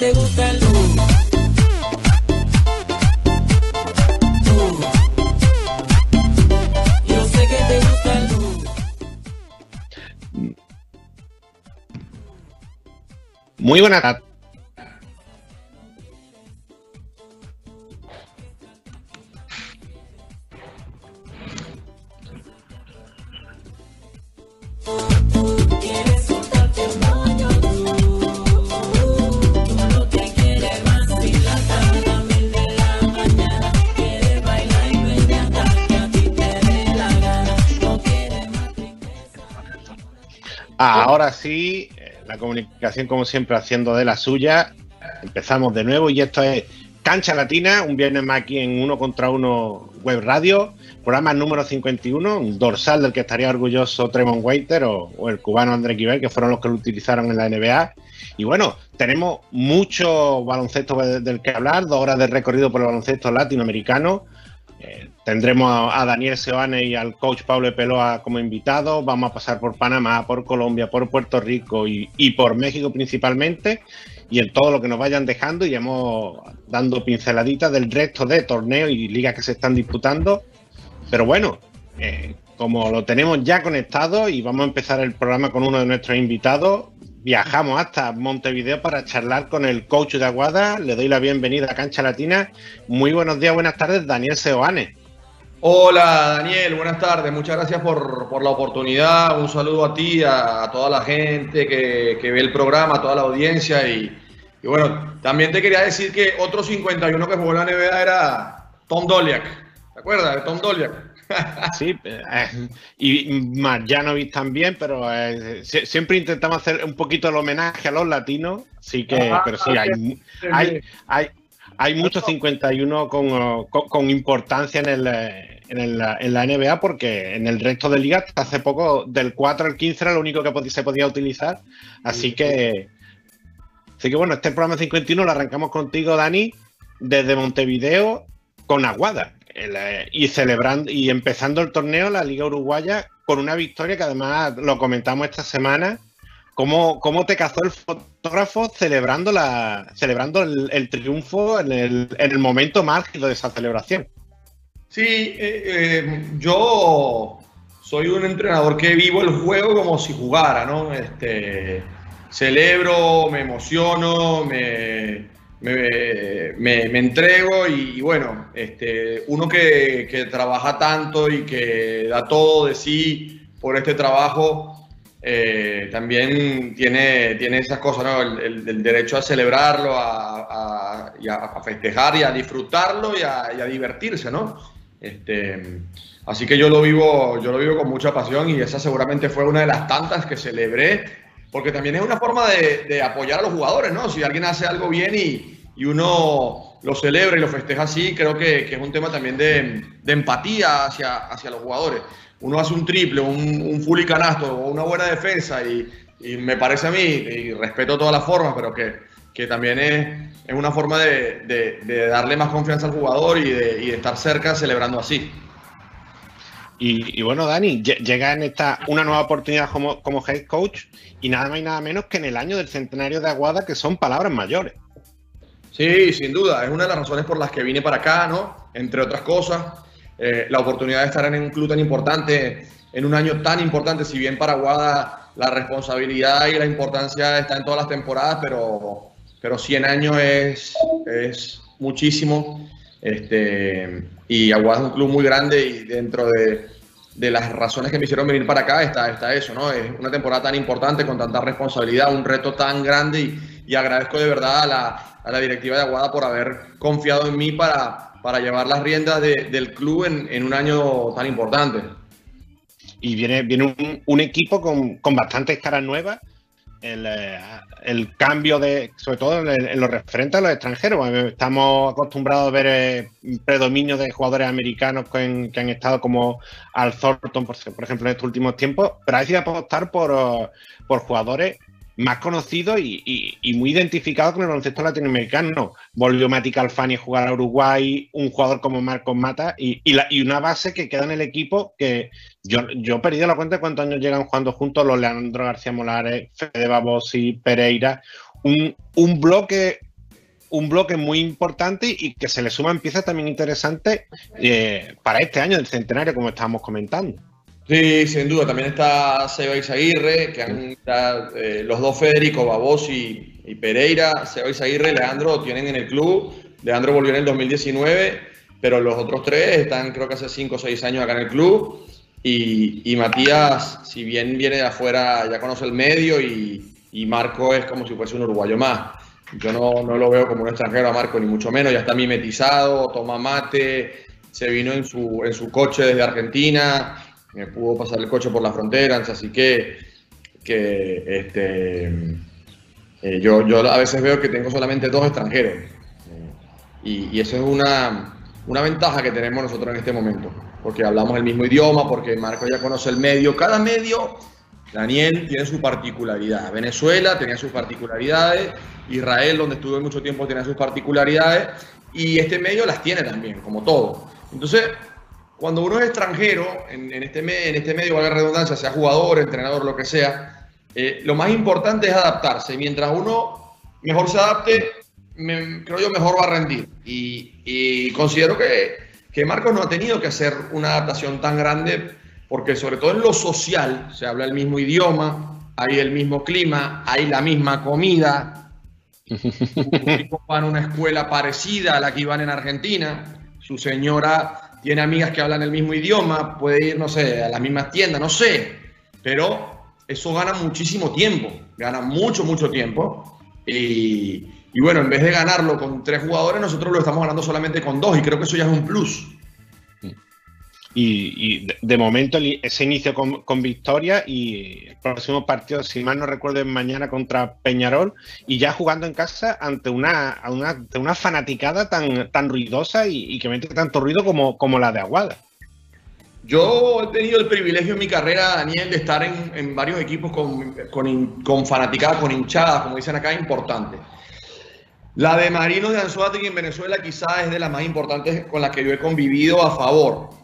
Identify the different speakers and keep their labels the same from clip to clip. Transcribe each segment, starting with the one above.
Speaker 1: Te gusta el sé que te gusta el.
Speaker 2: Muy buenas. Ahora sí, eh, la comunicación como siempre haciendo de la suya. Empezamos de nuevo y esto es Cancha Latina, un viernes más aquí en Uno contra Uno Web Radio, programa número 51, un dorsal del que estaría orgulloso Tremont Waiter o, el cubano André Quivel, que fueron los que lo utilizaron en la NBA. Y bueno, tenemos mucho baloncesto de- del que hablar, dos horas de recorrido por el baloncesto latinoamericano. Eh, tendremos a, Daniel Seoane y al coach Pablo Peloa como invitados. Vamos a pasar por Panamá, por Colombia, por Puerto Rico y, y por México principalmente. Y en todo lo que nos vayan dejando iremos dando pinceladitas del resto de torneos y ligas que se están disputando. Pero bueno, eh, como lo tenemos ya conectado y vamos a empezar el programa con uno de nuestros invitados, viajamos hasta Montevideo para charlar con el coach de Aguada. Le doy la bienvenida a Cancha Latina. Muy buenos días, buenas tardes, Daniel Seoane.
Speaker 3: Hola Daniel, buenas tardes, muchas gracias por, por la oportunidad, un saludo a ti, a, a toda la gente que, que ve el programa, a toda la audiencia. Y, y bueno, también te quería decir que otro 51 que jugó en la NBA era Tom Doliak, ¿te acuerdas de Tom Doliak?
Speaker 2: Sí, eh, y Marjanovic también, pero eh, sie- siempre intentamos hacer un poquito el homenaje a los latinos, así que,
Speaker 3: Ah,
Speaker 2: pero sí, hay, hay, hay, hay muchos 51 con, con, con importancia en, el, eh, en, el, en la NBA porque en el resto de ligas hace poco del 4 al 15 era lo único que se podía utilizar. Así que, así que bueno, este programa 51 lo arrancamos contigo, Dani, desde Montevideo con Aguada. Eh, y celebrando y empezando el torneo, la Liga Uruguaya, con una victoria que además lo comentamos esta semana. ¿Cómo, cómo te cazó el fotógrafo celebrando, la, celebrando el, el triunfo en el, en el momento más álgido de esa celebración?
Speaker 3: Sí, eh, eh, yo soy un entrenador que vivo el juego como si jugara, ¿no? Este, celebro, me emociono, me, me, me- entrego y, bueno, este, uno que, que trabaja tanto y que da todo de sí por este trabajo, eh, también tiene, tiene esas cosas, ¿no? El, derecho a celebrarlo, a, a- a festejar y a disfrutarlo y a, y a divertirse, ¿no? Este, así que yo lo vivo, yo lo vivo con mucha pasión y esa seguramente fue una de las tantas que celebré, porque también es una forma de, de apoyar a los jugadores, ¿no? Si alguien hace algo bien y, y uno lo celebra y lo festeja así, creo que, que es un tema también de, de empatía hacia, hacia los jugadores. Uno hace un triple, un, un full y canasto o una buena defensa y, y me parece a mí, y respeto todas las formas, pero que, que también es, es una forma de, de- de darle más confianza al jugador y de, y de estar cerca celebrando así.
Speaker 2: Y, y bueno, Dani, lle- llega en esta una nueva oportunidad como, como head coach y nada más y nada menos que en el año del centenario de Aguada, que son palabras mayores.
Speaker 3: Sí, sin duda, es una de las razones por las que vine para acá, ¿no? Entre otras cosas, eh, la oportunidad de estar en un club tan importante, en un año tan importante, si bien para Aguada la responsabilidad y la importancia está en todas las temporadas, pero, pero 100 años es, es muchísimo. Este, y Aguada es un club muy grande y dentro de, de las razones que me hicieron venir para acá está, está eso, ¿no? Es una temporada tan importante, con tanta responsabilidad, un reto tan grande y, y agradezco de verdad a la, a la directiva de Aguada por haber confiado en mí para, para llevar las riendas de- del club en, en un año tan importante.
Speaker 2: Y viene, viene un, un equipo con, con bastantes caras nuevas. El, eh, el cambio de, sobre todo en, lo referente a los extranjeros, porque estamos acostumbrados a ver eh, predominio de jugadores americanos que, que han estado como Al Thornton, por, ejemplo, en estos últimos tiempos, pero hay que apostar por, por jugadores más conocidos y, muy identificados con el baloncesto latinoamericano. Volvió Mati Calfani a jugar a Uruguay, un jugador como Marcos Mata y, y una base que queda en el equipo que yo, he perdido la cuenta de cuántos años llegan jugando juntos los Leandro García Molares, Fede Babosi, Pereira, un, un bloque un bloque muy importante y que se le suman piezas también interesantes eh, para este año del centenario, como estábamos comentando.
Speaker 3: Sí, sin duda. También está Seba Izaguirre, que han, está, eh, los dos Federico, Babos y, y, Pereira. Seba Izaguirre y Leandro tienen en el club. Leandro volvió en el 2019, pero los otros tres están creo que hace 5 o 6 años acá en el club. Y, y, Matías, si bien viene de afuera, ya conoce el medio y, y Marco es como si fuese un uruguayo más. Yo no, no, lo veo como un extranjero a Marco, ni mucho menos. Ya está mimetizado, toma mate, se vino en su, en su coche desde Argentina, me pudo pasar el coche por las fronteras, así que, que este, eh, yo, yo a veces veo que tengo solamente dos extranjeros. Y, y, eso es una, una ventaja que tenemos nosotros en este momento, porque hablamos el mismo idioma, porque Marco ya conoce el medio. Cada medio Daniel tiene su particularidad. Venezuela tenía sus particularidades. Israel, donde estuve mucho tiempo, tenía sus particularidades. Y este medio las tiene también, como todo. Entonces, cuando uno es extranjero, en, en, este, en este medio, valga la redundancia, sea jugador, entrenador, lo que sea, eh, lo más importante es adaptarse. Mientras uno mejor se adapte, me, creo yo mejor va a rendir. Y, y considero que, que Marcos no ha tenido que hacer una adaptación tan grande porque sobre todo en lo social se habla el mismo idioma, hay el mismo clima, hay la misma comida. van a una escuela parecida a la que iban en Argentina. Su señora tiene amigas que hablan el mismo idioma, puede ir, no sé, a las mismas tiendas, no sé. Pero eso gana muchísimo tiempo, gana mucho, mucho tiempo. Y, y bueno, en vez de ganarlo con tres jugadores, nosotros lo estamos ganando solamente con dos y creo que eso ya es un plus.
Speaker 2: Y, de, momento ese inicio con, victoria y el próximo partido, si mal no recuerdo, es mañana contra Peñarol y ya jugando en casa ante una, una, fanaticada tan, tan ruidosa y, que mete tanto ruido como, como la de Aguada.
Speaker 3: Yo he tenido el privilegio en mi carrera, Daniel, de estar en, en varios equipos con, con, con fanaticada, con hinchadas, como dicen acá, importante. La de Marinos de Anzuategui en Venezuela quizás es de las más importantes con las que yo he convivido a favor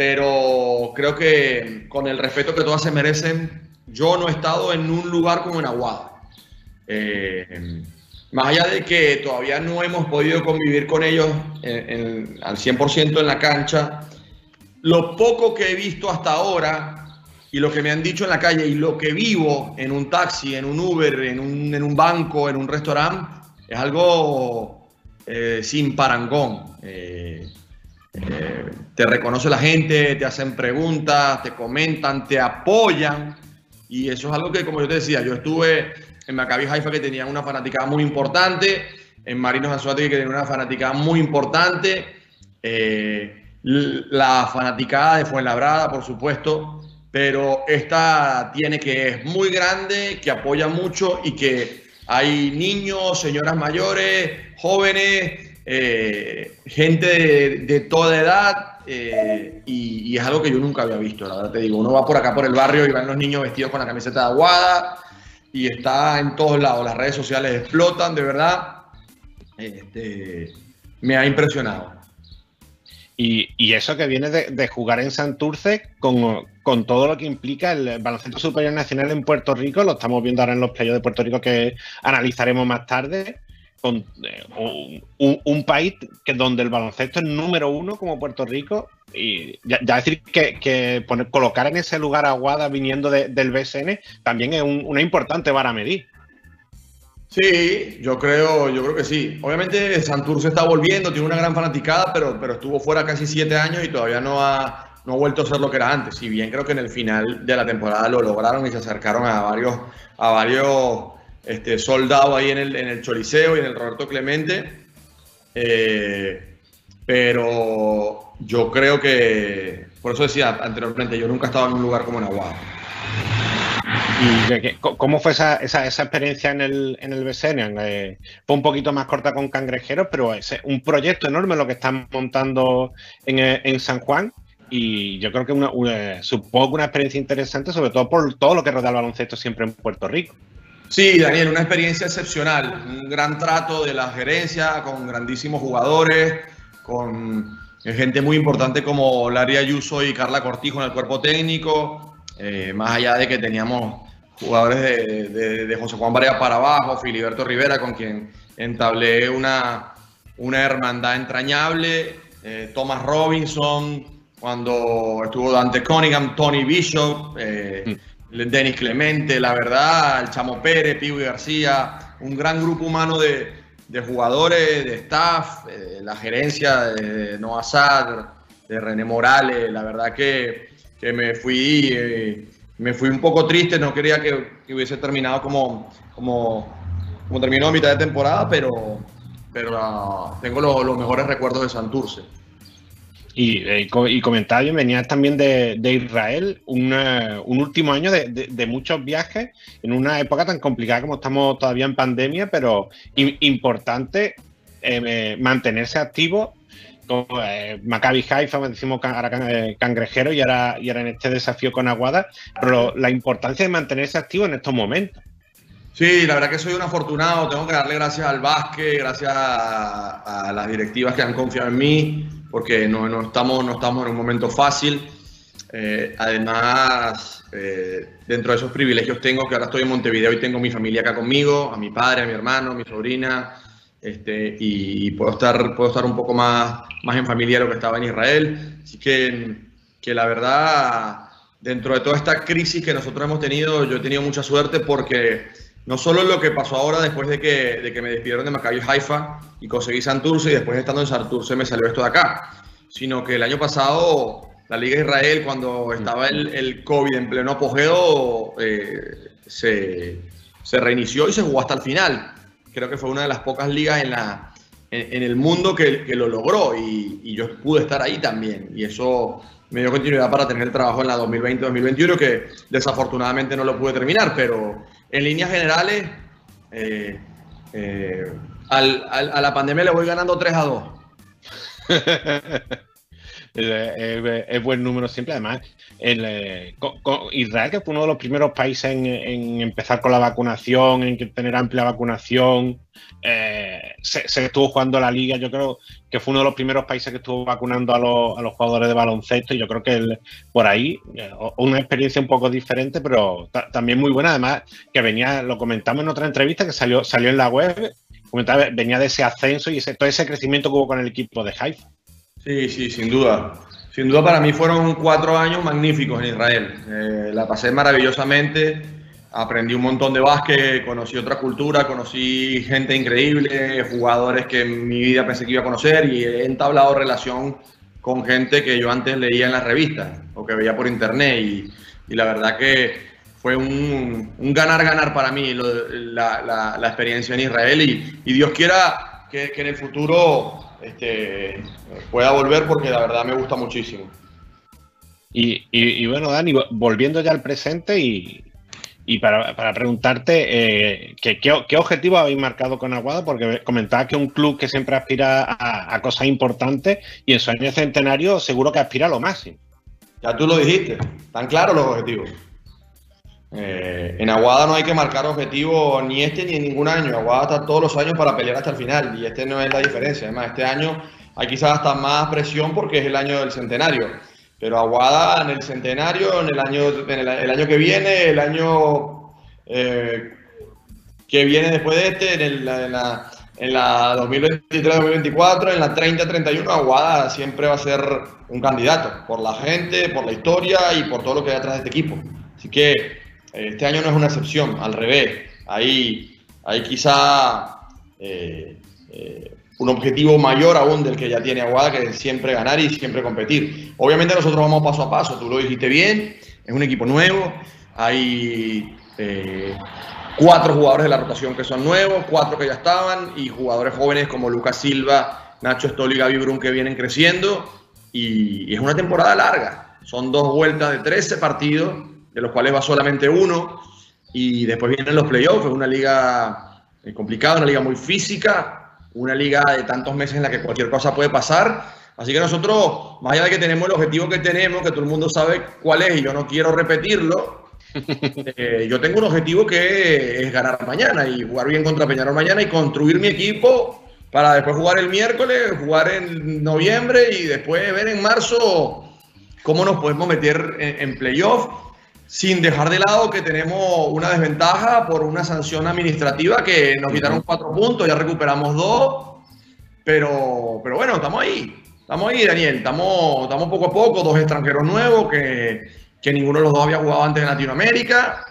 Speaker 3: pero creo que con el respeto que todas se merecen, yo no he estado en un lugar como en Aguada. Eh, más allá de que todavía no hemos podido convivir con ellos en, en, al 100% en la cancha, lo poco que he visto hasta ahora y lo que me han dicho en la calle y lo que vivo en un taxi, en un Uber, en un, banco, en un restaurante, es algo eh, sin parangón. Eh, eh, te reconoce la gente, te hacen preguntas, te comentan, te apoyan. Y eso es algo que, como yo te decía, yo estuve en Maccabi Haifa que tenía una fanaticada muy importante, en Marinos Anzuategui que tenía una fanaticada muy importante, eh, la fanaticada de Fuenlabrada, por supuesto, pero esta tiene que es muy grande, que apoya mucho y que hay niños, señoras mayores, jóvenes, eh, gente de, toda edad eh, y, es algo que yo nunca había visto, la verdad te digo. Uno va por acá por el barrio y van los niños vestidos con la camiseta de aguada y está en todos lados. Las redes sociales explotan, de verdad. Este, me ha impresionado.
Speaker 2: Y, eso que viene de, jugar en Santurce con, con, todo lo que implica el baloncesto superior nacional en Puerto Rico, lo estamos viendo ahora en los playoffs de Puerto Rico que analizaremos más tarde eh, un, país que donde el baloncesto es número uno como Puerto Rico y ya, decir que, que, colocar en ese lugar a Aguada viniendo de, del BSN también es un, una importante vara medir.
Speaker 3: Sí, yo creo, yo creo que sí. Obviamente Santurce está volviendo, tiene una gran fanaticada, pero, pero estuvo fuera casi siete años y todavía no ha, no ha vuelto a ser lo que era antes. Si bien creo que en el final de la temporada lo lograron y se acercaron a varios, a varios este, soldado ahí en el, en el Choliseo y en el Roberto Clemente. Eh, pero yo creo que, por eso decía anteriormente, yo nunca he estado en un lugar como en Aguada.
Speaker 2: ¿Y cómo fue esa, esa, experiencia en el, en el? Eh, fue un poquito más corta con Cangrejeros, pero es un proyecto enorme lo que están montando en, en San Juan. Y yo creo que una, una, supongo una experiencia interesante, sobre todo por todo lo que rodea el baloncesto siempre en Puerto Rico.
Speaker 3: Sí, Daniel, una experiencia excepcional, un gran trato de la gerencia con grandísimos jugadores, con gente muy importante como Laria Ayuso y Carla Cortijo en el cuerpo técnico, eh, más allá de que teníamos jugadores de, José Juan Varela para abajo, Filiberto Rivera, con quien entablé una, una hermandad entrañable, eh, Thomas Robinson, cuando estuvo Dante Cunningham, Tony Bishop, eh, Denis Clemente, la verdad, el Chamo Pérez, Piwi García, un gran grupo humano de, de jugadores, de staff, eh, la gerencia de Noah Sad, de René Morales, la verdad que, que me fui eh, me fui un poco triste, no quería que, hubiese terminado como, como, como terminó a mitad de temporada, pero, pero ah, tengo los mejores recuerdos de Santurce.
Speaker 2: Y, eh, y comentaba también de, Israel, un último año de, muchos viajes en una época tan complicada como estamos todavía en pandemia, pero importante eh, eh, mantenerse activo. Como, eh, Maccabi Haifa, decimos ahora can- cangrejero y ahora, y ahora en este desafío con Aguada, pero la importancia de mantenerse activo en estos momentos.
Speaker 3: Sí, la verdad que soy un afortunado. Tengo que darle gracias al básquet, gracias a las directivas que han confiado en mí, porque no, no estamos, no estamos en un momento fácil. Eh, además, eh, dentro de esos privilegios tengo que ahora estoy en Montevideo y tengo mi familia acá conmigo, a mi padre, a mi hermano, a mi sobrina, este, y, puedo, estar, puedo estar un poco más, más en familia de lo que estaba en Israel. Así que, que la verdad, dentro de toda esta crisis que nosotros hemos tenido, yo he tenido mucha suerte porque no solo lo que pasó ahora después de que, de que me despidieron de Maccabi Haifa y conseguí Santurce y después estando en Santurce me salió esto de acá, sino que el año pasado la Liga Israel cuando estaba el, el COVID en pleno apogeo eh, se, se reinició y se jugó hasta el final. Creo que fue una de las pocas ligas en, la, en el mundo que, que lo logró y, y yo pude estar ahí también y eso me dio continuidad para tener el trabajo en la 2020-2021 que desafortunadamente no lo pude terminar, pero en líneas generales eh, eh, al- al- a la pandemia le voy ganando 3 a 2.
Speaker 2: Es, buen número siempre. Además, eh, Israel, que fue uno de los primeros países en, empezar con la vacunación, en tener amplia vacunación, eh, se, estuvo jugando la liga. Yo creo que fue uno de los primeros países que estuvo vacunando a los, a los jugadores de baloncesto. Y yo creo que por ahí, eh, una experiencia un poco diferente, pero ta- también muy buena. Además, que venía, lo comentamos en otra entrevista que salió, salió en la web. Venía de ese ascenso y ese, todo ese crecimiento que hubo con el equipo de Haifa.
Speaker 3: Sí, sí, sin duda. Sin duda para mí fueron cuatro años magníficos en Israel. Eh, la pasé maravillosamente, aprendí un montón de básquet, conocí otra cultura, conocí gente increíble, jugadores que en mi vida pensé que iba a conocer y he entablado relación con gente que yo antes leía en las revistas o que veía por internet y, y la verdad que fue un ganar-ganar para mí la, la- la experiencia en Israel y, y Dios quiera que, que en el futuro este, pueda volver porque la verdad me gusta muchísimo.
Speaker 2: Y, y- y bueno, Dani, vo- volviendo ya al presente y, y para, para preguntarte eh, ¿qué, qué, qué objetivo habéis marcado con Aguada, porque comentabas que es un club que siempre aspira a, a cosas importantes y en su año centenario seguro que aspira a lo máximo.
Speaker 3: Ya tú lo dijiste, están claros los objetivos. Eh, en Aguada no hay que marcar objetivos ni este ni en ningún año. Aguada está todos los años para pelear hasta el final y este no es la diferencia. Además, este año hay quizás hasta más presión porque es el año del centenario. Pero Aguada en el centenario, en el año, en el, año que viene, el año eh, que viene después de este, en, el- en la, en la 2023-2024, en la 30-31, Aguada siempre va a ser un candidato por la gente, por la historia y por todo lo que hay atrás de este equipo. Así que este año no es una excepción, al revés. Hay, hay quizá eh, eh, un objetivo mayor aún del que ya tiene Aguada, que es siempre ganar y siempre competir. Obviamente nosotros vamos paso a paso, tú lo dijiste bien, es un equipo nuevo, hay eh, cuatro jugadores de la rotación que son nuevos, cuatro que ya estaban y jugadores jóvenes como Lucas Silva, Nacho Stoll y Gaby Brun que vienen creciendo y, y es una temporada larga. Son dos vueltas de 13 partidos, de los cuales va solamente uno y después vienen los playoffs, es una liga eh, complicada, una liga muy física, una liga de tantos meses en la que cualquier cosa puede pasar. Así que nosotros, más allá de que tenemos el objetivo que tenemos, que todo el mundo sabe cuál es y yo no quiero repetirlo, eh, yo tengo un objetivo que es ganar mañana y jugar bien contra Peñarol mañana y construir mi equipo para después jugar el miércoles, jugar en noviembre y después ver en marzo cómo nos podemos meter en, en playoff sin dejar de lado que tenemos una desventaja por una sanción administrativa que nos quitaron cuatro puntos, ya recuperamos dos, pero, pero bueno, estamos ahí, estamos ahí, Daniel, estamos, estamos poco a poco, dos extranjeros nuevos que, que ninguno de los dos había jugado antes en Latinoamérica,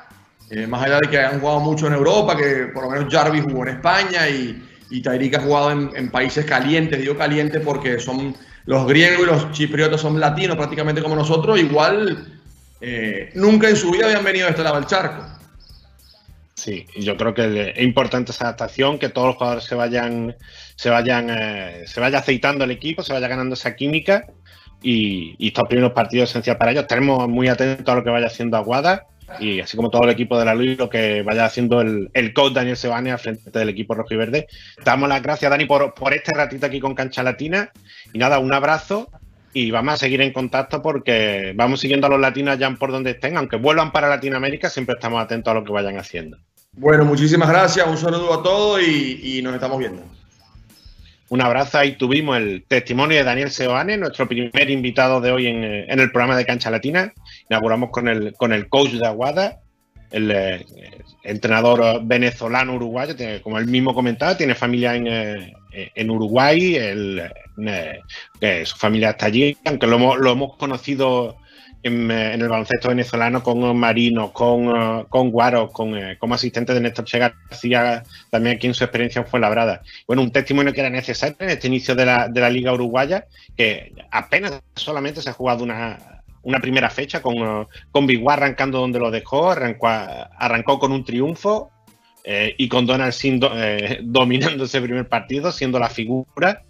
Speaker 3: eh, más allá de que hayan jugado mucho en Europa, que por lo menos Jarvis jugó en España y, y Tyreek ha jugado en, en países calientes, digo calientes porque son los griegos y los chipriotas son latinos prácticamente como nosotros, igual eh, nunca en su vida habían venido de este lado charco.
Speaker 2: Sí, yo creo que es importante esa adaptación, que todos los jugadores se vayan, se vayan, eh, se vaya aceitando el equipo, se vaya ganando esa química y, estos primeros partidos esenciales para ellos. Estaremos muy atentos a lo que vaya haciendo Aguada y así como todo el equipo de la Luis, lo que vaya haciendo el, el coach Daniel Sebane al frente del equipo rojo y verde. Damos las gracias, Dani, por, por este ratito aquí con Cancha Latina. Y nada, un abrazo y vamos a seguir en contacto porque vamos siguiendo a los latinos allá por donde estén, aunque vuelvan para Latinoamérica, siempre estamos atentos a lo que vayan haciendo.
Speaker 3: Bueno, muchísimas gracias, un saludo a todos y, y nos estamos viendo.
Speaker 2: Un abrazo, ahí tuvimos el testimonio de Daniel Seoane, nuestro primer invitado de hoy en, eh, en, el programa de Cancha Latina. Inauguramos con el, con el coach de Aguada, el, eh, entrenador venezolano uruguayo, tiene, como él mismo comentaba, tiene familia en, eh, en Uruguay, el, eh, su familia está allí, aunque lo hemos, lo hemos conocido en, en, el baloncesto venezolano con Marino, con, con Guaro, con, como asistente de Néstor Che García, también aquí en su experiencia fue labrada. Bueno, un testimonio que era necesario en este inicio de la, de la Liga Uruguaya, que apenas solamente se ha jugado una, una primera fecha con, con Biguá arrancando donde lo dejó, arrancó, arrancó con un triunfo eh, y con Donald Sin eh, dominando ese primer partido, siendo la figura.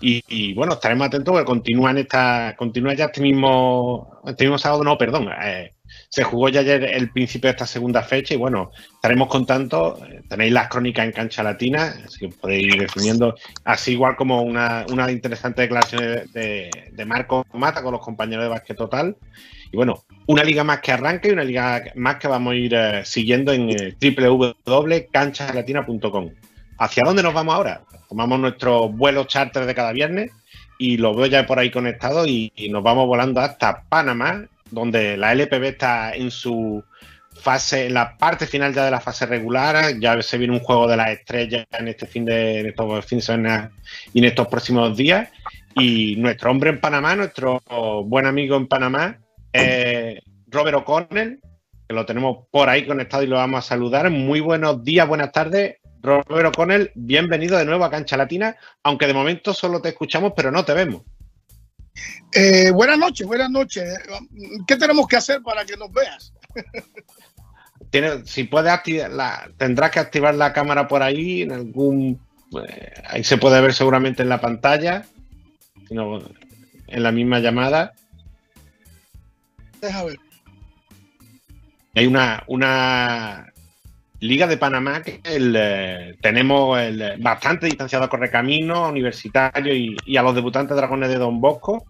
Speaker 2: Y, bueno, estaremos atentos porque continúa en esta, continúa ya este mismo, este mismo sábado, no, perdón, eh, se jugó ya ayer el principio de esta segunda fecha y bueno, estaremos contando, tenéis las crónicas en cancha latina, así que podéis ir definiendo, así igual como una, una interesante declaración de, de, Marco Mata con los compañeros de básquet total. Y bueno, una liga más que arranca y una liga más que vamos a ir eh, siguiendo en eh, www.canchalatina.com. ¿Hacia dónde nos vamos ahora? Tomamos nuestro vuelo charter de cada viernes y lo veo ya por ahí conectado y nos vamos volando hasta Panamá, donde la LPB está en su fase, en la parte final ya de la fase regular, ya se viene un juego de las estrellas en este fin de, estos fines de semana y en estos próximos días. Y nuestro hombre en Panamá, nuestro buen amigo en Panamá, eh, Robert O'Connell, que lo tenemos por ahí conectado y lo vamos a saludar. Muy buenos días, buenas tardes. Robert O'Connell, bienvenido de nuevo a Cancha Latina, aunque de momento solo te escuchamos, pero no te vemos.
Speaker 4: Eh, buenas noches, buenas noches. ¿Qué tenemos que hacer para que nos veas?
Speaker 2: Tiene, si puedes activar la, tendrás que activar la cámara por ahí, en algún eh, ahí se puede ver seguramente en la pantalla, sino en la misma llamada.
Speaker 4: Deja ver.
Speaker 2: Hay una, una Liga de Panamá que el, eh, tenemos el, bastante distanciado a Correcamino, Universitario y, y, a los debutantes dragones de Don Bosco.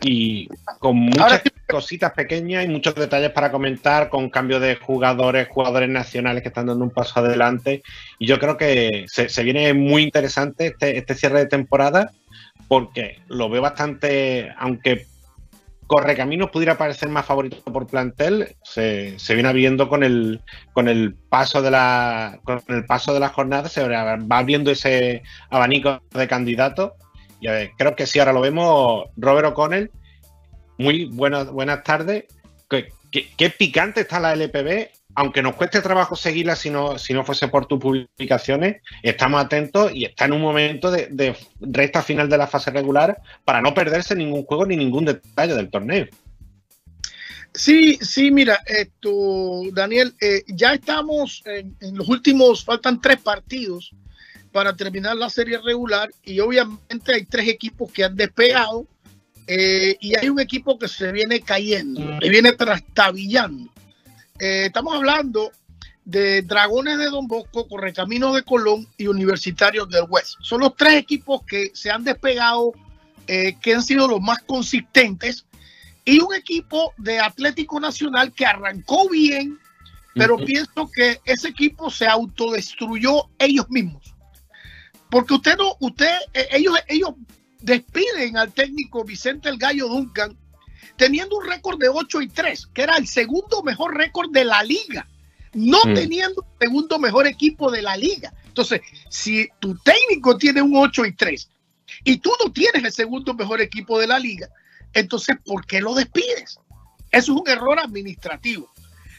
Speaker 2: Y con muchas cositas pequeñas y muchos detalles para comentar, con cambio de jugadores, jugadores nacionales que están dando un paso adelante. Y yo creo que se, se viene muy interesante este, este cierre de temporada, porque lo veo bastante, aunque Correcaminos pudiera parecer más favorito por plantel, se, viene viendo con el, con el paso de la con el paso de la jornada, se va abriendo ese abanico de candidatos. Y ver, creo que sí, ahora lo vemos, Robert O'Connell. Muy buenas, buenas tardes. ¿Qué, qué, qué picante está la LPB aunque nos cueste trabajo seguirla si no, si no fuese por tus publicaciones, estamos atentos y está en un momento de, de, recta final de la fase regular para no perderse ningún juego ni ningún detalle del torneo.
Speaker 4: Sí, sí, mira, esto, Daniel, eh, ya estamos en, los últimos, faltan tres partidos para terminar la serie regular y obviamente hay tres equipos que han despegado eh, y hay un equipo que se viene cayendo, que viene trastabillando. Eh, estamos hablando de Dragones de Don Bosco, Correcaminos de Colón y Universitarios del West. Son los tres equipos que se han despegado, eh, que han sido los más consistentes. Y un equipo de Atlético Nacional que arrancó bien, pero uh -huh. pienso que ese equipo se autodestruyó ellos mismos. Porque usted no, usted, eh, ellos, ellos despiden al técnico Vicente El Gallo Duncan teniendo un récord de 8 y 3, que era el segundo mejor récord de la liga, no
Speaker 2: Mm.
Speaker 4: teniendo el segundo mejor equipo de la liga. Entonces, si tu técnico tiene un 8 y 3 y tú no tienes el segundo mejor equipo de la liga, entonces, ¿por qué lo despides? Eso es un error administrativo.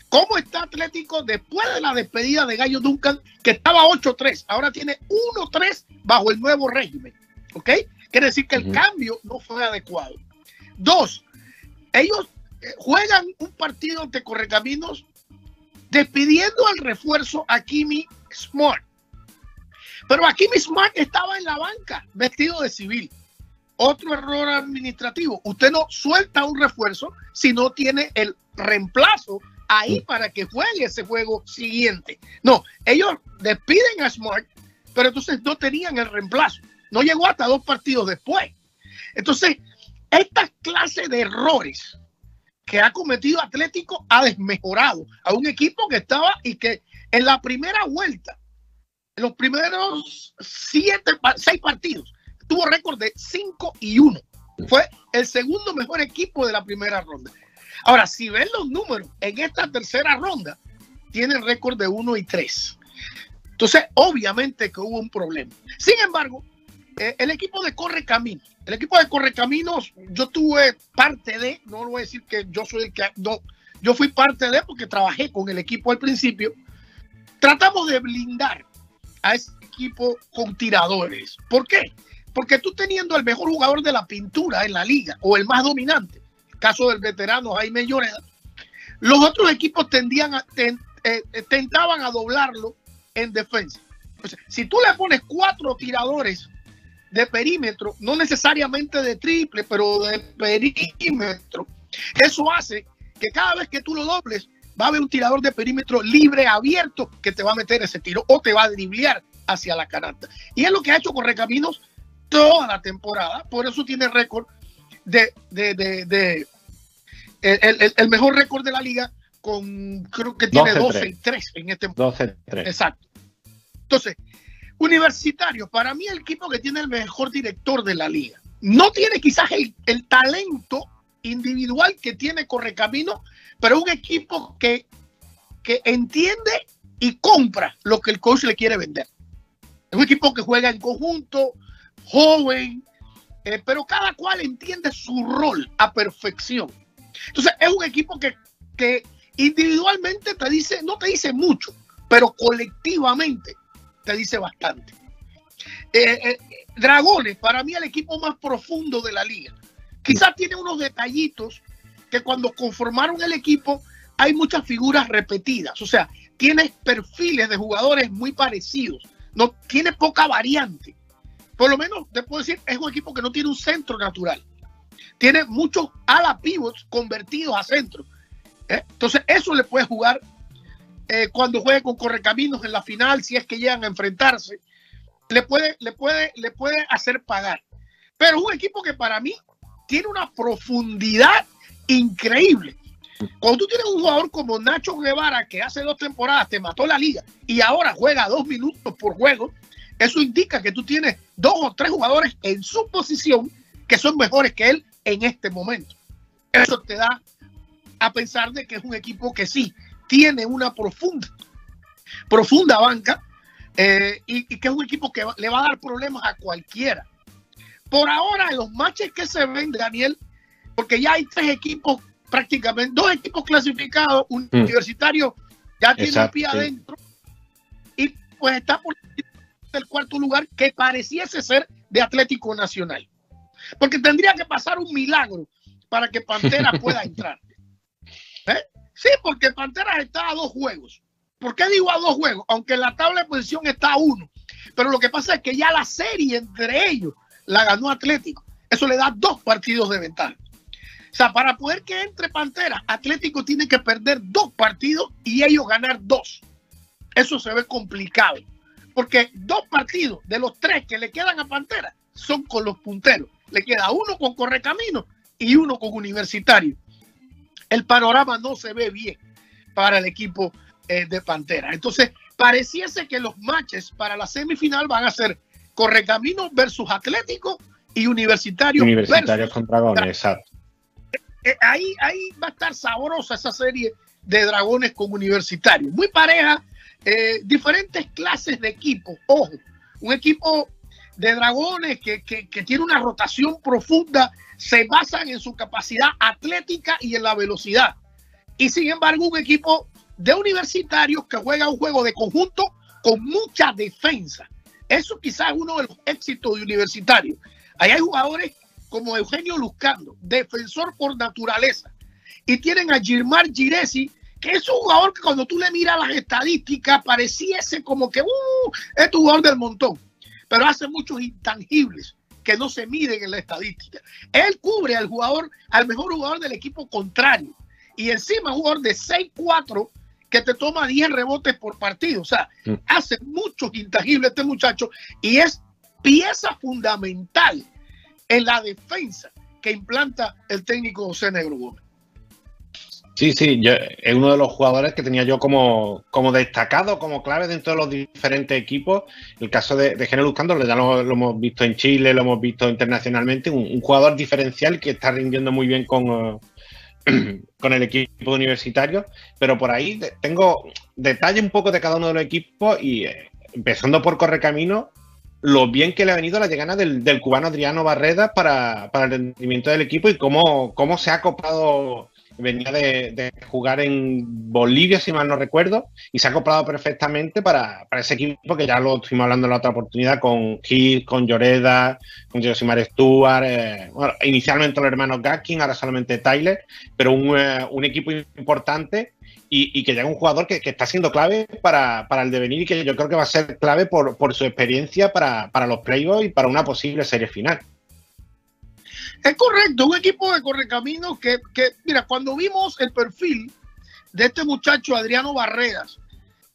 Speaker 4: ¿Cómo está Atlético después de la despedida de Gallo Duncan, que estaba 8-3? Ahora tiene 1-3 bajo el nuevo régimen. ¿Ok? Quiere decir que el
Speaker 2: Ujú.
Speaker 4: cambio no fue adecuado. Dos, ellos eh, juegan un partido ante Correcaminos despidiendo al refuerzo a Kimi Smart. Pero Kimi Smart estaba en la banca, vestido de civil. Otro error administrativo. Usted no suelta un refuerzo si no tiene el reemplazo ahí para que juegue ese juego siguiente. No, ellos despiden a Smart, pero entonces no tenían el reemplazo. No llegó hasta dos partidos después. Entonces, esta clase de errores que ha cometido Atlético ha desmejorado a un equipo que estaba y que en la primera vuelta, en los primeros siete, seis partidos, tuvo récord de 5 y 1. Fue el segundo mejor equipo de la primera ronda. Ahora, si ven los números, en esta tercera ronda, tiene récord de 1 y 3. Entonces, obviamente que hubo un problema. Sin embargo, eh, el equipo de Correcaminos, el equipo de Correcaminos, yo tuve parte de, no lo voy a decir que yo soy el que, no, yo fui parte de porque trabajé con el equipo al principio. Tratamos de blindar a ese equipo con tiradores. ¿Por qué? Porque tú teniendo el mejor jugador de la pintura en la liga o el más dominante, caso del veterano Jaime Lloreda, los otros equipos tendían a, ten- eh, eh, tentaban a doblarlo en defensa. O si tú le pones cuatro tiradores de perímetro, no necesariamente de triple, pero de perímetro, eso hace que cada vez que tú lo dobles, va a haber un tirador de perímetro libre, abierto, que te va a meter ese tiro o te va a driblear hacia la canasta. Y es lo que ha hecho Correcaminos toda la temporada, por eso tiene récord de, de, de, de- el, el- el mejor récord de la liga con creo que tiene
Speaker 2: 12-3.
Speaker 4: 12 y 3 en este
Speaker 2: 12-3.
Speaker 4: Exacto. Entonces, Universitario, para mí el equipo que tiene el mejor director de la liga. No tiene quizás el, el talento individual que tiene Correcamino, pero un equipo que, que entiende y compra lo que el coach le quiere vender. Es un equipo que juega en conjunto, joven, eh, pero cada cual entiende su rol a perfección. Entonces, es un equipo que, que individualmente te dice, no te dice mucho, pero colectivamente te dice bastante. Eh, eh, Dragones, para mí el equipo más profundo de la liga. Quizás tiene unos detallitos que cuando conformaron el equipo hay muchas figuras repetidas. O sea, tiene perfiles de jugadores muy parecidos. No tiene poca variante. Por lo menos te puedo decir, es un equipo que no tiene un centro natural. Tiene muchos ala pivots convertidos a centro. ¿eh? Entonces, eso le puede jugar eh, cuando juegue con Correcaminos en la final, si es que llegan a enfrentarse, le puede, le puede, le puede hacer pagar. Pero es un equipo que para mí tiene una profundidad increíble. Cuando tú tienes un jugador como Nacho Guevara, que hace dos temporadas te mató la liga y ahora juega dos minutos por juego, eso indica que tú tienes dos o tres jugadores en su posición que son mejores que él en este momento. Eso te da a pensar de que es un equipo que sí tiene una profunda, profunda banca eh, y, y que es un equipo que va- le va a dar problemas a cualquiera. Por ahora, en los matches que se ven, Daniel, porque ya hay tres equipos prácticamente, dos equipos clasificados, un
Speaker 2: Mm.
Speaker 4: universitario ya tiene un pie adentro y pues está por el cuarto lugar que pareciese ser de Atlético Nacional. Porque tendría que pasar un milagro para que Pantera pueda entrar. ¿Eh? Sí, porque Pantera está a dos juegos. ¿Por qué digo a dos juegos? Aunque la tabla de posición está a uno. Pero lo que pasa es que ya la serie entre ellos la ganó Atlético. Eso le da dos partidos de ventaja. O sea, para poder que entre Pantera, Atlético tiene que perder dos partidos y ellos ganar dos. Eso se ve complicado. Porque dos partidos de los tres que le quedan a Pantera son con los punteros. Le queda uno con Correcamino y uno con Universitario. El panorama no se ve bien para el equipo eh, de Pantera. Entonces, pareciese que los matches para la semifinal van a ser Correcamino versus Atlético y Universitario,
Speaker 2: Universitarios
Speaker 4: versus
Speaker 2: con dragones, exacto.
Speaker 4: eh, ahí, ahí va a estar sabrosa esa serie de dragones con universitarios. Muy pareja, eh, diferentes clases de equipos. Ojo, un equipo de dragones que, que, tiene una rotación profunda, se basan en su capacidad atlética y en la velocidad. Y sin embargo, un equipo de universitarios que juega un juego de conjunto con mucha defensa. Eso quizás es uno de los éxitos de universitarios. Ahí hay jugadores como Eugenio Luzcando, defensor por naturaleza. Y tienen a Gilmar Giresi, que es un jugador que cuando tú le miras las estadísticas pareciese como que uh, es tu jugador del montón, pero hace muchos intangibles que no se miden en la estadística. Él cubre al jugador, al mejor jugador del equipo contrario. Y encima un jugador de 6-4 que te toma 10 rebotes por partido. O sea,
Speaker 2: Mm.
Speaker 4: hace muchos intangibles este muchacho y es pieza fundamental en la defensa que implanta el técnico José Negro Gómez.
Speaker 2: Sí, sí, yo, es uno de los jugadores que tenía yo como, como destacado, como clave dentro de los diferentes equipos. El caso de, de Lucando, ya lo, hemos visto en Chile, lo hemos visto internacionalmente, un, jugador diferencial que está rindiendo muy bien con, eh, con el equipo universitario. Pero por ahí tengo detalle un poco de cada uno de los equipos y eh, empezando por Correcamino, lo bien que le ha venido la llegada del, del cubano Adriano Barreda para, para el rendimiento del equipo y cómo, cómo se ha acoplado venía de, de jugar en Bolivia, si mal no recuerdo, y se ha acoplado perfectamente para, para ese equipo que ya lo estuvimos hablando en la otra oportunidad con Gil, con Lloreda, con Josimar Stewart, eh, bueno, inicialmente los hermanos Gaskin, ahora solamente Tyler, pero un, eh, un equipo importante y, y que llega un jugador que, que está siendo clave para, para el devenir y que yo creo que va a ser clave por, por su experiencia para, para los playoffs y para una posible serie final.
Speaker 4: Es correcto, un equipo de correcaminos que, que, mira, cuando vimos el perfil de este muchacho Adriano Barreras,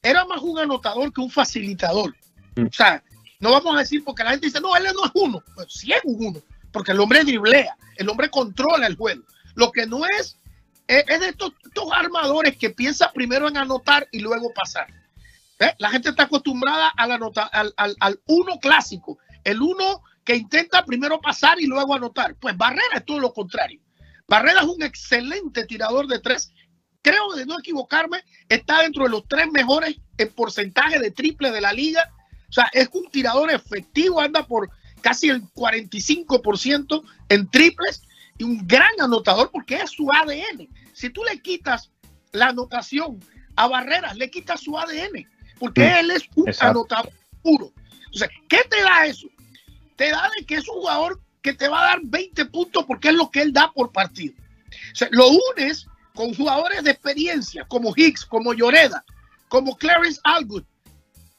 Speaker 4: era más un anotador que un facilitador.
Speaker 2: Mm.
Speaker 4: O sea, no vamos a decir porque la gente dice, no, él no es uno. Pues sí es un uno, porque el hombre driblea, el hombre controla el juego. Lo que no es, es, es de estos, estos armadores que piensa primero en anotar y luego pasar. ¿Eh? La gente está acostumbrada al, anota, al, al, al uno clásico, el uno que intenta primero pasar y luego anotar. Pues Barrera es todo lo contrario. Barrera es un excelente tirador de tres. Creo, de no equivocarme, está dentro de los tres mejores en porcentaje de triple de la liga. O sea, es un tirador efectivo, anda por casi el 45% en triples y un gran anotador porque es su ADN. Si tú le quitas la anotación a Barreras, le quitas su ADN porque él es un
Speaker 2: exacto.
Speaker 4: anotador puro. Entonces, ¿qué te da eso? Te da de que es un jugador que te va a dar 20 puntos porque es lo que él da por partido. Lo unes con jugadores de experiencia como Hicks, como Lloreda, como Clarence Algood.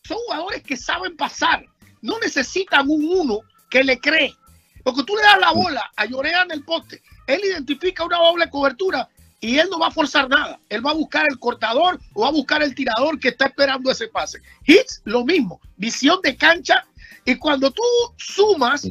Speaker 4: Son jugadores que saben pasar. No necesitan un uno que le cree. Porque tú le das la bola a Lloreda en el poste. Él identifica una doble cobertura y él no va a forzar nada. Él va a buscar el cortador o va a buscar el tirador que está esperando ese pase. Hicks, lo mismo. Visión de cancha. Y cuando tú sumas,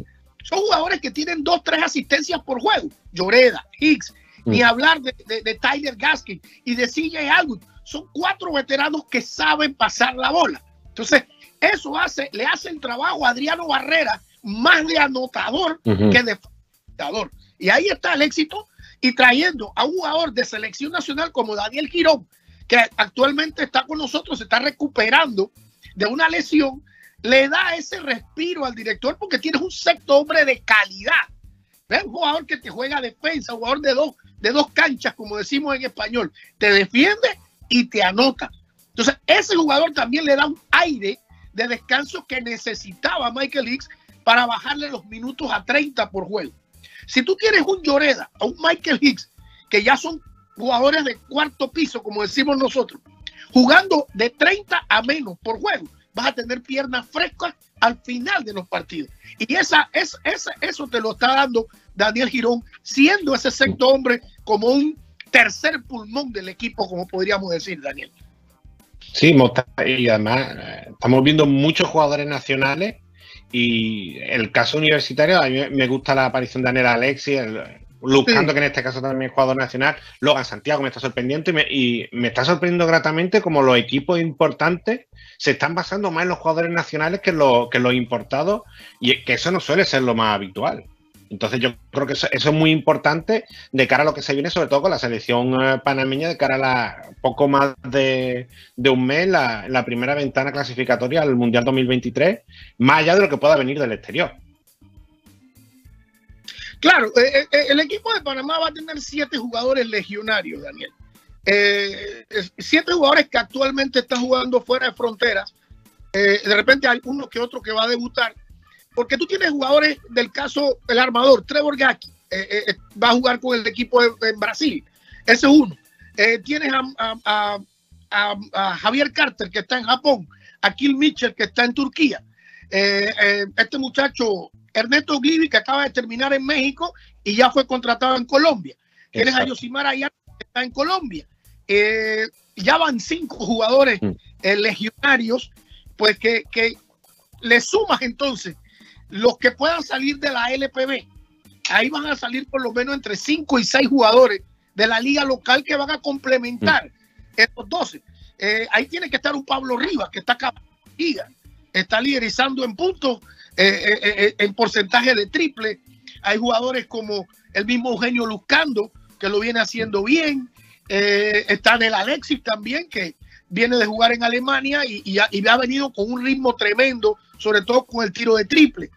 Speaker 4: son jugadores que tienen dos, tres asistencias por juego. Lloreda, Hicks, ni hablar de, de- de Tyler Gaskin y de CJ Alwood. Son cuatro veteranos que saben pasar la bola. Entonces, eso hace, le hace el trabajo a Adriano Barrera más de anotador que de facilitador. Y ahí está el éxito y trayendo a un jugador de selección nacional como Daniel Girón, que actualmente está con nosotros, se está recuperando de una lesión, le da ese respiro al director porque tienes un sexto hombre de calidad. Un jugador que te juega defensa, un jugador de dos, de dos canchas, como decimos en español. Te defiende y te anota. Entonces, ese jugador también le da un aire de descanso que necesitaba Michael Hicks para bajarle los minutos a 30 por juego. Si tú tienes un Lloreda o un Michael Hicks, que ya son jugadores de cuarto piso, como decimos nosotros, jugando de 30 a menos por juego, vas a tener piernas frescas al final de los partidos. Y esa, es, esa, eso te lo está dando Daniel Girón, siendo ese sexto hombre como un tercer pulmón del equipo, como podríamos decir, Daniel.
Speaker 2: Sí, y además eh, estamos viendo muchos jugadores nacionales y el caso universitario, a mí me gusta la aparición de Daniel Alexi, el, Lucando,
Speaker 4: Sí.
Speaker 2: que en este caso también es jugador nacional, Logan Santiago me está sorprendiendo y me, y me está sorprendiendo gratamente como los equipos importantes se están basando más en los jugadores nacionales que en los, que los importados y que eso no suele ser lo más habitual. Entonces yo creo que eso, eso es muy importante de cara a lo que se viene, sobre todo con la selección eh, panameña, de cara a la poco más de, de un mes, la, la primera ventana clasificatoria al Mundial 2023, más allá de lo que pueda venir del exterior.
Speaker 4: Claro, eh, eh, el equipo de Panamá va a tener siete jugadores legionarios, Daniel. Eh, siete jugadores que actualmente están jugando fuera de fronteras. Eh, de repente hay uno que otro que va a debutar. Porque tú tienes jugadores del caso, el armador, Trevor Gaki, eh, eh, eh, va a jugar con el equipo de- en Brasil. Ese es uno. Eh, tienes a, a- Javier Carter, que está en Japón. A Kill Mitchell, que está en Turquía. Eh, eh, este muchacho, Ernesto Glivi, que acaba de terminar en México y ya fue contratado en Colombia. Tienes a. Yosimar Ayala, que está en Colombia. Eh, ya van cinco jugadores
Speaker 2: Mm.
Speaker 4: eh, legionarios, pues que, que le sumas entonces los que puedan salir de la LPB. Ahí van a salir por lo menos entre cinco y seis jugadores de la liga local que van a complementar estos 12. Eh, ahí tiene que estar un Pablo Rivas, que está acá, está liderizando en puntos, eh, eh, eh, en porcentaje de triple. Hay jugadores como el mismo Eugenio Luzcando, que lo viene haciendo bien. Está Del Alexis también, que viene de jugar en Alemania y, y ha, y ha venido con un ritmo tremendo, sobre todo con el tiro de triple.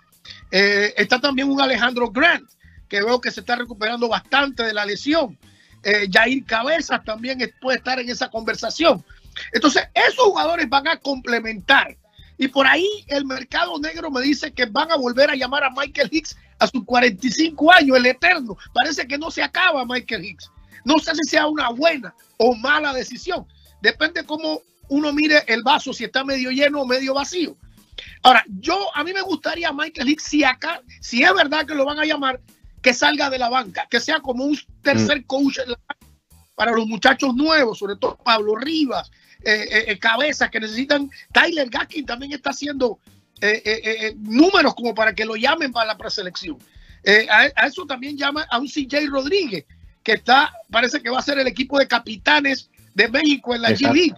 Speaker 4: Está también un Alejandro Grant, que veo que se está recuperando bastante de la lesión. Jair Cabezas también puede estar en esa conversación. Entonces, esos jugadores van a complementar. Y por ahí el mercado negro me dice que van a volver a llamar a Michael Hicks a sus 45 años, el eterno. Parece que no se acaba Michael Hicks. No sé si sea una buena o mala decisión. Depende cómo uno mire el vaso, si está medio lleno o medio vacío. Ahora, yo a mí me gustaría Michael Hicks, si acá, si es verdad que lo van a llamar, que salga de la banca, que sea como un tercer coach la banca para los muchachos nuevos, sobre todo Pablo Rivas, eh, eh, eh, cabezas que necesitan. Tyler Gaskin también está haciendo eh, eh, números como para que lo llamen para la preselección. A, a eso también llama a un CJ Rodríguez, que está, parece que va a ser el equipo de capitanes de México en la G
Speaker 2: Exacto.
Speaker 4: League.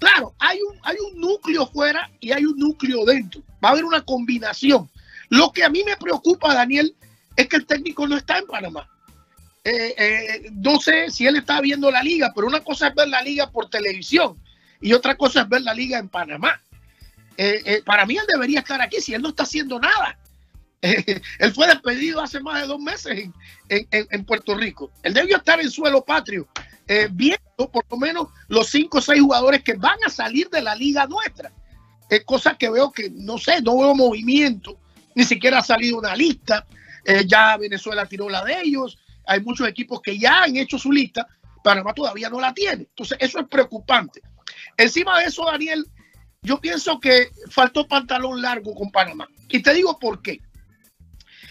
Speaker 4: Claro, hay un, hay un núcleo fuera y hay un núcleo dentro. Va a haber una combinación. Lo que a mí me preocupa, Daniel, es que el técnico no está en Panamá. Eh, eh, no sé si él está viendo la liga, pero una cosa es ver la liga por televisión y otra cosa es ver la liga en Panamá. Eh, para mí él debería estar aquí si él no está haciendo nada. Él fue despedido hace más de dos meses en, en- Puerto Rico. Él debió estar en suelo patrio, viendo por lo menos los cinco o seis jugadores que van a salir de la liga nuestra. Es cosa que veo que, no sé, no veo movimiento, ni siquiera ha salido una lista. Ya Venezuela tiró la de ellos. Hay muchos equipos que ya han hecho su lista. Panamá todavía no la tiene. Entonces, eso es preocupante. Encima de eso, Daniel, yo pienso que faltó pantalón largo con Panamá. Y te digo por qué.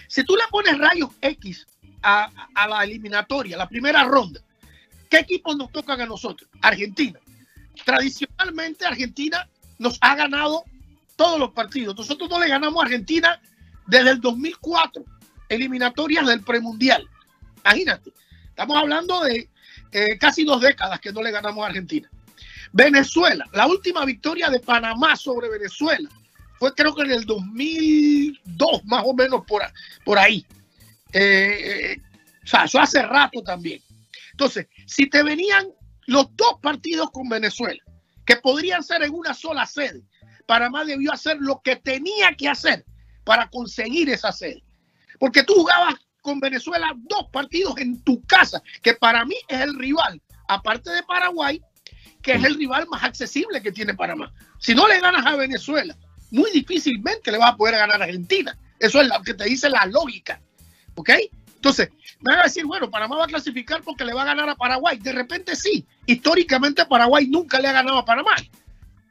Speaker 4: Si tú le pones rayos X a, la eliminatoria, la primera ronda, ¿qué equipos nos tocan a nosotros? Argentina. Tradicionalmente, Argentina nos ha ganado todos los partidos. Nosotros no le ganamos a Argentina desde el 2004, eliminatorias del premundial. Imagínate, estamos hablando de eh, casi dos décadas que no le ganamos a Argentina. Venezuela, la última victoria de Panamá sobre Venezuela fue creo que en el 2002, más o menos por, ahí. Eh, eh, o sea, eso hace rato también. Entonces, si te venían los dos partidos con Venezuela, que podrían ser en una sola sede, Panamá debió hacer lo que tenía que hacer para conseguir esa sede. Porque tú jugabas con Venezuela dos partidos en tu casa, que para mí es el rival, aparte de Paraguay, que es el rival más accesible que tiene Panamá. Si no le ganas a Venezuela, muy difícilmente le vas a poder ganar a Argentina. Eso es lo que te dice la lógica. ¿Ok? Entonces, me van a decir, bueno, Panamá va a clasificar porque le va a ganar a Paraguay. De repente sí. Históricamente Paraguay nunca le ha ganado a Panamá.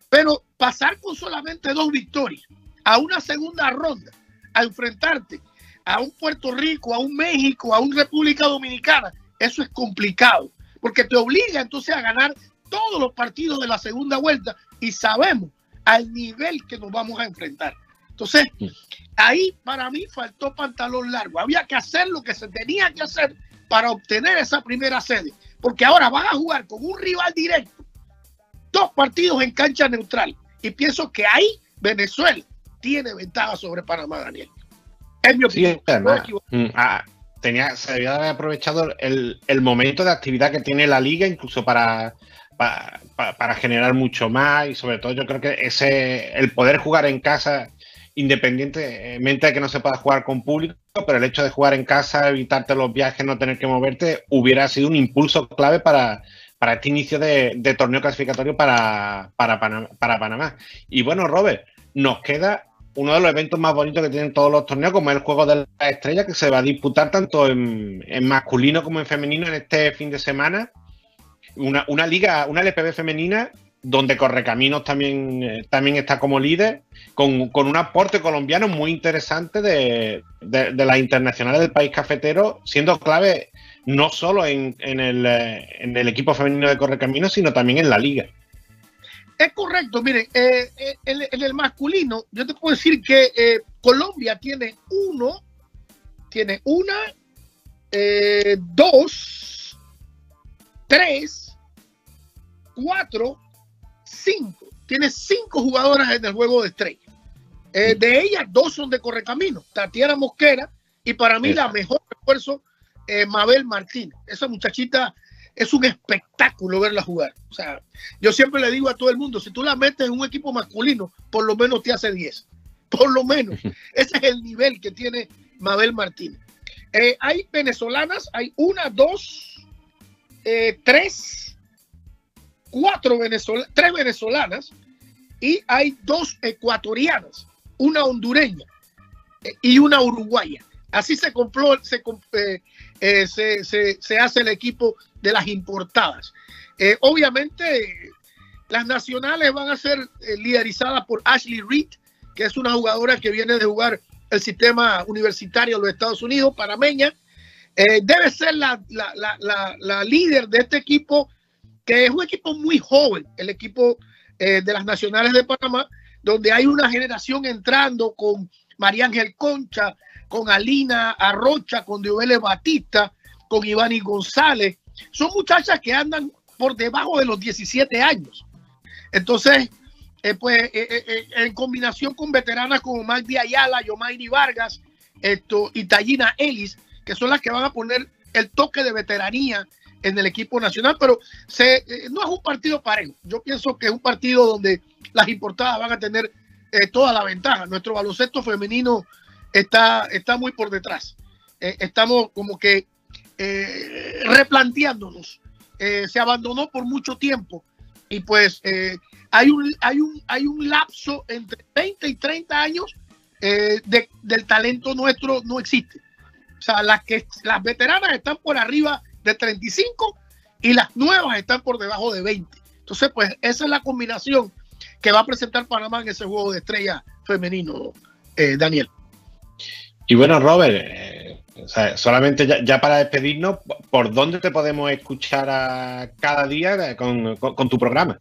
Speaker 4: Pero pasar con solamente dos victorias a una segunda ronda, a enfrentarte a un Puerto Rico, a un México, a un República Dominicana, eso es complicado. Porque te obliga entonces a ganar todos los partidos de la segunda vuelta y sabemos al nivel que nos vamos a enfrentar. Entonces, ahí para mí faltó pantalón largo. Había que hacer lo que se tenía que hacer para obtener esa primera sede. Porque ahora van a jugar con un rival directo, dos partidos en cancha neutral. Y pienso que ahí Venezuela tiene ventaja sobre Panamá, Daniel. Es mi
Speaker 2: Sí,
Speaker 4: opinión.
Speaker 2: además,
Speaker 4: No equivoco.
Speaker 2: mm, ah, tenía, se debía haber aprovechado el, el momento de actividad que tiene la liga, incluso para, pa- pa- para generar mucho más. Y sobre todo, yo creo que ese el poder jugar en casa, independientemente de que no se pueda jugar con público, pero el hecho de jugar en casa, evitarte los viajes, no tener que moverte, hubiera sido un impulso clave para, para este inicio de, de torneo clasificatorio para, para, para Panamá. Y bueno, Robert, nos queda uno de los eventos más bonitos que tienen todos los torneos, como es el Juego de la Estrella, que se va a disputar tanto en, masculino como en femenino en este fin de semana. Una, liga, una LPB femenina, donde Correcaminos también, eh, también está como líder, con, un aporte colombiano muy interesante de, las internacionales del país cafetero, siendo clave no solo en el, eh, en el equipo femenino de Correcaminos, sino también en la liga.
Speaker 4: Es correcto, miren, eh, eh, en, en el masculino, yo te puedo decir que eh, Colombia tiene uno, tiene una, dos, tres, cuatro, cinco. Tiene cinco jugadoras en el juego de estrella. De ellas, dos son de Correcamino, Tatiana Mosquera y para mí la mejor refuerzo, Mabel Martínez. Esa muchachita es un espectáculo verla jugar. O sea, yo siempre le digo a todo el mundo, si tú la metes en un equipo masculino, por lo menos te hace 10. Por lo menos. Ese es el nivel que tiene Mabel Martínez. Eh, hay venezolanas, hay una, dos, eh, tres, cuatro venezolanas, tres venezolanas y hay dos ecuatorianas, una hondureña eh, y una uruguaya. Así se compró, se, eh, eh, se, se- hace el equipo de las importadas. Eh, obviamente, las nacionales van a ser eh, liderizadas por Ashley Reed, que es una jugadora que viene de jugar el sistema universitario de los Estados Unidos, panameña. Debe ser la, la- la- la- líder de este equipo, que es un equipo muy joven, el equipo de las nacionales de Panamá, donde hay una generación entrando con María Ángel Concha, con Alina Arrocha, con Diobele Batista, con Ivani González. Son muchachas que andan por debajo de los 17 años. Entonces, eh, pues eh, eh, en combinación con veteranas como Magdi Ayala, Yomairi Vargas esto, y Tallina Ellis, que son las que van a poner el toque de veteranía en el equipo nacional, pero se, no es un partido parejo. Yo pienso que es un partido donde las importadas van a tener toda la ventaja. Nuestro baloncesto femenino está, está muy por detrás. Eh, estamos como que eh, replanteándonos. Eh, se abandonó por mucho tiempo y pues eh, hay, un, hay, un, hay un lapso entre 20 y 30 años de- del talento nuestro no existe. O sea, las, que, las veteranas están por arriba de 35 y las nuevas están por debajo de 20. Entonces, pues esa es la combinación que va a presentar Panamá en ese juego de estrella femenino, eh, Daniel.
Speaker 2: Y bueno, Robert, eh, o sea, solamente ya, ya para despedirnos, ¿por dónde te podemos escuchar a cada día con, con- con tu programa?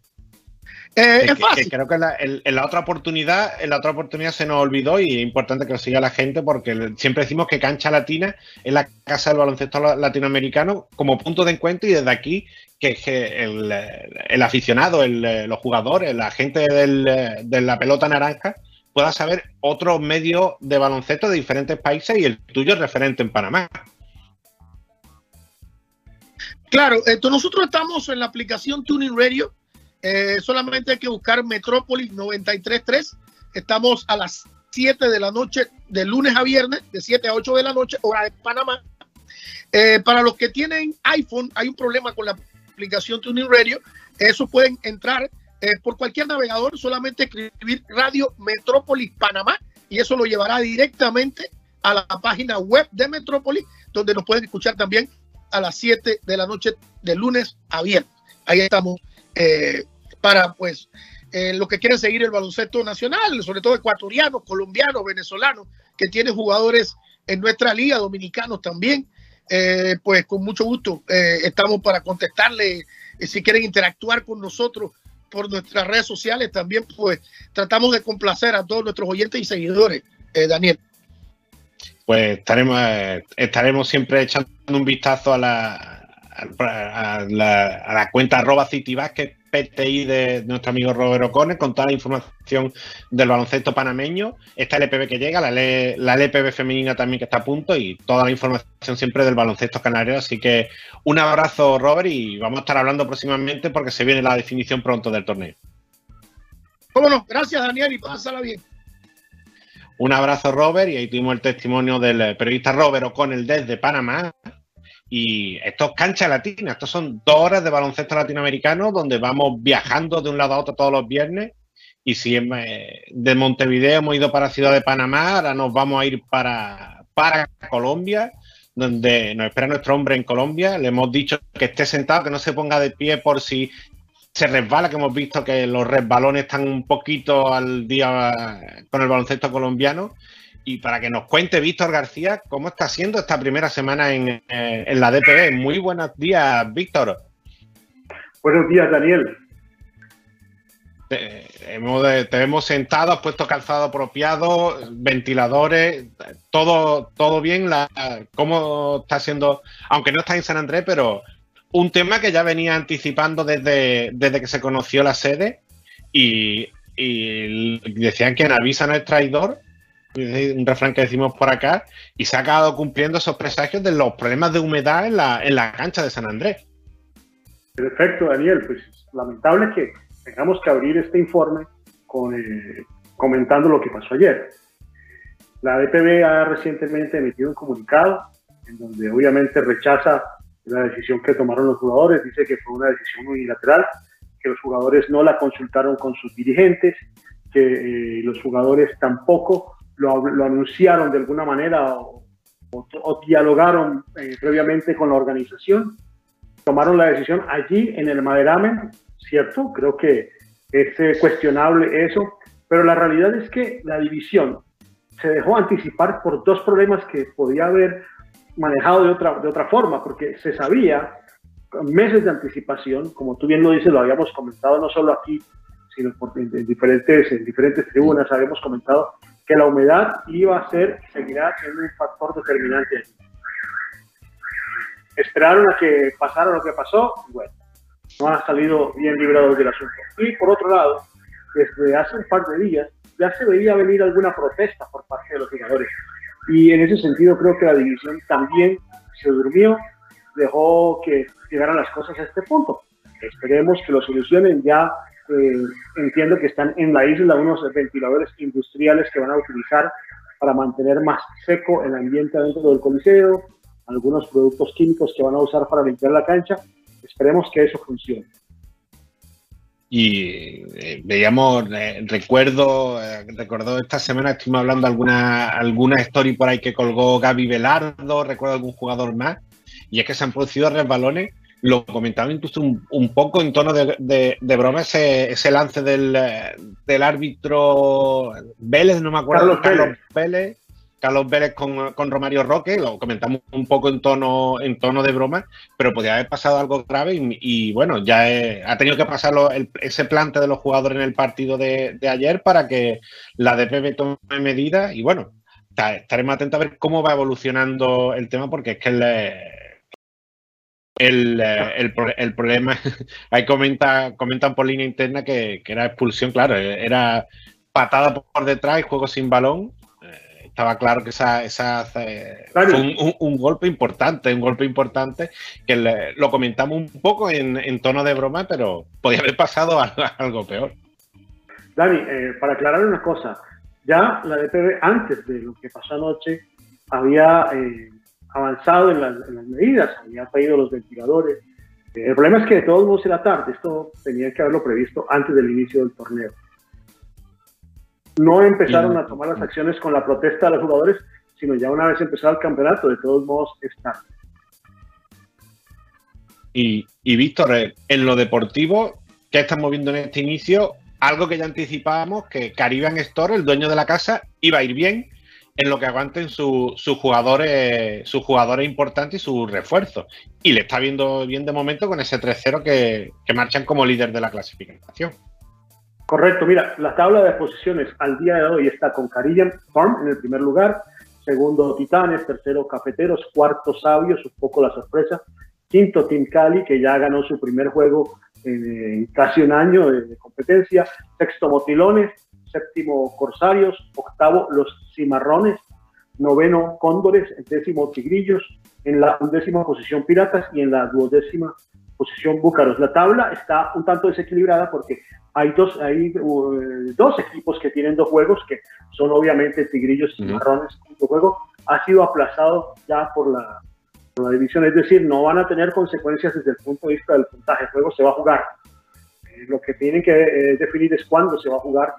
Speaker 4: Eh,
Speaker 2: Que-
Speaker 4: es
Speaker 2: que-
Speaker 4: fácil.
Speaker 2: que creo que la- en, en la otra oportunidad, en la otra oportunidad se nos olvidó y es importante que lo siga la gente porque siempre decimos que Cancha Latina es la casa del baloncesto la- latinoamericano como punto de encuentro y desde aquí que, que el, el aficionado, el, los jugadores, la gente del, de la pelota naranja pueda saber otros medios de baloncesto de diferentes países y el tuyo es referente en Panamá.
Speaker 4: Claro, esto, nosotros estamos en la aplicación Tuning Radio. eh, solamente hay que buscar Metrópolis 93.3. Estamos a las 7 de la noche, de lunes a viernes, de 7 a 8 de la noche, hora de Panamá. Eh, para los que tienen iPhone, hay un problema con la aplicación Tuning Radio. Eso pueden entrar eh, por cualquier navegador, solamente escribir Radio Metrópolis Panamá y eso lo llevará directamente a la página web de Metrópolis, donde nos pueden escuchar también a las 7 de la noche de lunes a viernes. Ahí estamos eh, para pues eh, los que quieren seguir el baloncesto nacional, sobre todo ecuatorianos, colombianos, venezolanos, que tienen jugadores en nuestra liga, dominicanos también. Eh, pues con mucho gusto estamos para contestarle si quieren interactuar con nosotros por nuestras redes sociales también pues tratamos de complacer a todos nuestros oyentes y seguidores eh, Daniel.
Speaker 2: Pues estaremos, eh, estaremos siempre echando un vistazo a la, a la, cuenta arroba City PTI de nuestro amigo Robert O'Connor con toda la información del baloncesto panameño. Esta LPB que llega, la, L- la LPB femenina también que está a punto y toda la información siempre del baloncesto canario. Así que un abrazo, Robert, y vamos a estar hablando próximamente porque se viene la definición pronto del torneo.
Speaker 4: Cómo no, gracias Daniel y pásala bien.
Speaker 2: Un abrazo, Robert, y ahí tuvimos el testimonio del periodista Robert O'Connell desde Panamá. Y esto es cancha latina, estos son dos horas de baloncesto latinoamericano donde vamos viajando de un lado a otro todos los viernes. Y si eh, de Montevideo hemos ido para Ciudad de Panamá, ahora nos vamos a ir para, para Colombia, donde nos espera nuestro hombre en Colombia. Le hemos dicho que esté sentado, que no se ponga de pie por si se resbala, que hemos visto que los resbalones están un poquito al día con el baloncesto colombiano. Y para que nos cuente Víctor García cómo está siendo esta primera semana en, eh, en la DPB. Muy buenos días, Víctor.
Speaker 5: Buenos días, Daniel.
Speaker 2: Te, hemos, te hemos sentado, has puesto calzado apropiado, ventiladores, todo, todo bien. La, ¿Cómo está siendo? Aunque no está en San Andrés, pero un tema que ya venía anticipando desde, desde que se conoció la sede y, y decían que Navisa no es traidor, un refrán que decimos por acá, y se ha acabado cumpliendo esos presagios de los problemas de humedad en la, en la cancha de San Andrés.
Speaker 5: Perfecto, Daniel. Pues lamentable que tengamos que abrir este informe con, eh, comentando lo que pasó ayer. La DPB ha recientemente emitido un comunicado en donde obviamente rechaza la decisión que tomaron los jugadores, dice que fue una decisión unilateral, que los jugadores no la consultaron con sus dirigentes, que eh, los jugadores tampoco lo, lo, anunciaron de alguna manera o, o, o dialogaron eh, previamente con la organización. Tomaron la decisión allí en el Maderamen, ¿cierto? Creo que es eh, cuestionable eso, pero la realidad es que la división se dejó anticipar por dos problemas que podía haber manejado de otra, de otra forma, porque se sabía meses de anticipación, como tú bien lo dices, lo habíamos comentado no solo aquí, sino en, diferentes, en diferentes tribunas, habíamos comentado que la humedad iba a ser, seguirá siendo un factor determinante allí. Esperaron a que pasara lo que pasó, y bueno, no han salido bien librados del asunto. Y por otro lado, desde hace un par de días ya se veía venir alguna protesta por parte de los jugadores. Y en ese sentido creo que la división también se durmió, dejó que llegaran las cosas a este punto. Esperemos que lo solucionen. Ya eh, entiendo que están en la isla unos ventiladores industriales que van a utilizar para mantener más seco el ambiente dentro del coliseo, algunos productos químicos que van a usar para limpiar la cancha. Esperemos que eso funcione
Speaker 2: y eh, eh, recuerdo, eh, recordó esta semana estuvimos hablando alguna, alguna story por ahí que colgó Gaby Velardo, recuerdo algún jugador más, y es que se han producido resbalones, lo comentaba incluso un, un poco en tono de, de, de broma ese, ese, lance del, del árbitro Vélez, no me acuerdo,
Speaker 5: Carlos, Carlos
Speaker 2: Vélez. Vélez. Carlos Vélez con, con, Romario Roque, lo comentamos un poco en tono, en tono de broma, pero podría haber pasado algo grave y, y bueno, ya he, ha tenido que pasar el, ese plante de los jugadores en el partido de, de, ayer para que la DPB tome medidas y bueno, estaremos atentos a ver cómo va evolucionando el tema porque es que el, el, el, el problema, ahí comenta, comentan por línea interna que, que era expulsión, claro, era patada por detrás y juego sin balón. Estaba claro que esa, esa eh, fue un, un, un, golpe importante, un golpe importante que le, lo comentamos un poco en, en, tono de broma, pero podía haber pasado algo, algo peor.
Speaker 5: Dani, eh, para aclarar una cosa, ya la DPB antes de lo que pasó anoche había eh, avanzado en las, en las, medidas, había pedido los ventiladores. Eh, el problema es que de todos modos era tarde, esto tenía que haberlo previsto antes del inicio del torneo no empezaron a tomar las acciones con la protesta de los jugadores, sino ya una vez empezado el campeonato, de todos modos está.
Speaker 2: Y, y Víctor, en lo deportivo, ¿qué estamos viendo en este inicio? Algo que ya anticipábamos, que Caribbean Store, el dueño de la casa, iba a ir bien en lo que aguanten sus su jugadores, sus jugadores importantes y sus refuerzos. Y le está viendo bien de momento con ese 3-0 que, marchan como líder de la clasificación.
Speaker 5: Correcto, mira, la tabla de posiciones al día de hoy está con Carillan Farm en el primer lugar, segundo Titanes, tercero Cafeteros, cuarto Sabios, un poco la sorpresa, quinto Team Cali, que ya ganó su primer juego en, en casi un año de, de competencia. Sexto, Motilones. Séptimo, Corsarios. Octavo, los Cimarrones. Noveno, Cóndores. Décimo, Tigrillos. En la undécima posición, Piratas. Y en la duodécima posición, Búcaros. La tabla está un tanto desequilibrada porque hay dos, hay, uh, dos equipos que tienen dos juegos, que son obviamente Tigrillos y. Cimarrones. Su juego ha sido aplazado ya por la, por la división, es decir, no van a tener consecuencias desde el punto de vista del puntaje. El juego se va a jugar. Eh, lo que tienen que eh, definir es cuándo se va a jugar.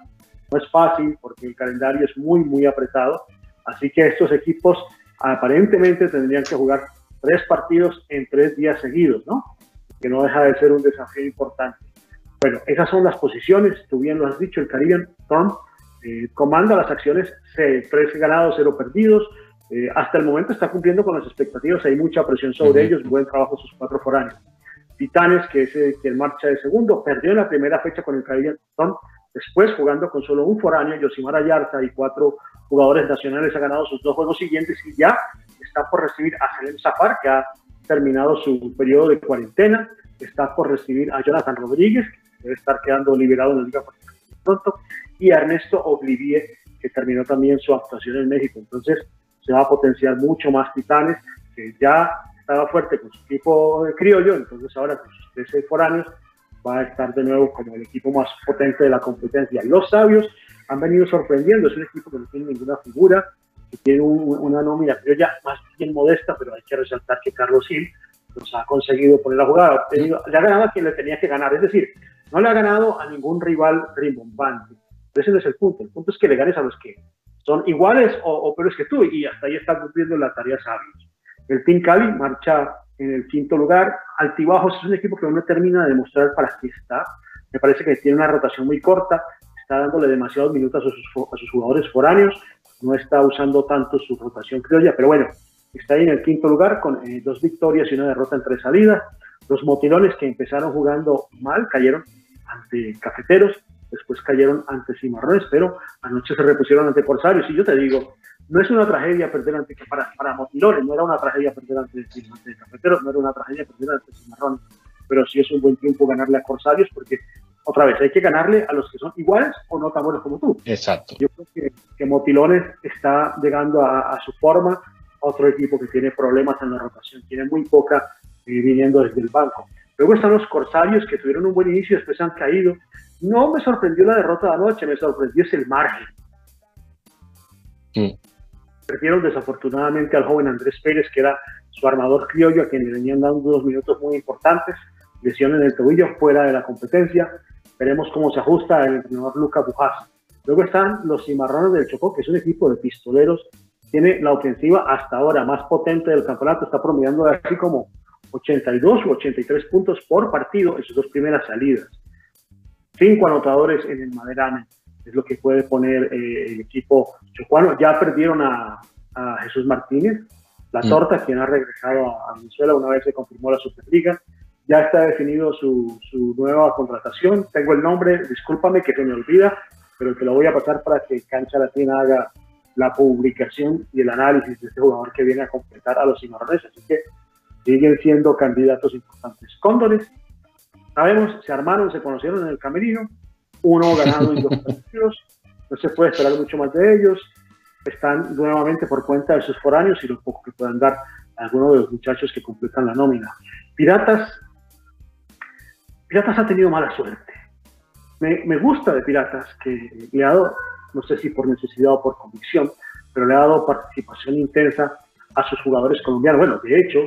Speaker 5: No es fácil porque el calendario es muy, muy apretado. Así que estos equipos aparentemente tendrían que jugar tres partidos en tres días seguidos, ¿no? Que no deja de ser un desafío importante. Bueno, esas son las posiciones. Tú bien lo has dicho, el Caribbean Storm eh, comanda las acciones, 13 ganados, 0 perdidos. Eh, hasta el momento está cumpliendo con las expectativas, hay mucha presión sobre ellos, buen trabajo sus cuatro foráneos. Titanes, que es el que marcha de segundo, perdió en la primera fecha con el Caribbean Storm, después jugando con solo un foráneo, Yosimar Ayarza y cuatro jugadores nacionales ha ganado sus dos juegos siguientes y ya está por recibir a Salem Zafar, que ha terminado su periodo de cuarentena, está por recibir a Jonathan Rodríguez, que debe estar quedando liberado en la Liga pronto, y a Ernesto Oblivier, que terminó también su actuación en México. Entonces se va a potenciar mucho más Titanes, que ya estaba fuerte con su equipo criollo, entonces ahora con sus 13 foráneos va a estar de nuevo como el equipo más potente de la competencia. Los sabios han venido sorprendiendo, es un equipo que no tiene ninguna figura, que tiene un- una nómina criolla más bien modesta, pero hay que resaltar que Carlos Gil los ha conseguido poner a jugar, ha tenido- le ha ganado a quien le tenía que ganar, es decir, no le ha ganado a ningún rival rimbombante. Pero ese no es el punto, el punto es que le ganes a los que son iguales o, o peores que tú, y hasta ahí está cumpliendo la tarea sabios. El Team Cali marcha en el quinto lugar. Altibajos es un equipo que no termina de demostrar para qué está. Me parece que tiene una rotación muy corta, está dándole demasiados minutos a sus, a sus jugadores foráneos, no está usando tanto su rotación criolla, pero bueno, está ahí en el quinto lugar con eh, dos victorias y una derrota en tres salidas. Los motilones que empezaron jugando mal cayeron ante cafeteros, después cayeron ante cimarrones, pero anoche se repusieron ante corsarios. Y yo te digo, no es una tragedia perder ante para, para motilones, no era una tragedia perder ante, ante cafeteros, no era una tragedia perder ante cimarrones, pero sí es un buen tiempo ganarle a corsarios porque otra vez hay que ganarle a los que son iguales o no tan buenos como tú.
Speaker 2: Exacto.
Speaker 5: Yo creo que, que Motilones está llegando a, a su forma. Otro equipo que tiene problemas en la rotación, tiene muy poca eh, viniendo desde el banco. Luego están los Corsarios que tuvieron un buen inicio, después han caído. No me sorprendió la derrota de anoche, me sorprendió es el margen.
Speaker 2: Mm.
Speaker 5: Perdieron desafortunadamente al joven Andrés Pérez, que era su armador criollo, a quien le venían dando unos minutos muy importantes. Lesión en el tobillo, fuera de la competencia. Veremos cómo se ajusta el entrenador Luca Bujas. Luego están los Cimarrones del Chocó, que es un equipo de pistoleros. Tiene la ofensiva hasta ahora más potente del campeonato. Está promediando así como 82 u 83 puntos por partido en sus dos primeras salidas. Cinco anotadores en el Maderame es lo que puede poner eh, el equipo chocuano. Ya perdieron a, a Jesús Martínez, la
Speaker 2: Mm.
Speaker 5: torta, quien ha regresado a, a Venezuela una vez se confirmó la Superliga. Ya está definido su, su nueva contratación. Tengo el nombre, discúlpame que se me olvida, pero te lo voy a pasar para que Cancha Latina haga la publicación y el análisis de este jugador que viene a completar a los cimarrones. Así que siguen siendo candidatos importantes. Cóndores, sabemos, se armaron, se conocieron en el camerino, uno ganado y dos partidos, no se puede esperar mucho más de ellos, están nuevamente por cuenta de sus foráneos y lo poco que puedan dar algunos de los muchachos que completan la nómina. Piratas, Piratas ha tenido mala suerte. Me, me gusta de Piratas que le ha dado, no sé si por necesidad o por convicción, pero le ha dado participación intensa a sus jugadores colombianos. Bueno, de hecho,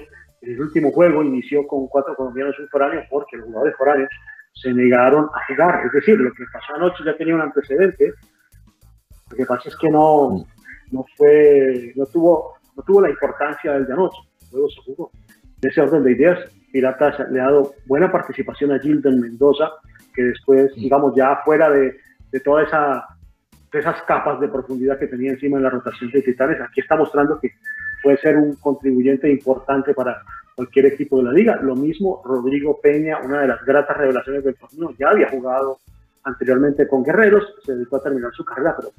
Speaker 5: en el último juego inició con cuatro colombianos y un foráneo porque los jugadores foráneos se negaron a jugar. Es decir, lo que pasó anoche ya tenía un antecedente. Lo que pasa es que no, no fue, no tuvo, no tuvo la importancia del de anoche. Luego se jugó. En ese orden de ideas, Piratas le ha dado buena participación a Gilden Mendoza, que después, digamos, ya fuera de, de toda esa esas capas de profundidad que tenía encima en la rotación de Titanes, aquí está mostrando que puede ser un contribuyente importante para cualquier equipo de la liga. Lo mismo Rodrigo Peña, una de las gratas revelaciones del torneo, ya había jugado anteriormente con Guerreros, se dedicó a terminar su carrera, pero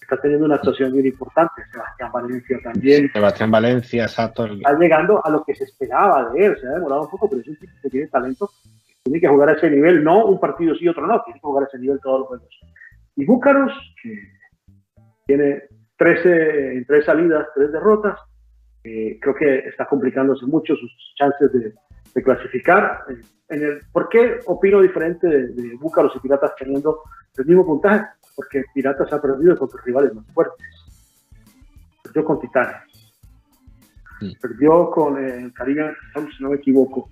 Speaker 5: está teniendo una actuación bien importante. Sebastián Valencia también.
Speaker 2: Sebastián Valencia, exacto.
Speaker 5: Está llegando a lo que se esperaba de él, se ha demorado un poco, pero es un tipo que tiene talento, Tiene que jugar a ese nivel, no un partido sí, otro no, tiene que jugar a ese nivel todos los juegos. Y Búcaros, que tiene 13, en tres salidas, tres derrotas, eh, creo que está complicándose mucho sus chances de, de clasificar. En el, ¿Por qué opino diferente de, de Búcaros y Piratas teniendo el mismo puntaje? Porque Piratas ha perdido contra rivales más fuertes. Perdió con Titanes.
Speaker 2: Sí.
Speaker 5: Perdió con eh, el Caribe, si no me equivoco.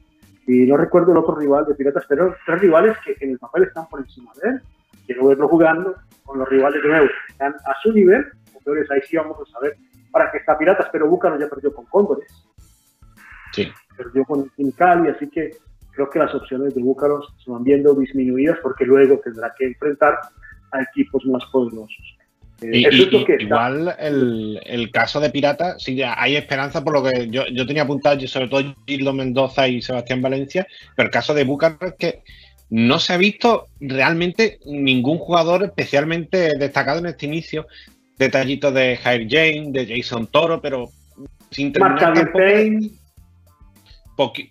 Speaker 5: Y no recuerdo el otro rival de Piratas, pero tres rivales que en el papel están por encima de él. Quiero verlo jugando con los rivales de nuevo. Están a su nivel, entonces ahí sí vamos a saber para qué está Piratas, pero Búcaros ya perdió con Cóndores
Speaker 2: Sí.
Speaker 5: perdió con Cali, así que creo que las opciones de Búcaros se van viendo disminuidas porque luego tendrá que enfrentar a equipos más poderosos. Eh,
Speaker 2: Y,
Speaker 5: eso
Speaker 2: y-
Speaker 5: es lo que
Speaker 2: y-
Speaker 5: está-
Speaker 2: igual el, el caso de Pirata, sí, hay esperanza por lo que yo, yo tenía apuntado, sobre todo Gildo Mendoza y Sebastián Valencia, pero el caso de Bucaras es que no se ha visto realmente ningún jugador especialmente destacado en este inicio. Detallitos de Jair Jane, de Jason Toro, pero sin terminar tampoco-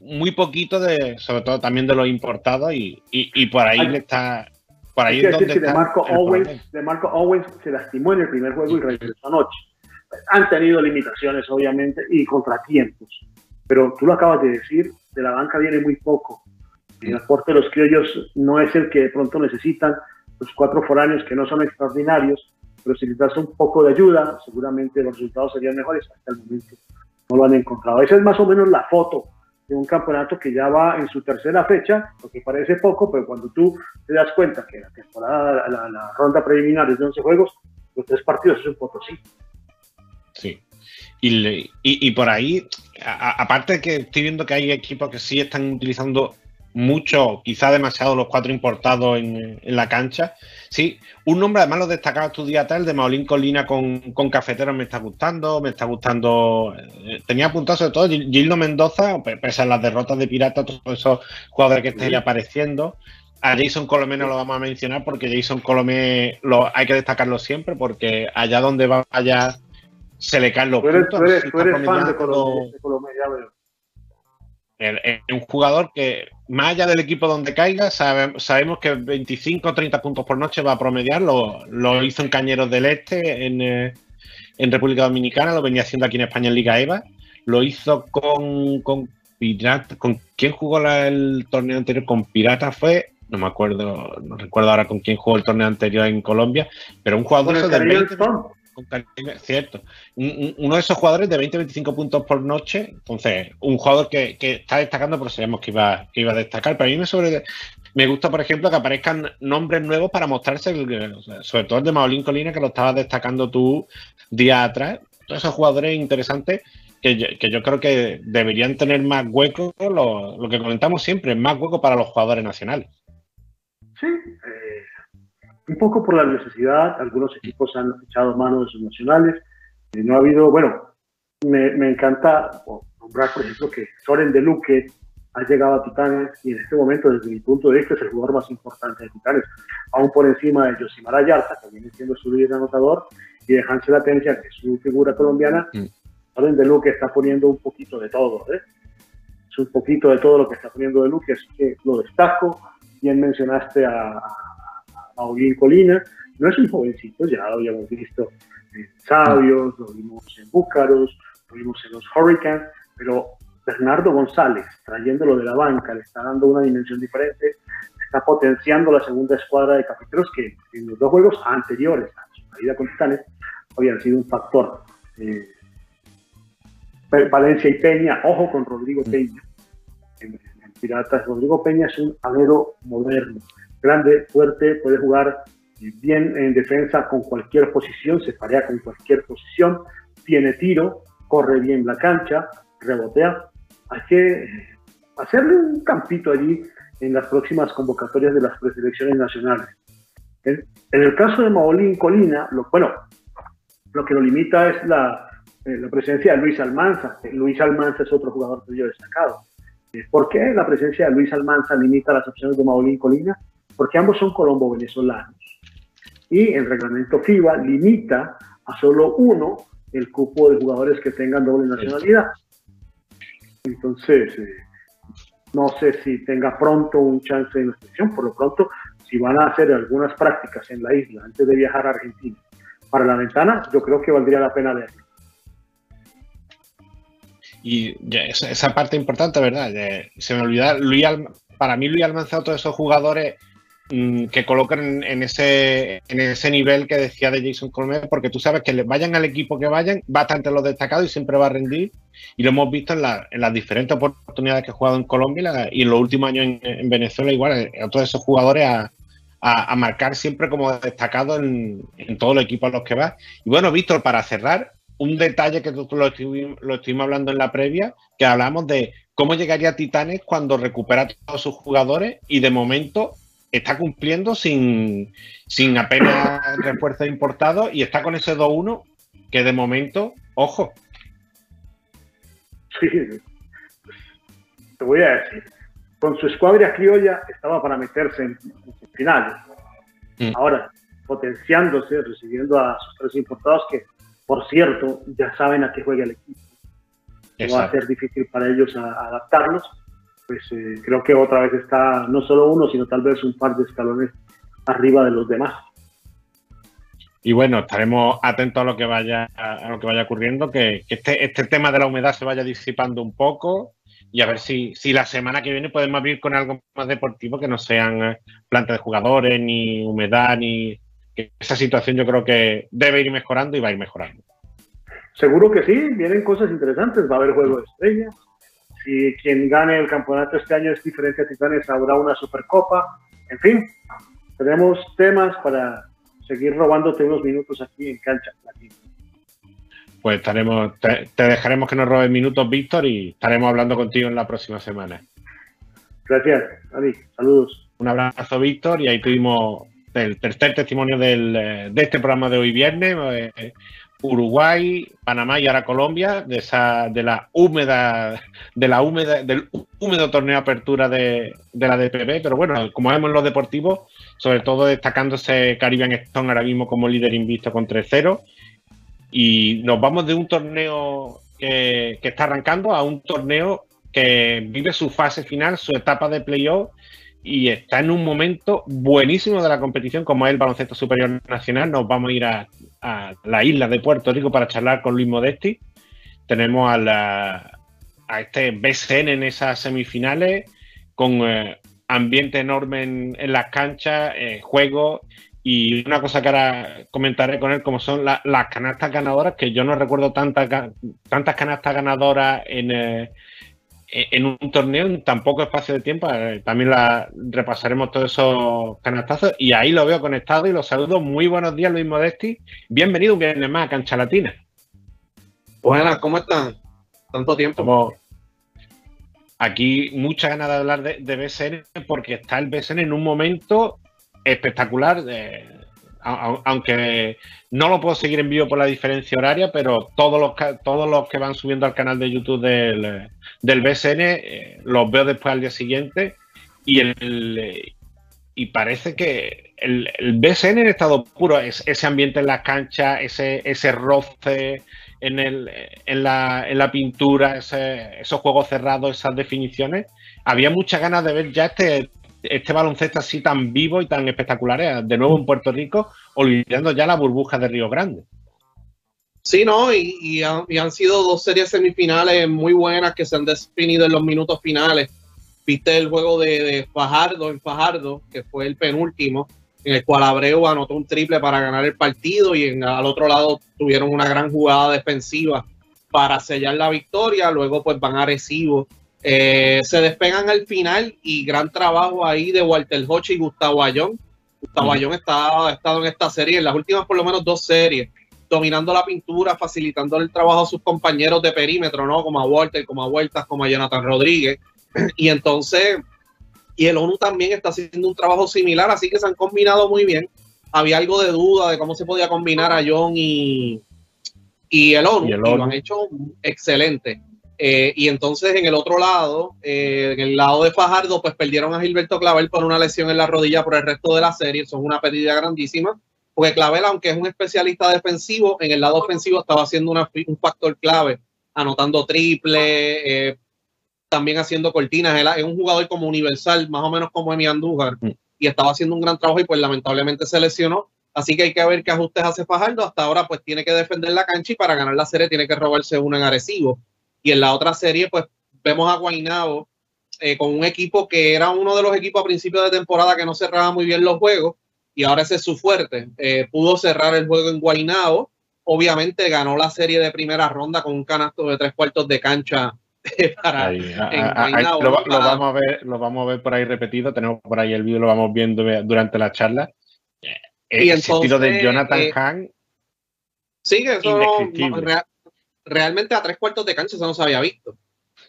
Speaker 2: muy poquito de, sobre todo también de los importados, y, y- y por ahí le está. Por ahí es donde
Speaker 5: que de
Speaker 2: está
Speaker 5: Marco. Owens, de Marco Owens se lastimó en el primer juego y regresó anoche. Han tenido limitaciones, obviamente, y contratiempos. Pero tú lo acabas de decir, de la banca viene muy poco. El aporte de los criollos no es el que de pronto necesitan los cuatro foráneos que no son extraordinarios, pero si les das un poco de ayuda, seguramente los resultados serían mejores. Hasta el momento no lo han encontrado. Esa es más o menos la foto de un campeonato que ya va en su tercera fecha, lo que parece poco, pero cuando tú te das cuenta que la temporada, la, ronda preliminar es de 11 juegos, los tres partidos es un potosí.
Speaker 2: Sí. Y, y, y por ahí, aparte que estoy viendo que hay equipos que sí están utilizando mucho, quizá demasiado los cuatro importados en, en la cancha. Sí, un nombre además lo destacaba tu día tal, de Maulín Colina con, con Cafeteros me está gustando, me está gustando. eh, Tenía apuntado sobre todo Gil- Gildo Mendoza, pe- pese a las derrotas de Pirata, todos esos jugadores que están ahí apareciendo. A Jason Colomé no lo vamos a mencionar porque Jason Colomé lo, hay que destacarlo siempre porque allá donde vaya se le caen los
Speaker 5: Tú eres,
Speaker 2: puntos.
Speaker 5: tú eres- tú fan de Colombia, ya veo.
Speaker 2: el- el- un jugador que, más allá del equipo donde caiga, sabe- sabemos que 25 o 30 puntos por noche va a promediar. Lo, lo hizo en Cañeros del Este, en, eh, en República Dominicana, lo venía haciendo aquí en España en Liga EVA. Lo hizo con, con Pirata. ¿Con quién jugó la- el torneo anterior? Con Pirata fue. No me acuerdo, no recuerdo ahora con quién jugó el torneo anterior en Colombia, pero un jugador de
Speaker 5: Caribbean
Speaker 2: 20,
Speaker 5: Storm.
Speaker 2: Cierto. Un- un- uno de esos jugadores de 20-25 puntos por noche. Entonces, un jugador que, que está destacando, pero sabíamos que iba, iba a destacar. Pero a mí me, sobre, me gusta, por ejemplo, que aparezcan nombres nuevos para mostrarse, sobre todo el de Maulín Colina, que lo estabas destacando tú días atrás. Todos esos jugadores interesantes que yo, que yo creo que deberían tener más hueco, lo, lo que comentamos siempre, más hueco para los jugadores nacionales.
Speaker 5: Sí, eh, un poco por la necesidad, algunos equipos han echado mano de sus nacionales. Eh, no ha habido, bueno, me, me encanta nombrar, por ejemplo, que Soren de Luque ha llegado a Titanes y en este momento, desde mi punto de vista, es el jugador más importante de Titanes, aún por encima de Josimar Ayarza, que viene siendo su líder anotador, y de Hansel Atencia, que es su figura colombiana.
Speaker 2: Mm.
Speaker 5: Soren de Luque está poniendo un poquito de todo, ¿eh? Es un poquito de todo lo que está poniendo de Luque, así que lo destaco bien mencionaste a, a, a Maulín Colina, no es un jovencito, ya lo habíamos visto en Sabios, lo vimos en Búcaros, lo vimos en los Hurricanes, pero Bernardo González, trayéndolo de la banca, le está dando una dimensión diferente, está potenciando la segunda escuadra de cafeteros que en los dos juegos anteriores a su caída con Titanes habían sido un factor. Eh, Valencia y Peña, ojo con Rodrigo Peña, en, en Piratas. Rodrigo Peña es un alero moderno, grande, fuerte, puede jugar bien en defensa con cualquier posición, se parea con cualquier posición, tiene tiro, corre bien la cancha, rebotea. Hay que hacerle un campito allí en las próximas convocatorias de las preselecciones nacionales. En, el caso de Maolín Colina, lo, bueno, lo que lo limita es la, eh, la presencia de Luis Almanza. Luis Almanza es otro jugador que yo he destacado. ¿Por qué la presencia de Luis Almanza limita las opciones de Maulín Colina? Porque ambos son colombo-venezolanos. Y el reglamento FIBA limita a solo uno el cupo de jugadores que tengan doble nacionalidad. Entonces, eh, no sé si tenga pronto un chance la selección. Por lo pronto, si van a hacer algunas prácticas en la isla antes de viajar a Argentina para la ventana, yo creo que valdría la pena verlo.
Speaker 2: Y ya, esa, esa parte importante, ¿verdad? De- se me olvida, Luis para mí Luis Almanzado, todos esos jugadores mm, que colocan en, ese, en ese nivel que decía de Jason Colmer, porque tú sabes que le vayan al equipo que vayan, va a estar entre los destacados y siempre va a rendir. Y lo hemos visto en, la- en las diferentes oportunidades que ha jugado en Colombia y, en los últimos años en, en Venezuela, igual, eh, a todos esos jugadores a, marcar siempre como destacados en, en todos los equipos a los que va. Y bueno, Víctor, para cerrar, un detalle que tú, tú lo, estuvimos, lo estuvimos hablando en la previa, que hablamos de cómo llegaría Titanes cuando recupera a todos sus jugadores y de momento está cumpliendo sin, sin apenas refuerzos importados y está con ese 2-1 que de momento, ojo,
Speaker 5: Sí, te voy a decir, con su escuadra criolla estaba para meterse en, en finales.
Speaker 2: Mm.
Speaker 5: Ahora, potenciándose, recibiendo a sus tres importados que, por cierto, ya saben a qué juega el equipo. Va a ser difícil para ellos a- a adaptarlos. Pues eh, creo que otra vez está no solo uno, sino tal vez un par de escalones arriba de los demás.
Speaker 2: Y bueno, estaremos atentos a lo que vaya, a lo que vaya ocurriendo, que, que este, este tema de la humedad se vaya disipando un poco y a ver si, si la semana que viene podemos abrir con algo más deportivo que no sean eh, plantas de jugadores, ni humedad, ni que esa situación yo creo que debe ir mejorando y va a ir mejorando.
Speaker 5: Seguro que sí, vienen cosas interesantes, va a haber juego de estrellas. Si quien gane el campeonato este año es diferencia Titanes, habrá una supercopa. En fin, tenemos temas para seguir robándote unos minutos aquí en Cancha Latina.
Speaker 2: Pues estaremos, te, te dejaremos que nos robes minutos, Víctor, y estaremos hablando contigo en la próxima semana.
Speaker 5: Gracias, Adi. Saludos.
Speaker 2: Un abrazo, Víctor, y ahí tuvimos el tercer testimonio del, eh, de este programa de hoy viernes. eh, Uruguay, Panamá y ahora Colombia, de esa, de la húmeda, de la húmeda, del húmedo torneo de apertura de, de la DPB, pero bueno, como vemos en los deportivos, sobre todo destacándose Caribbean Stone ahora mismo como líder invisto con 3-0. Y nos vamos de un torneo que, que está arrancando a un torneo que vive su fase final, su etapa de playoff y está en un momento buenísimo de la competición, como es el baloncesto superior nacional. Nos vamos a ir a, a la isla de Puerto Rico para charlar con Luis Modesti. Tenemos a, la, a este BCN en esas semifinales, con eh, ambiente enorme en, las canchas, eh, juegos y una cosa que ahora comentaré con él, como son la- las canastas ganadoras, que yo no recuerdo tantas, ga- tantas canastas ganadoras en, eh, en un torneo en tan poco espacio de tiempo. Eh, También la repasaremos todos esos canastazos y ahí lo veo conectado y lo saludo. Muy buenos días, Luis Modesti. Bienvenido un viernes más a Cancha Latina.
Speaker 6: Buenas, ¿cómo están? Tanto tiempo.
Speaker 2: Como aquí muchas ganas de hablar de, de BSN porque está el BSN en un momento espectacular. eh, aunque no lo puedo seguir en vivo por la diferencia horaria, pero todos los, todos los que van subiendo al canal de YouTube del, del BSN eh, los veo después al día siguiente y el, y parece que el, el BSN en estado puro es ese ambiente en las canchas, ese, ese roce en, el, en, la, en la pintura, ese- esos juegos cerrados, esas definiciones. Había muchas ganas de ver ya este, este baloncesto así tan vivo y tan espectacular eh, de nuevo en Puerto Rico, olvidando ya la burbuja de Río Grande.
Speaker 6: Sí, ¿no? Y, y han, sido dos series semifinales muy buenas que se han definido en los minutos finales. Viste el juego de, de Fajardo en Fajardo, que fue el penúltimo, en el cual Abreu anotó un triple para ganar el partido y en, al otro lado tuvieron una gran jugada defensiva para sellar la victoria. Luego pues van a Arecibo. Eh, se despegan al final y gran trabajo ahí de Walter Hoche y Gustavo Ayón. Gustavo. Ayón está, ha estado en esta serie, en las últimas por lo menos dos series dominando la pintura, facilitando el trabajo a sus compañeros de perímetro, ¿no? Como a Walter, como a Huertas, como a Jonathan Rodríguez. Y entonces, y el ONU también está haciendo un trabajo similar, así que se han combinado muy bien. Había algo de duda de cómo se podía combinar a John y, y el ONU,
Speaker 2: Y
Speaker 6: y,
Speaker 2: el
Speaker 6: lo
Speaker 2: ONU.
Speaker 6: han hecho excelente. Eh, y entonces en el otro lado, eh, en el lado de Fajardo, pues perdieron a Gilberto Clavel por una lesión en la rodilla por el resto de la serie. Son una pérdida grandísima porque Clavel, aunque es un especialista defensivo, en el lado ofensivo estaba haciendo una- un factor clave, anotando triple, eh, también haciendo cortinas. Él es un jugador como universal, más o menos como Emi Andújar,
Speaker 2: Mm.
Speaker 6: y estaba haciendo un gran trabajo y pues lamentablemente se lesionó. Así que hay que ver qué ajustes hace Fajardo. Hasta ahora pues tiene que defender la cancha y para ganar la serie tiene que robarse uno en Arecibo. Y en la otra serie pues vemos a Guainabo eh, con un equipo que era uno de los equipos a principios de temporada que no cerraba muy bien los juegos y ahora ese es su fuerte. Eh, pudo cerrar el juego en Guainabo. Obviamente ganó la serie de primera ronda con un canasto de tres cuartos de cancha eh, para,
Speaker 2: Ahí, a-
Speaker 6: en
Speaker 2: a- a- ahí
Speaker 6: Guaynabo,
Speaker 2: lo, vamos a ver, lo vamos a ver por ahí repetido. Tenemos por ahí el vídeo, lo vamos viendo durante la charla.
Speaker 6: Y
Speaker 2: El estilo de
Speaker 6: entonces,
Speaker 2: Jonathan
Speaker 6: eh,
Speaker 2: Hahn,
Speaker 6: Sí, eso no-
Speaker 2: Indescriptible.
Speaker 6: no, realmente a tres cuartos de cancha eso no se había visto.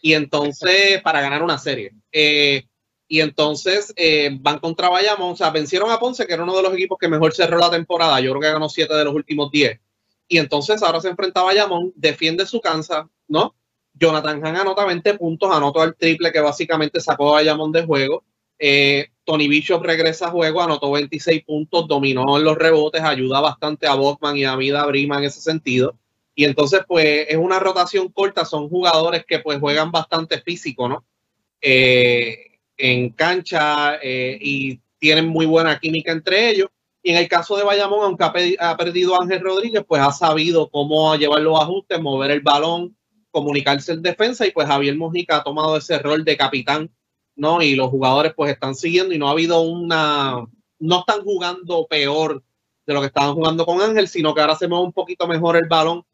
Speaker 6: Y entonces, para ganar una serie. Eh, y entonces eh, van contra Bayamón, o sea, vencieron a Ponce, que era uno de los equipos que mejor cerró la temporada. Yo creo que ganó siete de los últimos diez. Y entonces ahora se enfrenta a Bayamón, defiende su cansa, ¿no? Jonathan Han anota 20 puntos, anotó el triple que básicamente sacó a Bayamón de juego. Eh, Tony Bishop regresa a juego, anotó 26 puntos, dominó en los rebotes, ayuda bastante a Bosman y a Vida Brima en ese sentido. Y entonces, pues, es una rotación corta, son jugadores que pues juegan bastante físico, ¿no? Eh, en cancha eh, y tienen muy buena química entre ellos. Y en el caso de Bayamón, aunque ha, perdido a Ángel Rodríguez, pues ha sabido cómo llevar los ajustes, mover el balón, comunicarse en defensa y pues Javier Mojica ha tomado ese rol de capitán, ¿no? Y los jugadores pues están siguiendo y no ha habido una, no están jugando peor de lo que estaban jugando con Ángel, sino que ahora se mueve un poquito mejor el balón,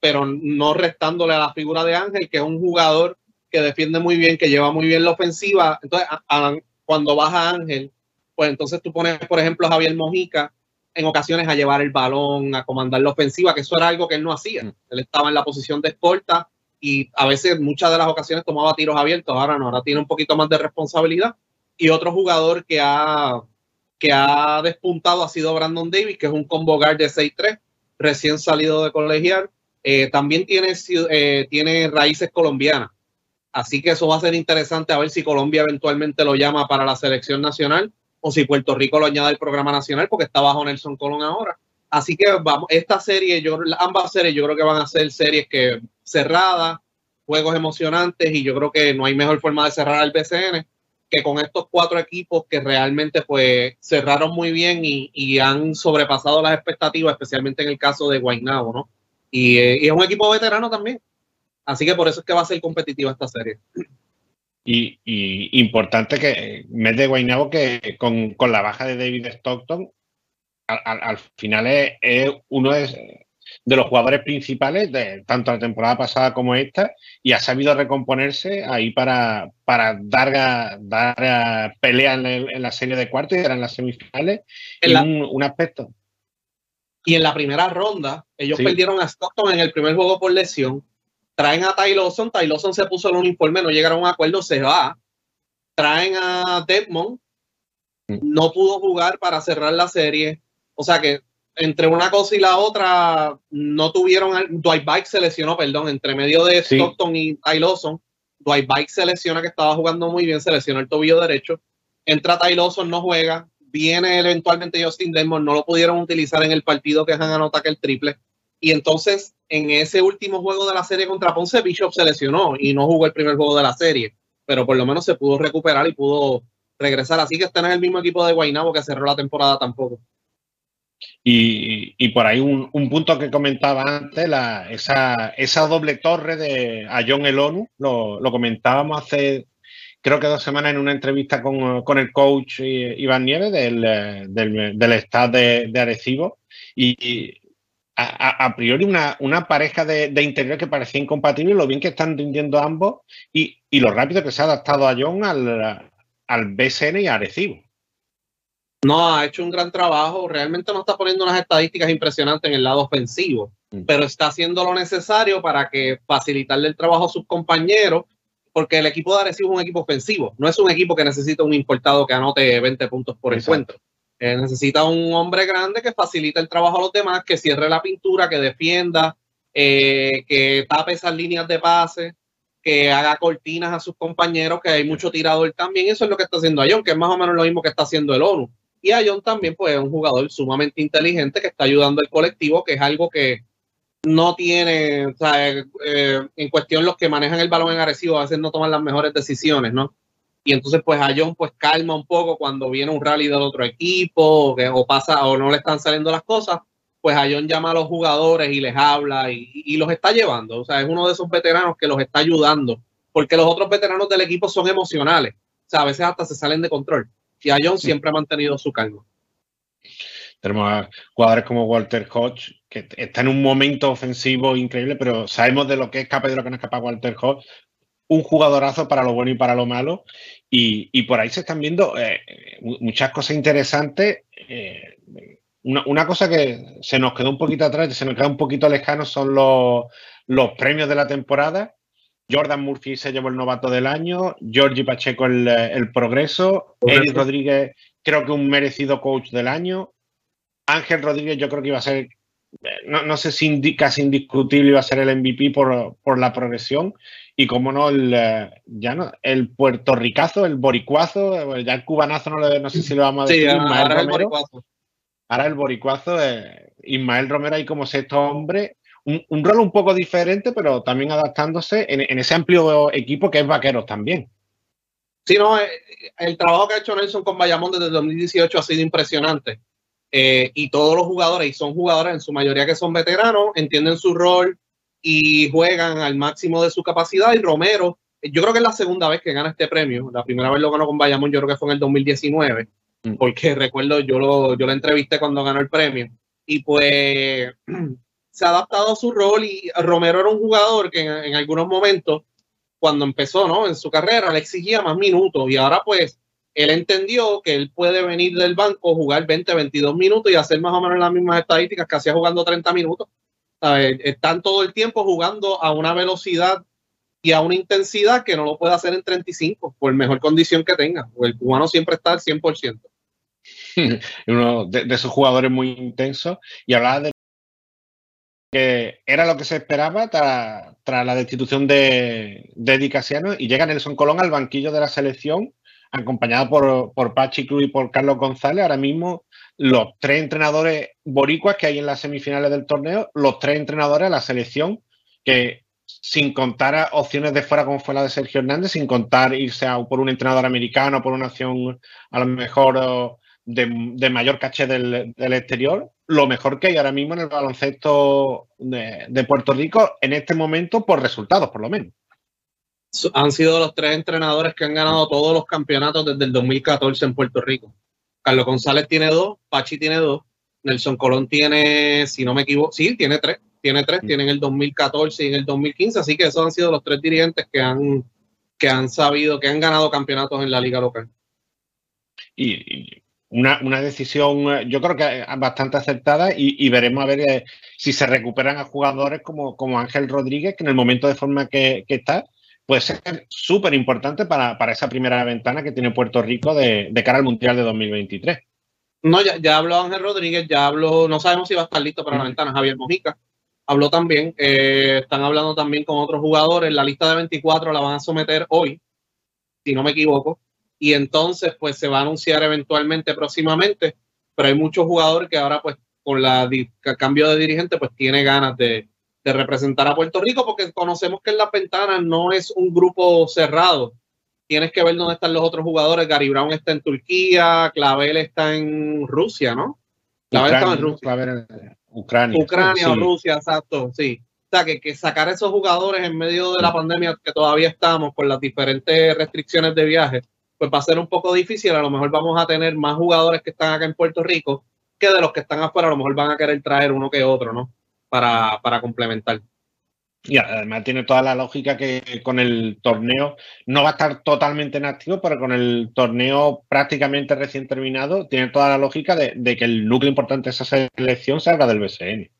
Speaker 6: pero no restándole a la figura de Ángel, que es un jugador que defiende muy bien, que lleva muy bien la ofensiva. Entonces, a- a- cuando baja Ángel, pues entonces tú pones, por ejemplo, a Javier Mojica en ocasiones a llevar el balón, a comandar la ofensiva, que eso era algo que él no hacía.
Speaker 2: Mm.
Speaker 6: Él estaba en la posición de escolta y a veces, muchas de las ocasiones, tomaba tiros abiertos. Ahora no, ahora tiene un poquito más de responsabilidad. Y otro jugador que ha, que ha despuntado ha sido Brandon Davis, que es un combo guard de 6'3, recién salido de colegial. Eh, también tiene, eh, tiene raíces colombianas. Así que eso va a ser interesante a ver si Colombia eventualmente lo llama para la selección nacional o si Puerto Rico lo añade al programa nacional porque está bajo Nelson Colón ahora. Así que vamos, esta serie, yo, ambas series yo creo que van a ser series que cerradas, juegos emocionantes y yo creo que no hay mejor forma de cerrar al BCN que con estos cuatro equipos que realmente pues cerraron muy bien y, y han sobrepasado las expectativas, especialmente en el caso de Guaynabo, ¿no? Y, eh, y es un equipo veterano también. Así que por eso es que va a ser competitiva esta serie.
Speaker 2: Y, y importante que mes de Guaynabo que con, con la baja de David Stockton, al, al- al final es, es uno de, de los jugadores principales de tanto la temporada pasada como esta y ha sabido recomponerse ahí para, para dar, a- dar pelea en, el- en la serie de cuartos y en las semifinales.
Speaker 6: En
Speaker 2: y
Speaker 6: la-
Speaker 2: un, un aspecto.
Speaker 6: Y en la primera ronda, ellos
Speaker 2: Sí.
Speaker 6: perdieron a Stockton en el primer juego por lesión. Traen a Ty Lawson, Ty Lawson se puso el uniforme, no llegaron a un acuerdo, se va. Traen a Desmond,
Speaker 2: Mm.
Speaker 6: no pudo jugar para cerrar la serie. O sea que entre una cosa y la otra, no tuvieron. Dwight Bike se lesionó, perdón, entre medio de
Speaker 2: Sí.
Speaker 6: Stockton y Ty Lawson. Dwight Bike se lesiona, que estaba jugando muy bien, se el tobillo derecho. Entra Ty Lawson, no juega. Viene eventualmente Justin Desmond, no lo pudieron utilizar en el partido que Han anota que el triple. Y entonces, en ese último juego de la serie contra Ponce, Bishop se lesionó y no jugó el primer juego de la serie. Pero por lo menos se pudo recuperar y pudo regresar. Así que este no es el mismo equipo de Guaynabo que cerró la temporada tampoco.
Speaker 2: Y, y por ahí un, un punto que comentaba antes, la, esa, esa doble torre de a John Elonu, lo, lo comentábamos hace creo que dos semanas en una entrevista con, con el coach eh, Iván Nieves del, eh, del, del staff de, de Arecibo y, a, priori una, una pareja de, de interior que parecía incompatible, lo bien que están rindiendo ambos y, y lo rápido que se ha adaptado a John al, al BSN y a Arecibo.
Speaker 6: No, ha hecho un gran trabajo. Realmente no está poniendo unas estadísticas impresionantes en el lado ofensivo,
Speaker 2: Mm.
Speaker 6: pero está haciendo lo necesario para que facilitarle el trabajo a sus compañeros, porque el equipo de Arecibo es un equipo ofensivo. No es un equipo que necesita un importado que anote 20 puntos por
Speaker 2: Exacto.
Speaker 6: encuentro. Eh, necesita un hombre grande que facilite el trabajo a los demás, que cierre la pintura, que defienda, eh, que tape esas líneas de pase, que haga cortinas a sus compañeros, que hay mucho tirador también. Eso es lo que está haciendo Ayón, que es más o menos lo mismo que está haciendo el ONU. Y Ayón también, pues, es un jugador sumamente inteligente que está ayudando al colectivo, que es algo que no tiene, o sea, eh, eh, en cuestión los que manejan el balón en Arecibo a veces no toman las mejores decisiones, ¿no? Y entonces pues a John pues calma un poco cuando viene un rally del otro equipo o, que, o pasa o no le están saliendo las cosas, pues a John llama a los jugadores y les habla y, y los está llevando, o sea, es uno de esos veteranos que los está ayudando, porque los otros veteranos del equipo son emocionales, o sea, a veces hasta se salen de control. Y a John siempre ha mantenido su calma.
Speaker 2: Tenemos a jugadores como Walter Hodge, que está en un momento ofensivo increíble, pero sabemos de lo que es capaz y de lo que no es capaz Walter Hodge. Un jugadorazo para lo bueno y para lo malo. Y, y por ahí se están viendo eh, muchas cosas interesantes. Eh, una, una, cosa que se nos quedó un poquito atrás, se nos queda un poquito lejano, son los, los premios de la temporada. Jordan Murphy se llevó el novato del año, Georgie Pacheco el, el progreso, Eric Rodríguez creo que un merecido coach del año, Ángel Rodríguez yo creo que iba a ser, no, no sé si indi, casi indiscutible iba a ser el MVP por, por la progresión. Y como no, el, ya no, el puertorricazo, el boricuazo, ya el cubanazo, no, le, no sé si lo vamos a decir.
Speaker 6: Sí,
Speaker 2: Ismael
Speaker 6: ahora el
Speaker 2: Romero.
Speaker 6: boricuazo.
Speaker 2: Ahora el boricuazo, eh, Ismael Romero ahí como sexto hombre. Un, un, rol un poco diferente, pero también adaptándose en, en, ese amplio equipo que es Vaqueros también.
Speaker 6: Sí, no, eh, el trabajo que ha hecho Nelson con Bayamón desde el 2018 ha sido impresionante. Eh, y todos los jugadores, y son jugadores en su mayoría que son veteranos, entienden su rol y juegan al máximo de su capacidad. Y Romero, yo creo que es la segunda vez que gana este premio. La primera vez lo ganó con Bayamón, yo creo que fue en el 2019, mm. porque recuerdo, yo lo, yo lo entrevisté cuando ganó el premio. Y pues se ha adaptado a su rol y Romero era un jugador que en, en algunos momentos, cuando empezó ¿no? en su carrera, le exigía más minutos y ahora pues él entendió que él puede venir del banco, jugar 20, 22 minutos y hacer más o menos las mismas estadísticas que hacía jugando 30 minutos. ¿Sabes? Están todo el tiempo jugando a una velocidad y a una intensidad que no lo puede hacer en 35, por mejor condición que tenga. El cubano siempre está al 100%.
Speaker 2: Uno de, de esos jugadores muy intensos. Y hablaba de que era lo que se esperaba tras, la destitución de, de Eddie Casiano y llega Nelson Colón al banquillo de la selección acompañado por, por Pachi Cruz y por Carlos González. Ahora mismo, los tres entrenadores boricuas que hay en las semifinales del torneo, los tres entrenadores de la selección, que sin contar opciones de fuera como fue la de Sergio Hernández, sin contar irse por un entrenador americano, por una acción a lo mejor de, de mayor caché del, exterior, lo mejor que hay ahora mismo en el baloncesto de Puerto Rico en este momento por resultados, por lo menos
Speaker 6: han sido los tres entrenadores que han ganado todos los campeonatos desde el 2014 en Puerto Rico. Carlos González tiene dos, Pachi tiene dos, Nelson Colón tiene, si no me equivoco, sí, tiene tres, tiene tres, tiene en el 2014 y en el 2015, así que esos han sido los tres dirigentes que han, que han sabido, que han ganado campeonatos en la liga local.
Speaker 2: Y, una, una, decisión, yo creo que bastante acertada y, y veremos a ver eh, si se recuperan a jugadores como, como Ángel Rodríguez, que en el momento de forma que, que está, puede ser súper importante para, para, esa primera ventana que tiene Puerto Rico de, de cara al Mundial de 2023.
Speaker 6: No, ya, ya, habló Ángel Rodríguez, ya habló, no sabemos si va a estar listo para la ventana, Javier Mojica. Habló también, eh, están hablando también con otros jugadores, la lista de 24 la van a someter hoy, si no me equivoco, y entonces pues se va a anunciar eventualmente próximamente, pero hay muchos jugadores que ahora pues con la, el cambio de dirigente pues tiene ganas de, de representar a Puerto Rico, porque conocemos que en las ventanas no es un grupo cerrado. Tienes que ver dónde están los otros jugadores. Gary Brown está en Turquía, Clavel está en Rusia, ¿no? Clavel está en Rusia.
Speaker 2: Clavel, Ucrania.
Speaker 6: Ucrania sí. o Rusia, exacto, sí. O sea, que, que sacar esos jugadores en medio de la pandemia que todavía estamos con las diferentes restricciones de viaje, pues va a ser un poco difícil. A lo mejor vamos a tener más jugadores que están acá en Puerto Rico que de los que están afuera. A lo mejor van a querer traer uno que otro, ¿no? Para, para complementar.
Speaker 2: Y además tiene toda la lógica que con el torneo no va a estar totalmente en activo, pero con el torneo prácticamente recién terminado, tiene toda la lógica de, de que el núcleo importante de esa selección salga del BCN.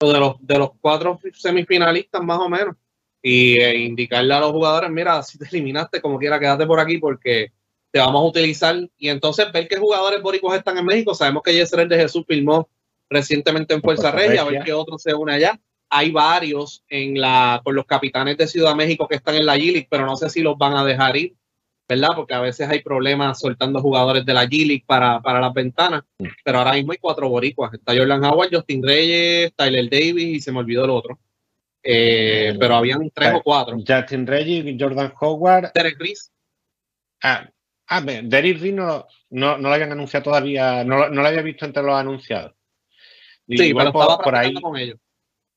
Speaker 6: De los, de los cuatro semifinalistas, más o menos. Y eh, indicarle a los jugadores: mira, si te eliminaste, como quiera, quédate por aquí porque te vamos a utilizar. Y entonces ver qué jugadores boricuas están en México. Sabemos que Yesel de Jesús filmó recientemente en Fuerza Regia, a ver qué otros se une allá. Hay varios en la, con los capitanes de Ciudad México que están en la G-League, pero no sé si los van a dejar ir. ¿verdad? Porque a veces hay problemas soltando jugadores de la G-League para, para las ventanas, pero ahora mismo hay cuatro boricuas. Está Jordan Howard, Justin Reyes, Tyler Davis y se me olvidó el otro. Eh, pero habían tres o cuatro.
Speaker 2: Justin Reggie, Jordan Howard.
Speaker 6: Derek Reese.
Speaker 2: Ah, ah Derek Reese no, no, no lo habían anunciado todavía, no, no lo había visto entre los anunciados. Y
Speaker 6: Sí,
Speaker 2: igual
Speaker 6: pero
Speaker 2: por,
Speaker 6: estaba
Speaker 2: por ahí,
Speaker 6: con ellos.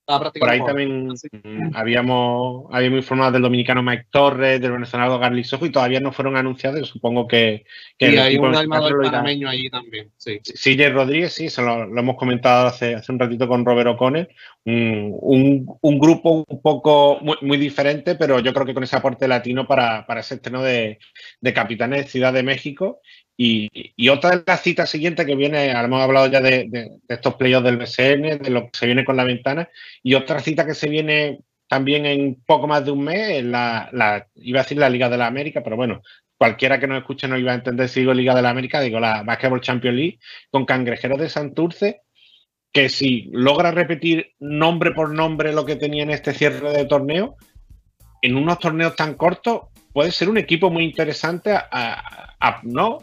Speaker 6: Estaba
Speaker 2: por ahí
Speaker 6: con
Speaker 2: también
Speaker 6: ellos.
Speaker 2: Mm, habíamos, habíamos informado del dominicano Mike Torres, del venezolano Garly Sojo y todavía no fueron anunciados. Supongo que, que
Speaker 6: Y
Speaker 2: el
Speaker 6: hay un armador panameño allí también. Sí.
Speaker 2: CJ Rodríguez, sí, se lo, lo hemos comentado hace, hace un ratito con Robert O'Connell. Un, un- un grupo un poco muy, muy diferente, pero yo creo que con ese aporte latino para, para ese estreno de, de Capitanes de Ciudad de México. Y, otra de las citas siguientes que viene, hemos hablado ya de, estos playoffs del BCN, de lo que se viene con la ventana, y otra cita que se viene también en poco más de un mes, es la, la- iba a decir la Liga de la América, pero bueno, cualquiera que nos escuche no iba a entender si digo Liga de la América, digo la Basketball Champions League, con Cangrejeros de Santurce, que si logra repetir nombre por nombre lo que tenía en este cierre de torneo, en unos torneos tan cortos, puede ser un equipo muy interesante ¿no?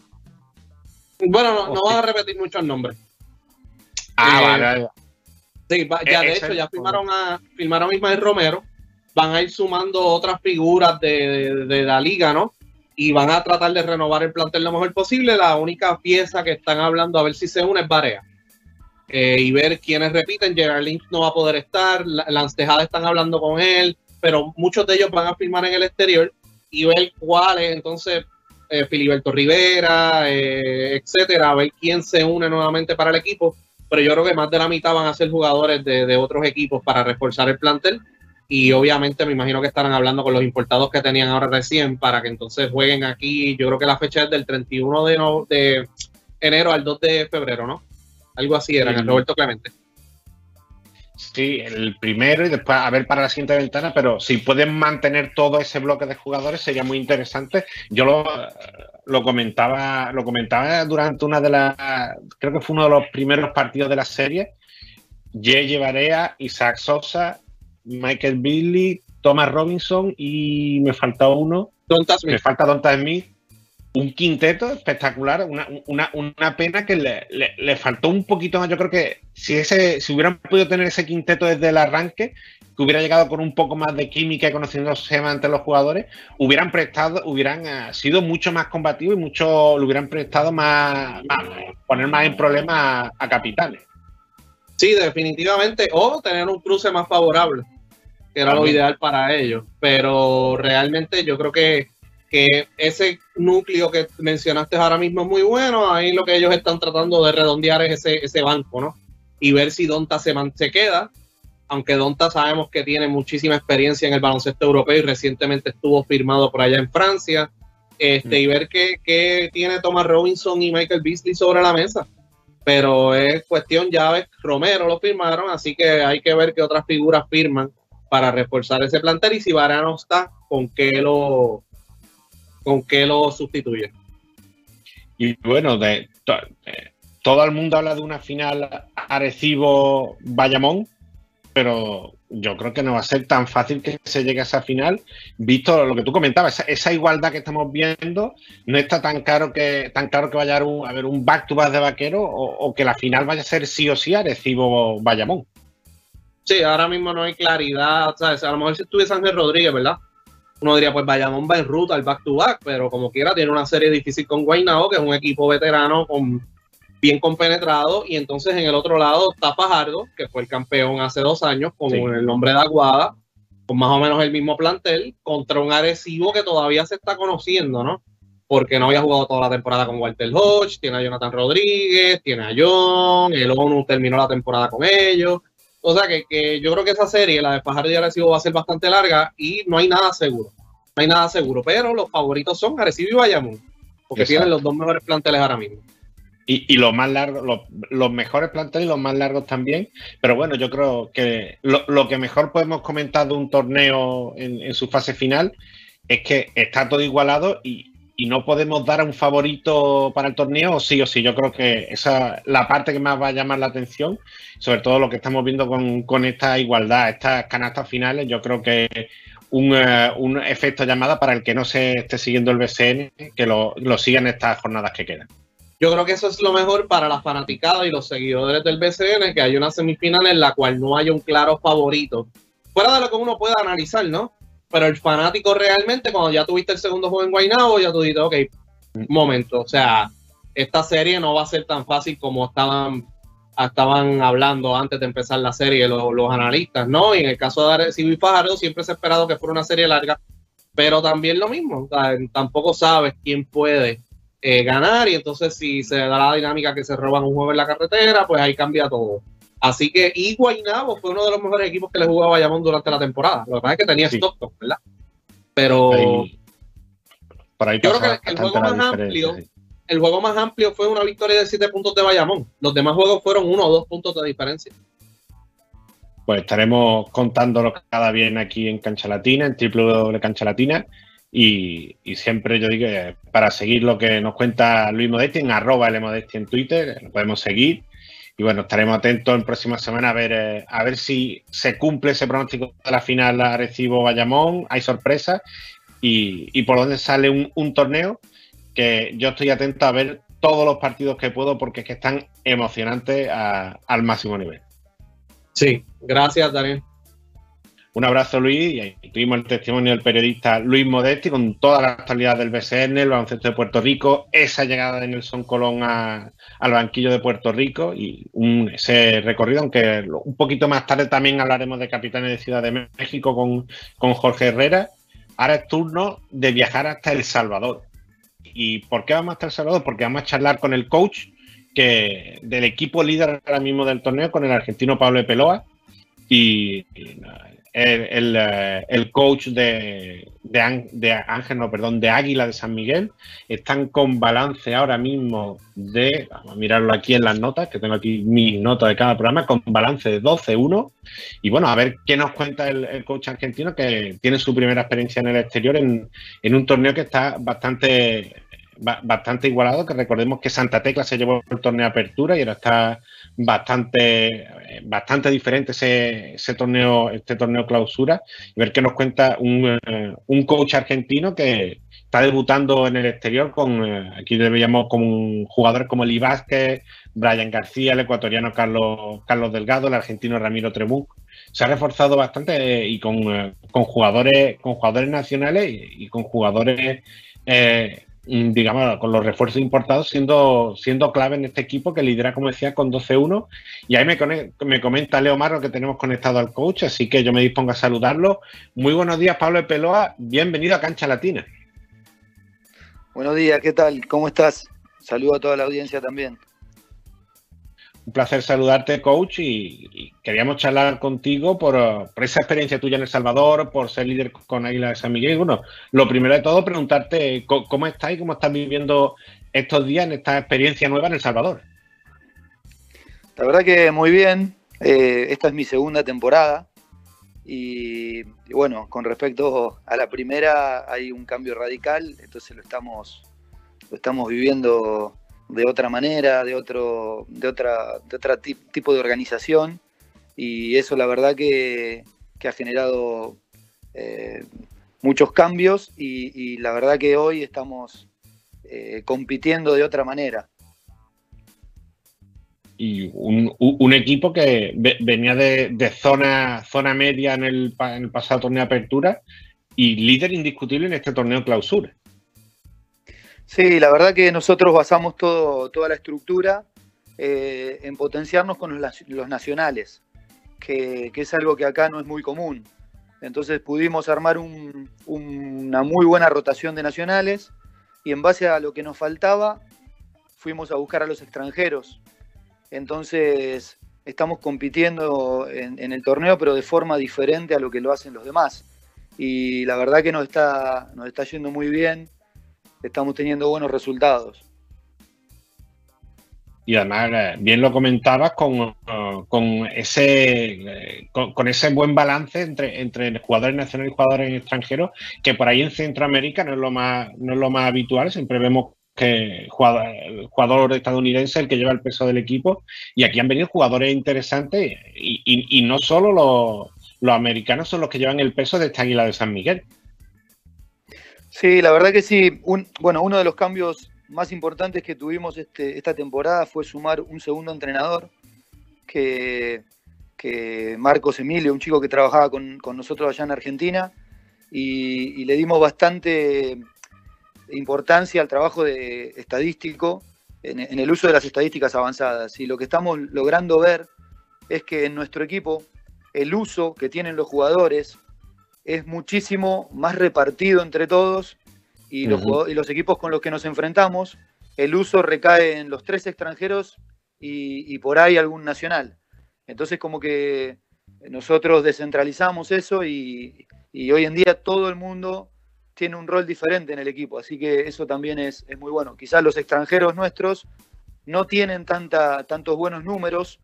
Speaker 6: Bueno, no, no van a repetir muchos nombres.
Speaker 2: Ah,
Speaker 6: Eh,
Speaker 2: vale, vale.
Speaker 6: Sí, ya
Speaker 2: Eh,
Speaker 6: de hecho, ya firmaron a, firmaron a Ismael Romero, van a ir sumando otras figuras de, de- de la liga, ¿no? Y van a tratar de renovar el plantel lo mejor posible. La única pieza que están hablando a ver si se une es Barea. Eh, y ver quiénes repiten. Gerard Lynch no va a poder estar, La- Lance Tejada están hablando con él, pero muchos de ellos van a firmar en el exterior y ver cuáles, entonces, eh, Filiberto Rivera, eh, etcétera, a ver quién se une nuevamente para el equipo pero yo creo que más de la mitad van a ser jugadores de, de otros equipos para reforzar el plantel. Y obviamente me imagino que estarán hablando con los importados que tenían ahora recién para que entonces jueguen aquí. Yo creo que la fecha es del 31 de, no- de enero al 2 de febrero, ¿no? Algo así era,
Speaker 2: Sí.
Speaker 6: Roberto Clemente.
Speaker 2: Sí, el primero y después a ver para la siguiente ventana, pero si pueden mantener todo ese bloque de jugadores sería muy interesante. Yo lo, lo comentaba, lo comentaba durante una de las, creo que fue uno de los primeros partidos de la serie. J. Barea, Isaac Sosa, Michael Billy, Thomas Robinson y me falta uno, me falta Donta Smith. Un quinteto espectacular, una, una, una pena que le, le- le faltó un poquito más. Yo creo que si ese, si hubieran podido tener ese quinteto desde el arranque, que hubiera llegado con un poco más de química y conociéndose más entre los jugadores, hubieran prestado, hubieran eh, sido mucho más combativos y mucho, le hubieran prestado más, más- poner más en problemas a, a capitanes.
Speaker 6: Sí, definitivamente. O tener un cruce más favorable, que era lo ideal para ellos. Pero realmente yo creo que, que ese núcleo que mencionaste ahora mismo es muy bueno. Ahí lo que ellos están tratando de redondear es ese, ese banco, ¿no? Y ver si Donta se, man- se queda. Aunque Donta sabemos que tiene muchísima experiencia en el baloncesto europeo y recientemente estuvo firmado por allá en Francia. Este,
Speaker 2: Mm.
Speaker 6: Y ver qué, qué tiene Thomas Robinson y Michael Beasley sobre la mesa pero es cuestión, ya ves, Romero lo firmaron, así que hay que ver qué otras figuras firman para reforzar ese plantel y si Varano está, con qué lo con qué lo sustituye.
Speaker 2: Y bueno, de, to- eh, todo el mundo habla de una final Arecibo-Bayamón, pero yo creo que no va a ser tan fácil que se llegue a esa final, visto lo que tú comentabas, esa, esa igualdad que estamos viendo, no está tan caro que tan claro que vaya a haber un, a haber un back to back de vaquero o, o que la final vaya a ser sí o sí Arecibo-Bayamón.
Speaker 6: Sí, ahora mismo no hay claridad. A lo mejor si estuviese Ángel Rodríguez, ¿verdad? Uno diría, pues Bayamón va en ruta al back-to-back, pero como quiera tiene una serie difícil con Guaynabo, que es un equipo veterano con bien compenetrado, y entonces en el otro lado está Fajardo, que fue el campeón hace dos años con
Speaker 2: Sí.
Speaker 6: el nombre de Aguada, con más o menos el mismo plantel, contra un Arecibo que todavía se está conociendo, ¿no? Porque no había jugado toda la temporada con Walter Hodge, tiene a Jonathan Rodríguez, tiene a John, el ONU terminó la temporada con ellos. O sea que, que yo creo que esa serie, la de Fajardo y Arecibo, va a ser bastante larga y no hay nada seguro. No hay nada seguro, pero los favoritos son Arecibo y Bayamón, porque
Speaker 2: Exacto.
Speaker 6: tienen los dos mejores planteles ahora mismo.
Speaker 2: Y, y los más largos, los, los mejores planteles y los más largos también. Pero bueno, yo creo que lo, lo que mejor podemos comentar de un torneo en, en su fase final es que está todo igualado y, y no podemos dar a un favorito para el torneo, sí o sí. Yo creo que esa es la parte que más va a llamar la atención, sobre todo lo que estamos viendo con, con esta igualdad, estas canastas finales. Yo creo que un, eh, un efecto llamada para el que no se esté siguiendo el BCN, que lo, lo siga en estas jornadas que quedan.
Speaker 6: Yo creo que eso es lo mejor para la fanaticada y los seguidores del BCN, que hay una semifinal en la cual no haya un claro favorito. Fuera de lo que uno pueda analizar, ¿no? Pero el fanático realmente, cuando ya tuviste el segundo juego en Guaynabo, ya tú dices, ok, momento, o sea, esta serie no va a ser tan fácil como estaban, estaban hablando antes de empezar la serie los, analistas, ¿no? Y en el caso de Arecibo y Fajardo siempre se ha esperado que fuera una serie larga, pero también lo mismo, o sea, tampoco sabes quién puede eh, ganar y entonces si se da la dinámica que se roban un juego en la carretera, pues ahí cambia todo. Así que y Guaynabo fue uno de los mejores equipos que le jugaba a Bayamón durante la temporada. Lo que pasa es que tenía
Speaker 2: Sí.
Speaker 6: Stockton, ¿verdad? Pero
Speaker 2: Ahí- por ahí
Speaker 6: Yo creo que el juego más amplio-
Speaker 2: sí.
Speaker 6: el juego más amplio fue una victoria de 7 puntos de Bayamón. Los demás juegos fueron uno o dos puntos de diferencia.
Speaker 2: Pues estaremos contándolo cada viernes aquí en Cancha Latina, en www Cancha Latina. Y, y siempre yo digo que para seguir lo que nos cuenta Luis Modesti en arroba L Modesti en Twitter, lo podemos seguir. Y bueno, estaremos atentos en próximas semanas a ver, eh, a ver si se cumple ese pronóstico de la final a Recibo Bayamón, hay sorpresas y, y por dónde sale un, torneo que yo estoy atento a ver todos los partidos que puedo porque es que están emocionantes al máximo nivel.
Speaker 6: Sí, gracias, Daniel.
Speaker 2: Un abrazo, Luis. Y ahí tuvimos el testimonio del periodista Luis Modesti con toda la actualidad del BCN, el baloncesto de Puerto Rico, esa llegada de Nelson Colón al banquillo de Puerto Rico y ese recorrido, aunque un poquito más tarde también hablaremos de capitanes de Ciudad de México con, con Jorge Herrera. Ahora es turno de viajar hasta El Salvador. ¿Y por qué vamos hasta El Salvador? Porque vamos a charlar con el coach que del equipo líder ahora mismo del torneo, con el argentino Pablo Peloa. Y, el, eh, el coach de, de, Án- de Ángel, no, perdón, de Águila de San Miguel, están con balance ahora mismo de, vamos a mirarlo aquí en las notas, que tengo aquí mis notas de cada programa, con balance de 12-1. Y bueno, a ver qué nos cuenta el, el coach argentino, que tiene su primera experiencia en el exterior en, en un torneo que está bastante ba- bastante igualado, que recordemos que Santa Tecla se llevó el torneo de apertura y ahora está bastante, eh, bastante diferente ese, ese torneo, este torneo clausura, y ver qué nos cuenta un, eh, un coach argentino que está debutando en el exterior con, eh, aquí le veíamos como jugadores como Eli Vázquez, Brian García, el ecuatoriano Carlos, Carlos Delgado, el argentino Ramiro Tremuk. Se ha reforzado bastante y con, con jugadores, con jugadores nacionales y, con jugadores digamos, con los refuerzos importados siendo, siendo clave en este equipo que lidera, como decía, con 12-1. Y ahí me, me comenta Leo Marro que tenemos conectado al coach, así que yo me dispongo a saludarlo. Muy buenos días, Pablo de Peloa. Bienvenido a Cancha Latina.
Speaker 7: Buenos días, ¿qué tal? ¿Cómo estás? Saludo a toda la audiencia también.
Speaker 2: Un placer saludarte, coach, y, queríamos charlar contigo por, esa experiencia tuya en El Salvador, por ser líder con Águila de San Miguel. Bueno, lo primero de todo, preguntarte co- cómo estás y cómo estás viviendo estos días en esta experiencia nueva en El Salvador.
Speaker 7: La verdad que muy bien. eh, esta es mi segunda temporada. Y, y bueno, con respecto a la primera hay un cambio radical, entonces lo estamos, lo estamos viviendo de otra manera, de otro, de otra, de otro tipo de organización. Y eso la verdad que, que ha generado eh, muchos cambios y, la verdad que hoy estamos eh, compitiendo de otra manera.
Speaker 2: y un, equipo que ve- venía de, de zona, zona media en el, en el pasado torneo de apertura y líder indiscutible en este torneo clausura.
Speaker 7: Sí, la verdad que nosotros basamos todo, toda la estructura eh, en potenciarnos con los, nac- los nacionales, que, que es algo que acá no es muy común. Entonces pudimos armar un- una muy buena rotación de nacionales y en base a lo que nos faltaba fuimos a buscar a los extranjeros. Entonces estamos compitiendo en, en el torneo pero de forma diferente a lo que lo hacen los demás. Y la verdad que nos está, nos está yendo muy bien estamos teniendo buenos resultados.
Speaker 2: Y además, eh, bien lo comentabas, con, eh, con ese eh, con, ese buen balance entre, entre jugadores nacionales y jugadores extranjeros, que por ahí en Centroamérica no es lo más, no es lo más habitual, siempre vemos que jugador, el jugador estadounidense es el que lleva el peso del equipo, y aquí han venido jugadores interesantes, y, y- y no solo los, los americanos son los que llevan el peso de esta águila de San Miguel.
Speaker 7: Sí, la verdad que sí. Bueno, uno de los cambios más importantes que tuvimos este, esta temporada fue sumar un segundo entrenador, que, Marcos Emilio, un chico que trabajaba con, nosotros allá en Argentina, y, y, le dimos bastante importancia al trabajo de estadístico en, en, el uso de las estadísticas avanzadas. Y lo que estamos logrando ver es que en nuestro equipo el uso que tienen los jugadores es muchísimo más repartido entre todos y, uh -huh. los, y los, equipos con los que nos enfrentamos, el uso recae en los tres extranjeros y, y, por ahí algún nacional. Entonces como que nosotros descentralizamos eso y, y, hoy en día todo el mundo tiene un rol diferente en el equipo, así que eso también es, es muy bueno. Quizás los extranjeros nuestros no tienen tanta, tantos buenos números,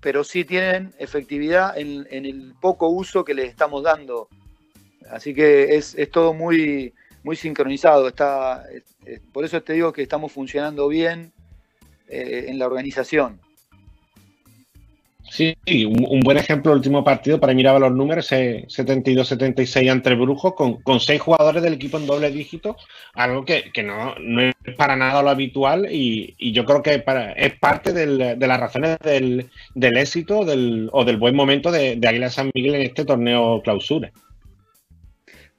Speaker 7: pero sí tienen efectividad en, en, el poco uso que les estamos dando. Así que es, todo muy, muy sincronizado. Está, es, es, por eso te digo que estamos funcionando bien eh, en la organización.
Speaker 2: Sí, un, buen ejemplo el último partido, para mirar los números, 72-76 ante Brujo, con, seis jugadores del equipo en doble dígito, algo que, no, no, es para nada lo habitual y, y yo creo que para, es parte del, de las razones del, del éxito del, o del buen momento de, de Águila San Miguel en este torneo clausura.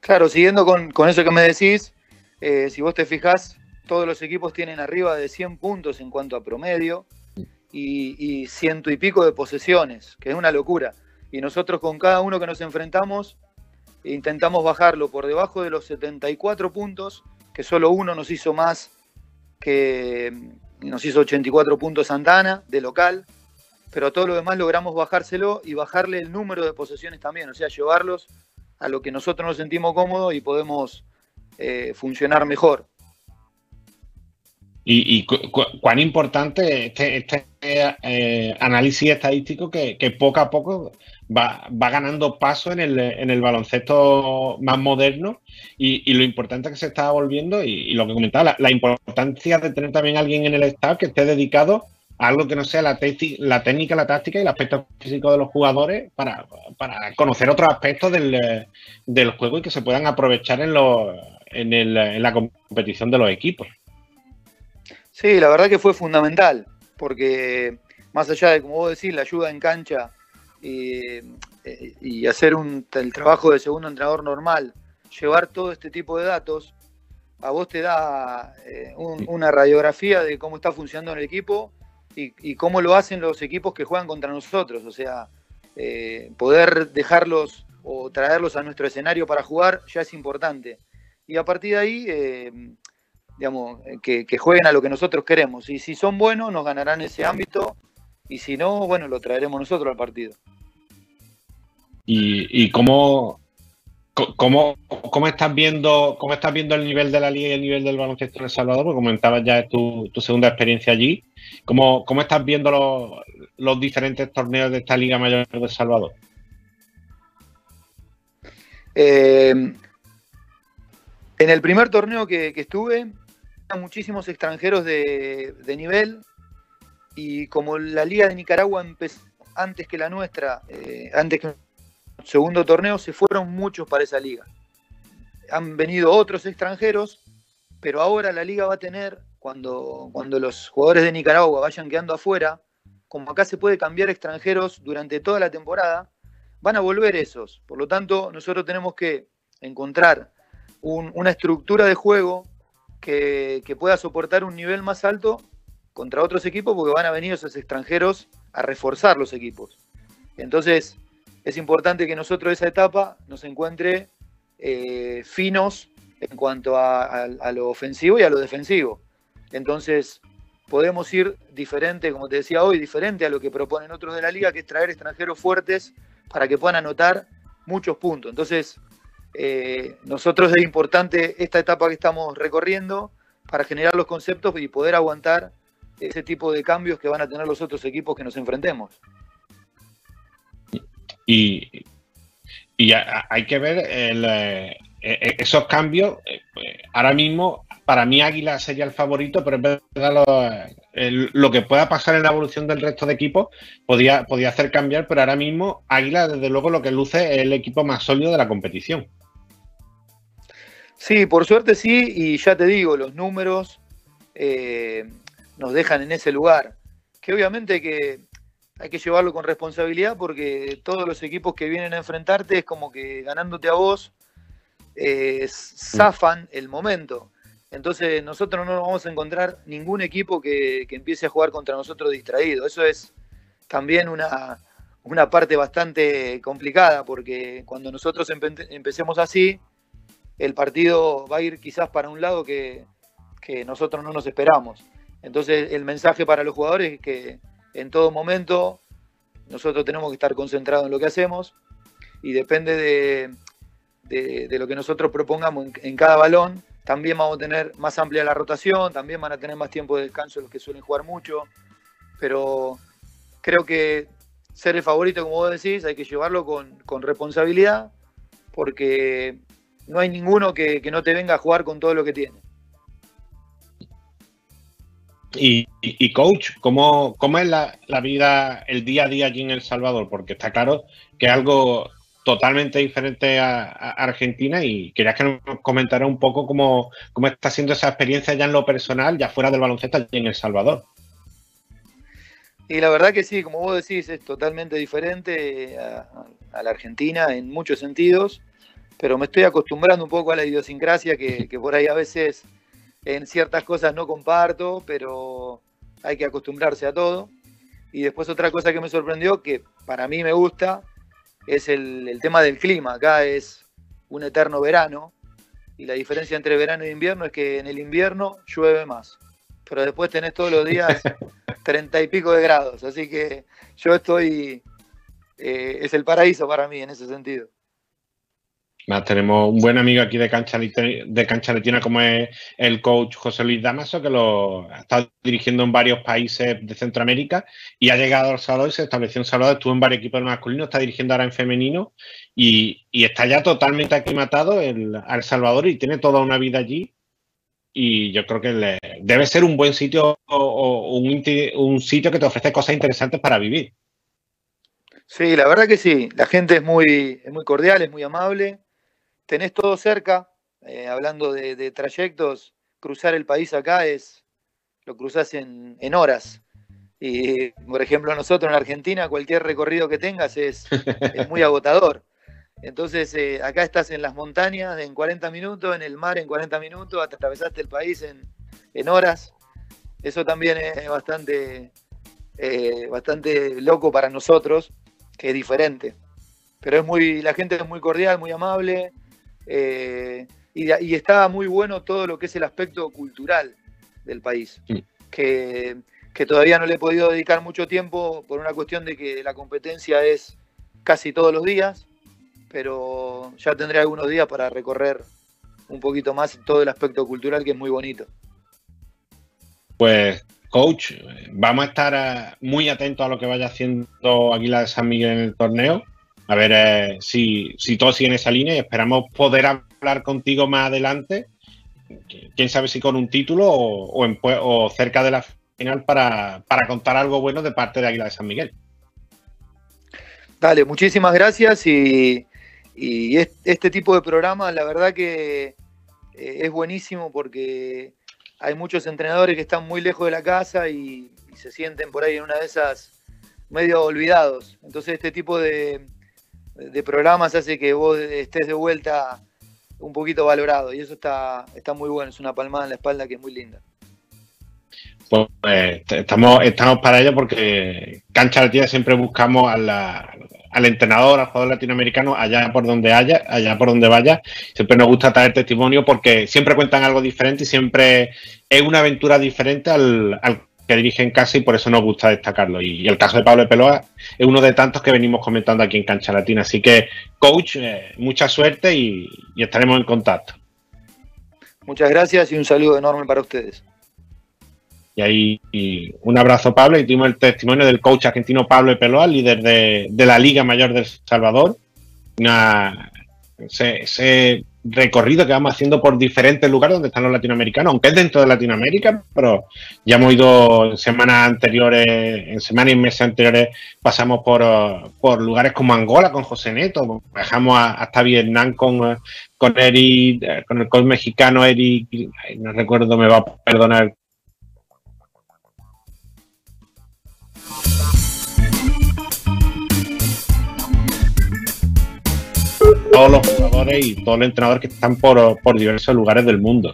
Speaker 7: Claro, siguiendo con, con eso que me decís, eh, si vos te fijás, todos los equipos tienen arriba de 100 puntos en cuanto a promedio y, y, ciento y pico de posesiones, que es una locura. Y nosotros con cada uno que nos enfrentamos intentamos bajarlo por debajo de los 74 puntos, que solo uno nos hizo más que nos hizo 84 puntos Santana de local, pero a todo lo demás logramos bajárselo y bajarle el número de posesiones también, o sea, llevarlos a lo que nosotros nos sentimos cómodos y podemos eh, funcionar mejor.
Speaker 2: Y, y cu cuán importante este, este eh, análisis estadístico que, poco a poco va, ganando paso en el, en el, baloncesto más moderno y, y, lo importante que se está volviendo y, lo que comentaba, la, importancia de tener también alguien en el staff que esté dedicado algo que no sea la, la técnica, la táctica y el aspecto físico de los jugadores para, para conocer otros aspectos del, del, juego y que se puedan aprovechar en, lo, en, el, en la competición de los equipos.
Speaker 7: Sí, la verdad que fue fundamental, porque más allá de, como vos decís, la ayuda en cancha y, y hacer un, el trabajo de segundo entrenador normal, llevar todo este tipo de datos, a vos te da eh, un, una radiografía de cómo está funcionando el equipo y, cómo lo hacen los equipos que juegan contra nosotros. O sea, eh, poder dejarlos o traerlos a nuestro escenario para jugar ya es importante. Y a partir de ahí, eh, digamos, que, jueguen a lo que nosotros queremos. Y si son buenos, nos ganarán ese ámbito. Y si no, bueno, lo traeremos nosotros al partido.
Speaker 2: ¿Y, y cómo, cómo, cómo, estás viendo, cómo estás viendo el nivel de la liga y el nivel del baloncesto en El Salvador? Porque comentabas ya tu, tu segunda experiencia allí. ¿Cómo, cómo estás viendo los, los diferentes torneos de esta Liga Mayor de El Salvador?
Speaker 7: Eh, en el primer torneo que, que estuve, muchísimos extranjeros de, nivel y como la Liga de Nicaragua empezó antes que la nuestra, eh, antes que segundo torneo, se fueron muchos para esa liga. Han venido otros extranjeros, pero ahora la liga va a tener, cuando, cuando los jugadores de Nicaragua vayan quedando afuera, como acá se puede cambiar extranjeros durante toda la temporada, van a volver esos. Por lo tanto, nosotros tenemos que encontrar un, una estructura de juego que, que, pueda soportar un nivel más alto contra otros equipos porque van a venir esos extranjeros a reforzar los equipos. Entonces, es importante que nosotros esa etapa nos encuentre eh, finos en cuanto a, lo ofensivo y a lo defensivo. Entonces, podemos ir diferente, como te decía hoy, diferente a lo que proponen otros de la liga, que es traer extranjeros fuertes para que puedan anotar muchos puntos. Entonces, eh, nosotros es importante esta etapa que estamos recorriendo para generar los conceptos y poder aguantar ese tipo de cambios que van a tener los otros equipos que nos enfrentemos.
Speaker 2: Y, y hay que ver el, eh, esos cambios. Eh, ahora mismo para mí Águila sería el favorito, pero es verdad lo, lo que pueda pasar en la evolución del resto de equipos podía, hacer cambiar, pero ahora mismo Águila, desde luego, lo que luce es el equipo más sólido de la competición.
Speaker 7: Sí, por suerte sí, y ya te digo, los números eh, nos dejan en ese lugar. Que obviamente que, hay que llevarlo con responsabilidad porque todos los equipos que vienen a enfrentarte es como que ganándote a vos, eh, zafan el momento. Entonces nosotros no nos vamos a encontrar ningún equipo que, que empiece a jugar contra nosotros distraído. Eso es también una, una parte bastante complicada porque cuando nosotros empe- empecemos así, el partido va a ir quizás para un lado que, que nosotros no nos esperamos. Entonces el mensaje para los jugadores es que en todo momento nosotros tenemos que estar concentrados en lo que hacemos y depende de, de- lo que nosotros propongamos en, en cada balón, también vamos a tener más amplia la rotación, también van a tener más tiempo de descanso los que suelen jugar mucho, pero creo que ser el favorito, como vos decís, hay que llevarlo con, con responsabilidad porque no hay ninguno que, que no te venga a jugar con todo lo que tiene.
Speaker 2: Y, y- coach, ¿cómo, cómo es la, vida, el día a día allí en El Salvador? Porque está claro que es algo totalmente diferente a, Argentina y querías que nos comentara un poco cómo, cómo está siendo esa experiencia ya en lo personal, ya fuera del baloncesto allí en El Salvador.
Speaker 7: Y la verdad que sí, como vos decís, es totalmente diferente a, la Argentina en muchos sentidos, pero me estoy acostumbrando un poco a la idiosincrasia que por ahí a veces en ciertas cosas no comparto, pero hay que acostumbrarse a todo. Y después otra cosa que me sorprendió, que para mí me gusta, es el, el tema del clima. Acá es un eterno verano, y la diferencia entre verano e invierno es que en el invierno llueve más, pero después tenés todos los días treinta y pico de grados, así que yo estoy, eh, es el paraíso para mí en ese sentido.
Speaker 2: Tenemos un buen amigo aquí de Cancha, de Cancha Letina como es el coach José Luis Damaso, que lo ha estado dirigiendo en varios países de Centroamérica y ha llegado al Salvador y se estableció en Salvador, estuvo en varios equipos masculinos, está dirigiendo ahora en femenino y, está ya totalmente aclimatado el, al Salvador y tiene toda una vida allí. Y yo creo que le- debe ser un buen sitio o, un, sitio que te ofrece cosas interesantes para vivir.
Speaker 7: Sí, la verdad que sí, la gente es muy cordial, es muy amable, tenés todo cerca, eh, hablando de, de trayectos, cruzar el país acá es, lo cruzás en, en horas. Y, por ejemplo, nosotros en Argentina, cualquier recorrido que tengas es, es muy agotador. Entonces, eh, acá estás en las montañas en 40 minutos, en el mar en 40 minutos, atravesaste el país en, en horas. Eso también es bastante, eh, bastante loco para nosotros, que es diferente. Pero es muy, la gente es muy cordial, muy amable, eh, y, y está muy bueno todo lo que es el aspecto cultural del país,
Speaker 2: Sí.
Speaker 7: que, que todavía no le he podido dedicar mucho tiempo por una cuestión de que la competencia es casi todos los días, pero ya tendré algunos días para recorrer un poquito más todo el aspecto cultural que es muy bonito.
Speaker 2: Pues, coach, vamos a estar eh, muy atentos a lo que vaya haciendo Águila de San Miguel en el torneo. A ver eh, si, si todo sigue en esa línea y esperamos poder hablar contigo más adelante. Qui- Quién sabe si con un título o, o en o cerca de la final para, para contar algo bueno de parte de Águila de San Miguel.
Speaker 7: Dale, muchísimas gracias y, y es- este tipo de programa la verdad que eh, es buenísimo porque hay muchos entrenadores que están muy lejos de la casa y se sienten por ahí en una de esas medio olvidados. Entonces este tipo de, de programas hace que vos estés de vuelta un poquito valorado y eso está, está muy bueno, es una palmada en la espalda que es muy linda.
Speaker 2: Pues eh, estamos, estamos para ello porque Cancha Latina siempre buscamos a al entrenador, al jugador latinoamericano, allá por donde haya, allá por donde vaya. Siempre nos gusta traer testimonio porque siempre cuentan algo diferente y siempre es una aventura diferente al, al que dirige en casa y por eso nos gusta destacarlo. Y, y el caso de Pablo Peloa es uno de tantos que venimos comentando aquí en Cancha Latina. Así que, coach, eh, mucha suerte y- y estaremos en contacto.
Speaker 7: Muchas gracias y un saludo enorme para ustedes.
Speaker 2: Y ahí y un abrazo, Pablo. Y tuvimos el testimonio del coach argentino Pablo Peloa, líder de, de la Liga Mayor del Salvador. Una- ese recorrido que vamos haciendo por diferentes lugares donde están los latinoamericanos, aunque es dentro de Latinoamérica, pero ya hemos ido en semanas anteriores, en semanas y meses anteriores, pasamos por, por lugares como Angola con José Neto, bajamos a- hasta Vietnam con, con Eric, eh, con el coach mexicano Eric, no recuerdo, me va a perdonar. Todos los jugadores y todos los entrenadores que están por, por diversos lugares del mundo.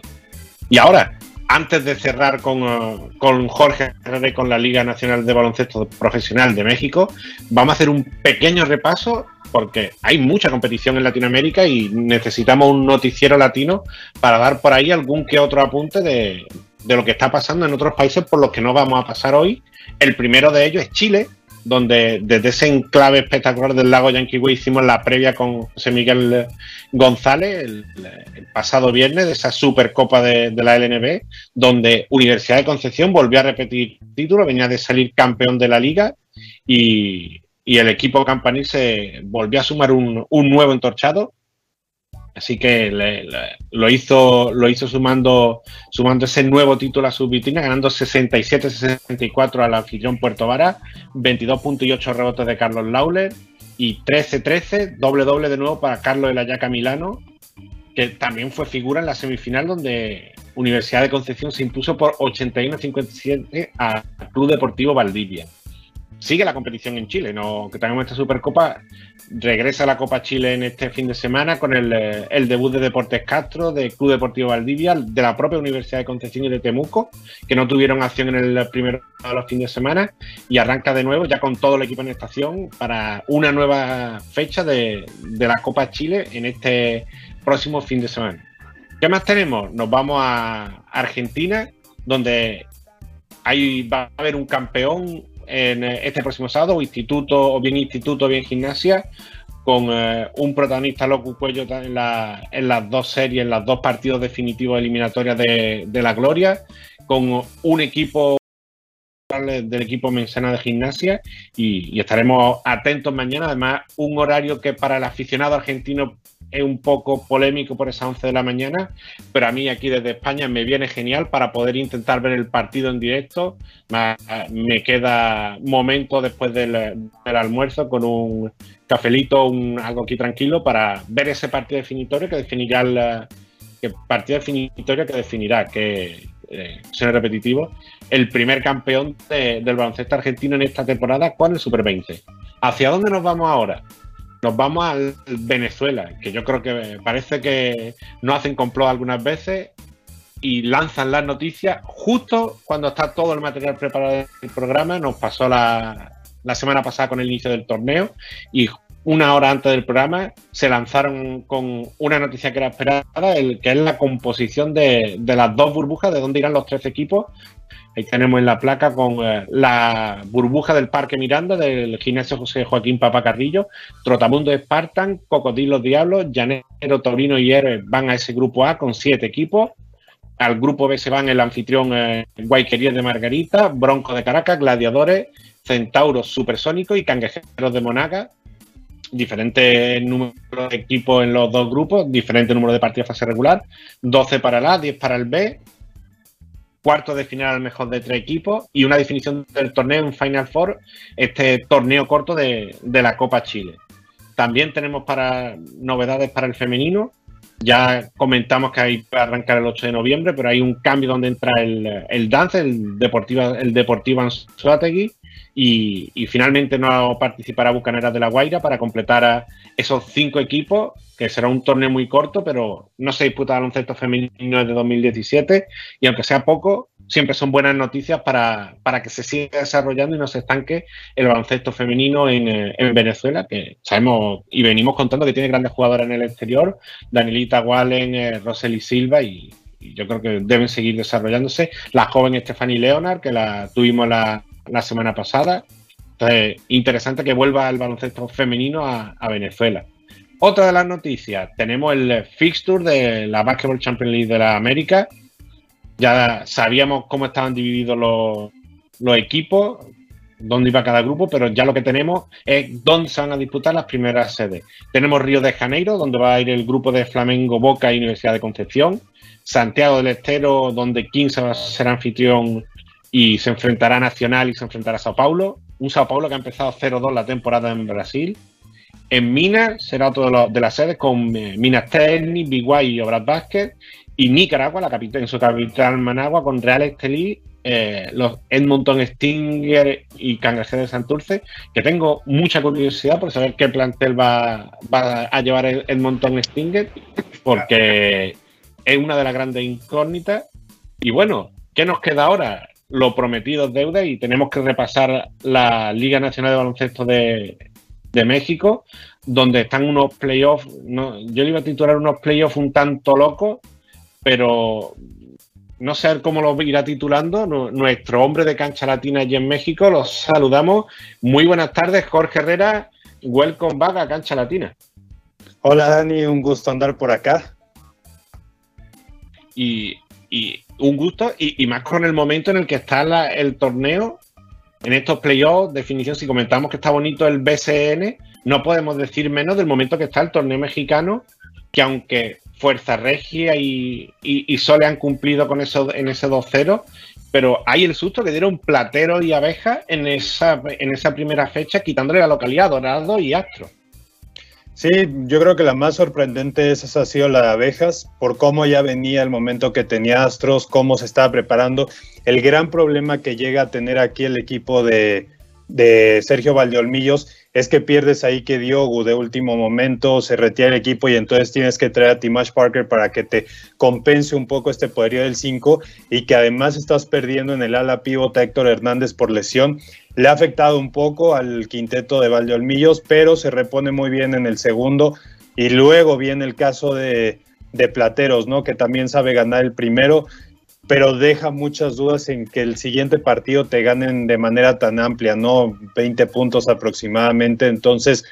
Speaker 2: Y ahora, antes de cerrar con, uh, con Jorge con la Liga Nacional de Baloncesto Profesional de México, vamos a hacer un pequeño repaso porque hay mucha competición en Latinoamérica y necesitamos un noticiero latino para dar por ahí algún que otro apunte de, de lo que está pasando en otros países por los que no vamos a pasar hoy. El primero de ellos es Chile, donde desde ese enclave espectacular del lago Yanquihue hicimos la previa con José Miguel González el, pasado viernes de esa Supercopa de, de, la LNB, donde Universidad de Concepción volvió a repetir título, venía de salir campeón de la liga y, y el equipo campanil se volvió a sumar un, un nuevo entorchado. Así que le, lo hizo, lo hizo sumando, sumando ese nuevo título a su vitrina, ganando 67-64 al anfitrión Puerto Vara, 22 puntos y 8 rebotes de Carlos Lauler y 13-13, doble doble de nuevo para Carlos de la Milano, que también fue figura en la semifinal donde Universidad de Concepción se impuso por 81-57 al Club Deportivo Valdivia. Sigue la competición en Chile, no que tenemos esta Supercopa. Regresa la Copa Chile en este fin de semana con el, el debut de Deportes Castro, de Club Deportivo Valdivia, de la propia Universidad de Concepción y de Temuco, que no tuvieron acción en el primero de los fines de semana, y arranca de nuevo ya con todo el equipo en estación para una nueva fecha de, de la Copa Chile en este próximo fin de semana. ¿Qué más tenemos? Nos vamos a Argentina, donde ahí va a haber un campeón en este próximo sábado, instituto, o bien instituto, o bien gimnasia, con eh, un protagonista loco cuello en, la, en, las dos series, en los dos partidos definitivos eliminatorias de, de la Gloria, con un equipo del equipo Mensana de gimnasia y, y, estaremos atentos mañana. Además, un horario que para el aficionado argentino es un poco polémico por esas 11 de la mañana, pero a mí aquí desde España me viene genial para poder intentar ver el partido en directo. Me queda momento después del, almuerzo con un cafelito, un, algo aquí tranquilo para ver ese partido definitorio que definirá el que partido definitorio que definirá que eh, será repetitivo el primer campeón de, del baloncesto argentino en esta temporada con el Super 20. ¿Hacia dónde nos vamos ahora? Nos vamos a Venezuela, que yo creo que parece que no hacen complot algunas veces y lanzan las noticias justo cuando está todo el material preparado del programa. Nos pasó la, la semana pasada con el inicio del torneo y una hora antes del programa se lanzaron con una noticia que era esperada, el, que es la composición de, de las dos burbujas, de dónde irán los tres equipos. Ahí tenemos en la placa con eh, la burbuja del Parque Miranda, del gimnasio José Joaquín Papacarrillo, Trotamundo Spartan, Cocodrilos Diablos, Llanero, Torino y Héroes van a ese grupo A con siete equipos. Al grupo B se van el anfitrión eh, de Margarita, Bronco de Caracas, Gladiadores, Centauros Supersónicos y Canguejeros de Monaga. Diferentes números de equipos en los dos grupos, diferente número de partidos fase regular, 12 para el A, 10 para el B, cuarto de final al mejor de tres equipos y una definición del torneo en Final Four, este torneo corto de, de, la Copa Chile. También tenemos para novedades para el femenino. Ya comentamos que hay para arrancar el 8 de noviembre, pero hay un cambio donde entra el, el dance, el Deportiva, el Deportivo Anzuategui, y, y, finalmente no participará Bucaneras de la Guaira para completar esos cinco equipos, que será un torneo muy corto, pero no se disputa baloncesto femenino desde 2017 y aunque sea poco, siempre son buenas noticias para, para que se siga desarrollando y no se estanque el baloncesto femenino en, en, Venezuela, que sabemos y venimos contando que tiene grandes jugadoras en el exterior, Danielita Wallen, eh, Rosely Silva y, y yo creo que deben seguir desarrollándose. La joven Stephanie Leonard, que la tuvimos la, la semana pasada. Entonces, interesante que vuelva el baloncesto femenino a, Venezuela. Otra de las noticias, tenemos el fixture de la Basketball Champions League de la América. Ya sabíamos cómo estaban divididos los, los equipos. dónde iba cada grupo, pero ya lo que tenemos es dónde se van a disputar las primeras sedes. Tenemos Río de Janeiro, donde va a ir el grupo de Flamengo Boca y Universidad de Concepción. Santiago del Estero, donde 15 va ser anfitrión y se enfrentará a Nacional y se enfrentará a Sao Paulo. Un Sao Paulo que ha empezado 0-2 la temporada en Brasil. En Minas será otro de, las sedes con eh, Minas Technic, Biguay y Obras Basket. Y Nicaragua, la capital, en su capital Managua, con Real Estelí, eh, los Edmonton Stinger y Cangrejeros de Santurce, que tengo mucha curiosidad por saber qué plantel va, va a llevar el Edmonton Stinger, porque es una de las grandes incógnitas. Y bueno, ¿qué nos queda ahora? Lo prometido es deuda y tenemos que repasar la Liga Nacional de Baloncesto de, de México, donde están unos playoffs, no, yo le iba a titular unos playoffs un tanto locos, pero no sé cómo lo irá titulando. Nu- Nuestro hombre de cancha latina allí en México, los saludamos. Muy buenas tardes, Jorge Herrera. Welcome back a Cancha Latina.
Speaker 8: Hola Dani, un gusto andar por acá.
Speaker 2: Y, y un gusto, y, más con el momento en el que está la- el torneo, en estos playoffs, definición, si comentamos que está bonito el BCN, no podemos decir menos del momento que está el torneo mexicano, que aunque Fuerza Regia y, y, y Sole han cumplido con eso en ese 2-0, pero hay el susto que dieron Platero y Abeja en esa, en esa primera fecha, quitándole la localidad a Dorado y Astro.
Speaker 8: Sí, yo creo que la más sorprendente de esas ha sido la de abejas, por cómo ya venía el momento que tenía Astros, cómo se estaba preparando. El gran problema que llega a tener aquí el equipo de, de Sergio Valdeolmillos es que pierdes ahí que Diogo de último momento, se retira el equipo y entonces tienes que traer a Timash Parker para que te compense un poco este poderío del 5 y que además estás perdiendo en el ala pívota Héctor Hernández por lesión. Le ha afectado un poco al quinteto de Valdeolmillos, pero se repone muy bien en el segundo. Y luego viene el caso de, de Plateros, ¿no? Que también sabe ganar el primero, pero deja muchas dudas en que el siguiente partido te ganen de manera tan amplia, ¿no? 20 puntos aproximadamente. Entonces,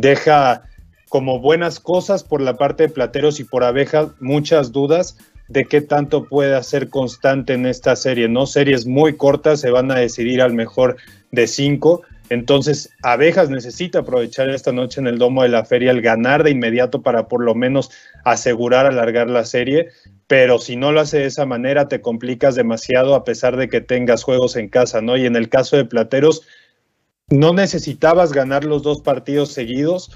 Speaker 8: deja como buenas cosas por la parte de Plateros y por Abejas muchas dudas de qué tanto puede ser constante en esta serie, ¿no? Series muy cortas se van a decidir al mejor de cinco. Entonces, Abejas necesita aprovechar esta noche en el domo de la feria el ganar de inmediato para por lo menos asegurar alargar la serie, pero si no lo hace de esa manera te complicas demasiado a pesar de que tengas juegos en casa, ¿no? Y en el caso de Plateros, no necesitabas ganar los dos partidos seguidos,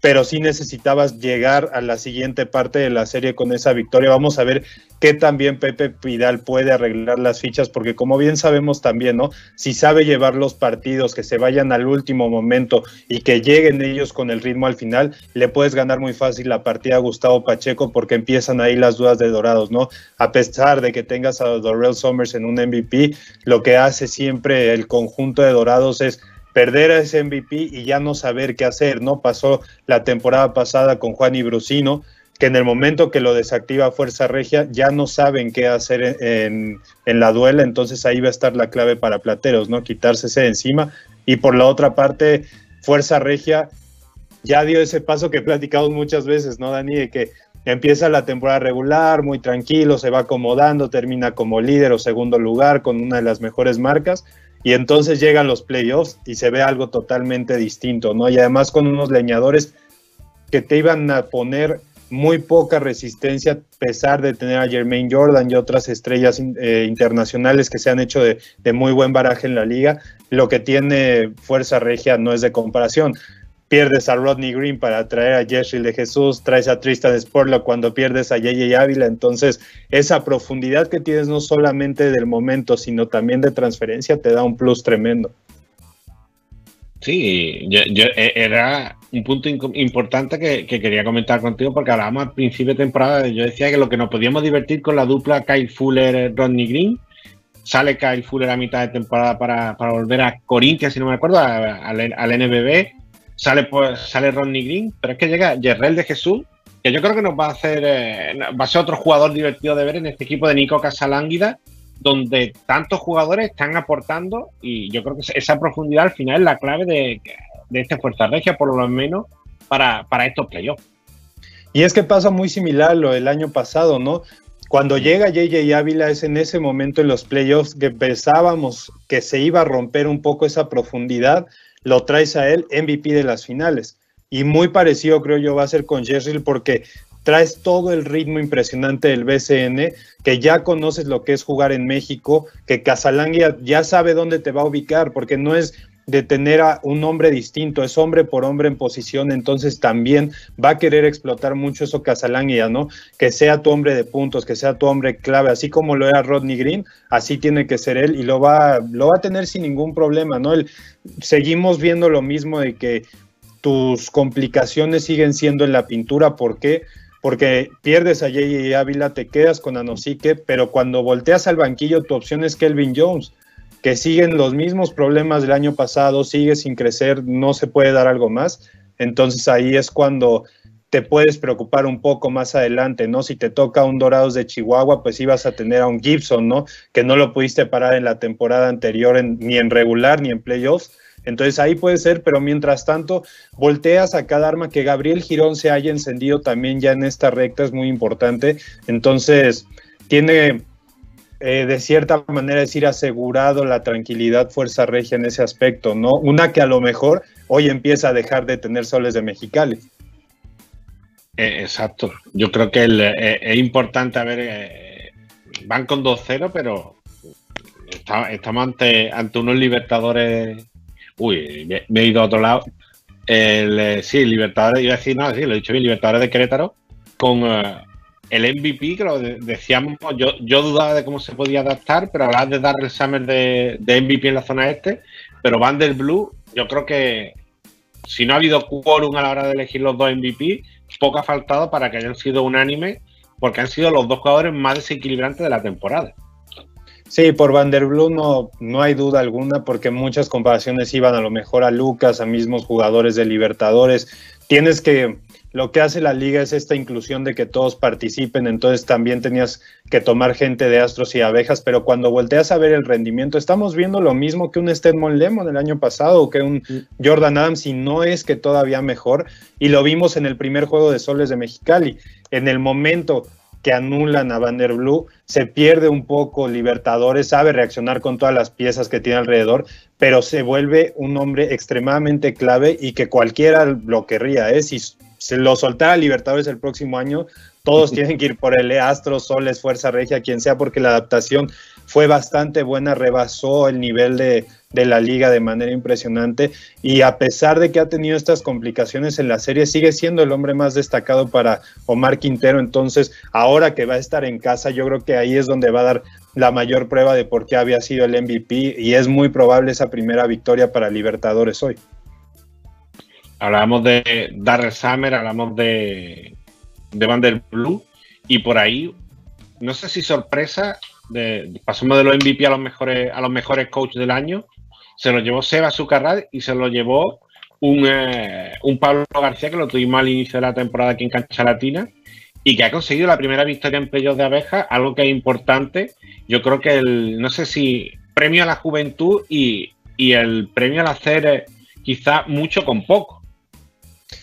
Speaker 8: pero sí necesitabas llegar a la siguiente parte de la serie con esa victoria. Vamos a ver qué también Pepe Pidal puede arreglar las fichas, porque como bien sabemos también, ¿no? Si sabe llevar los partidos, que se vayan al último momento y que lleguen ellos con el ritmo al final, le puedes ganar muy fácil la partida a Gustavo Pacheco porque empiezan ahí las dudas de Dorados, ¿no? A pesar de que tengas a Dorrell Summers en un MVP, lo que hace siempre el conjunto de Dorados es perder a ese MVP y ya no saber qué hacer, ¿no? Pasó la temporada pasada con Juan Ibrusino, que en el momento que lo desactiva Fuerza Regia ya no saben qué hacer en, la duela, entonces ahí va a estar la clave para Plateros, ¿no? Quitársese de encima. Y por la otra parte, Fuerza Regia ya dio ese paso que platicamos muchas veces, ¿no, Dani? De que empieza la temporada regular, muy tranquilo, se va acomodando, termina como líder o segundo lugar con una de las mejores marcas y entonces llegan los playoffs y se ve algo totalmente distinto, ¿no? Y además con unos leñadores que te iban a poner muy poca resistencia a pesar de tener a Jermaine Jordan y otras estrellas eh, internacionales que se han hecho de, de, muy buen baraje en la liga. Lo que tiene Fuerza Regia no es de comparación. Pierdes a Rodney Green para traer a Jeffrey de Jesús, traes a Tristan Sporlo cuando pierdes a Yeye Ávila. Entonces, esa profundidad que tienes no solamente del momento, sino también de transferencia, te da un plus tremendo.
Speaker 2: Sí, yo, yo, era un punto importante que, que, quería comentar contigo porque hablábamos al principio de temporada. Yo decía que lo que nos podíamos divertir con la dupla Kyle Fuller-Rodney Green. Sale Kyle Fuller a mitad de temporada para, volver a Corintia, si no me acuerdo, al NBB. Sale, pues, sale Rodney Green, pero es que llega Yerrel de Jesús, que yo creo que nos va a hacer, eh, va a ser otro jugador divertido de ver en este equipo de Nico Casalánguida, donde tantos jugadores están aportando y yo creo que esa profundidad al final es la clave de, de esta Fuerza Regia, por lo menos para, para estos playoffs.
Speaker 8: Y es que pasa muy similar a lo del año pasado, ¿no? Cuando llega JJ Ávila es en ese momento en los playoffs que pensábamos que se iba a romper un poco esa profundidad, lo traes a él MVP de las finales. Y muy parecido creo yo va a ser con Jerry porque traes todo el ritmo impresionante del BCN, que ya conoces lo que es jugar en México, que Casalangia ya sabe dónde te va a ubicar, porque no es de tener a un hombre distinto, es hombre por hombre en posición, entonces también va a querer explotar mucho eso Casalangia, ¿no? Que sea tu hombre de puntos, que sea tu hombre clave, así como lo era Rodney Green, así tiene que ser él y lo va, lo va a tener sin ningún problema, ¿no? El, seguimos viendo lo mismo de que tus complicaciones siguen siendo en la pintura, ¿por qué? Porque pierdes a J.J. Ávila, te quedas con Anosique, pero cuando volteas al banquillo tu opción es Kelvin Jones que siguen los mismos problemas del año pasado, sigue sin crecer, no se puede dar algo más. Entonces ahí es cuando te puedes preocupar un poco más adelante, ¿no? Si te toca un Dorados de Chihuahua, pues ibas a tener a un Gibson, ¿no? Que no lo pudiste parar en la temporada anterior, ni en regular ni en playoffs. Entonces ahí puede ser, pero mientras tanto, volteas a cada arma que Gabriel Girón se haya encendido también ya en esta recta, es muy importante. Entonces, tiene eh, de cierta manera decir asegurado la tranquilidad Fuerza Regia en ese aspecto, ¿no? Una que a lo mejor hoy empieza a dejar de tener soles de Mexicali.
Speaker 2: Eh, exacto. Yo creo que eh, es importante, a ver, van con 2-0, pero estamos ante, ante unos libertadores. Uy, me, he ido a otro lado. El, sí, Libertadores, iba a decir, no, sí, lo he dicho bien, Libertadores de Querétaro, con el MVP, que lo de- decíamos, yo, yo dudaba de cómo se podía adaptar, pero hablaba de Darrell Summer de, de MVP en la zona este, pero Van der Blue, yo creo que si no ha habido quórum a la hora de elegir los dos MVP, poco ha faltado para que hayan sido unánime, porque han sido los dos jugadores más desequilibrantes de la temporada.
Speaker 8: Sí, por Vanderblue no, no hay duda alguna, porque muchas comparaciones iban a lo mejor a Lucas, a mismos jugadores de Libertadores. Tienes que, lo que hace la liga es esta inclusión de que todos participen, entonces también tenías que tomar gente de Astros y Abejas, pero cuando volteas a ver el rendimiento, estamos viendo lo mismo que un Stedmon Lemon el año pasado, o que un Jordan Adams, y no es que todavía mejor, y lo vimos en el primer juego de Soles de Mexicali. En el momento que anulan a Vanderblue, se pierde un poco Libertadores, sabe reaccionar con todas las piezas que tiene alrededor, pero se vuelve un hombre extremadamente clave y que cualquiera lo querría, ¿eh? Si se lo soltara a Libertadores el próximo año, todos tienen que ir por el Astros, Soles, Fuerza Regia, quien sea, porque la adaptación fue bastante buena, rebasó el nivel de, de, la liga de manera impresionante y a pesar de que ha tenido estas complicaciones en la serie, sigue siendo el hombre más destacado para Omar Quintero. Entonces, ahora que va a estar en casa, yo creo que ahí es donde va a dar la mayor prueba de por qué había sido el MVP y es muy probable esa primera victoria para Libertadores hoy.
Speaker 2: Hablábamos de Darrell Summer, hablamos de, de Van der Blue y por ahí, no sé si sorpresa, de, pasamos de los MVP a los mejores, a los mejores coaches del año, se lo llevó Seba Zucarrat y se lo llevó un, eh, un Pablo García que lo tuvimos al inicio de la temporada aquí en Cancha Latina y que ha conseguido la primera victoria en playoffs de abeja, algo que es importante. Yo creo que el, no sé si premio a la juventud y, y el premio al hacer quizá mucho con poco.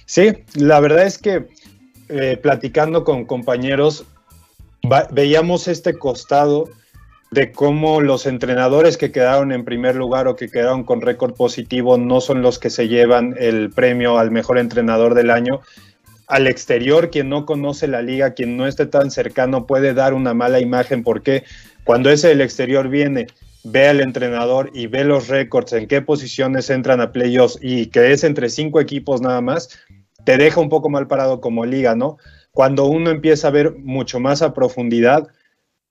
Speaker 8: Sí, la verdad es que eh, platicando con compañeros, veíamos este costado de cómo los entrenadores que quedaron en primer lugar o que quedaron con récord positivo no son los que se llevan el premio al mejor entrenador del año. Al exterior, quien no conoce la liga, quien no esté tan cercano, puede dar una mala imagen porque cuando ese del exterior viene, ve al entrenador y ve los récords, en qué posiciones entran a playoffs y que es entre cinco equipos nada más, te deja un poco mal parado como liga, ¿no? Cuando uno empieza a ver mucho más a profundidad,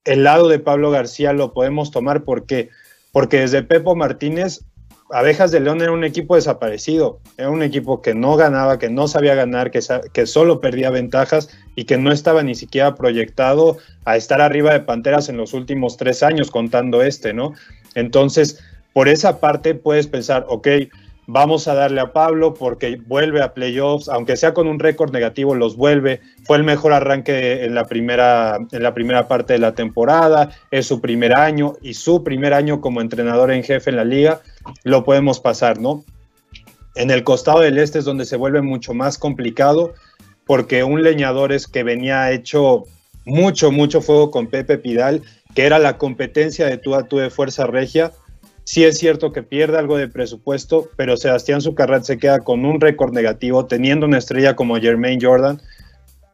Speaker 8: el lado de Pablo García lo podemos tomar porque, porque desde Pepo Martínez, Abejas de León era un equipo desaparecido, era un equipo que no ganaba, que no sabía ganar, que, que solo perdía ventajas y que no estaba ni siquiera proyectado a estar arriba de Panteras en los últimos tres años, contando este, ¿no? Entonces, por esa parte puedes pensar, ok, vamos a darle a Pablo porque vuelve a playoffs, aunque sea con un récord negativo, los vuelve. Fue el mejor arranque en la, primera, en la primera parte de la temporada, es su primer año y su primer año como entrenador en jefe en la liga, lo podemos pasar, ¿no? En el costado del este es donde se vuelve mucho más complicado porque un leñador es que venía hecho mucho, mucho fuego con Pepe Pidal, que era la competencia de tú a tú de Fuerza Regia. Sí es cierto que pierde algo de presupuesto, pero Sebastián Zucarrat se queda con un récord negativo, teniendo una estrella como Jermaine Jordan,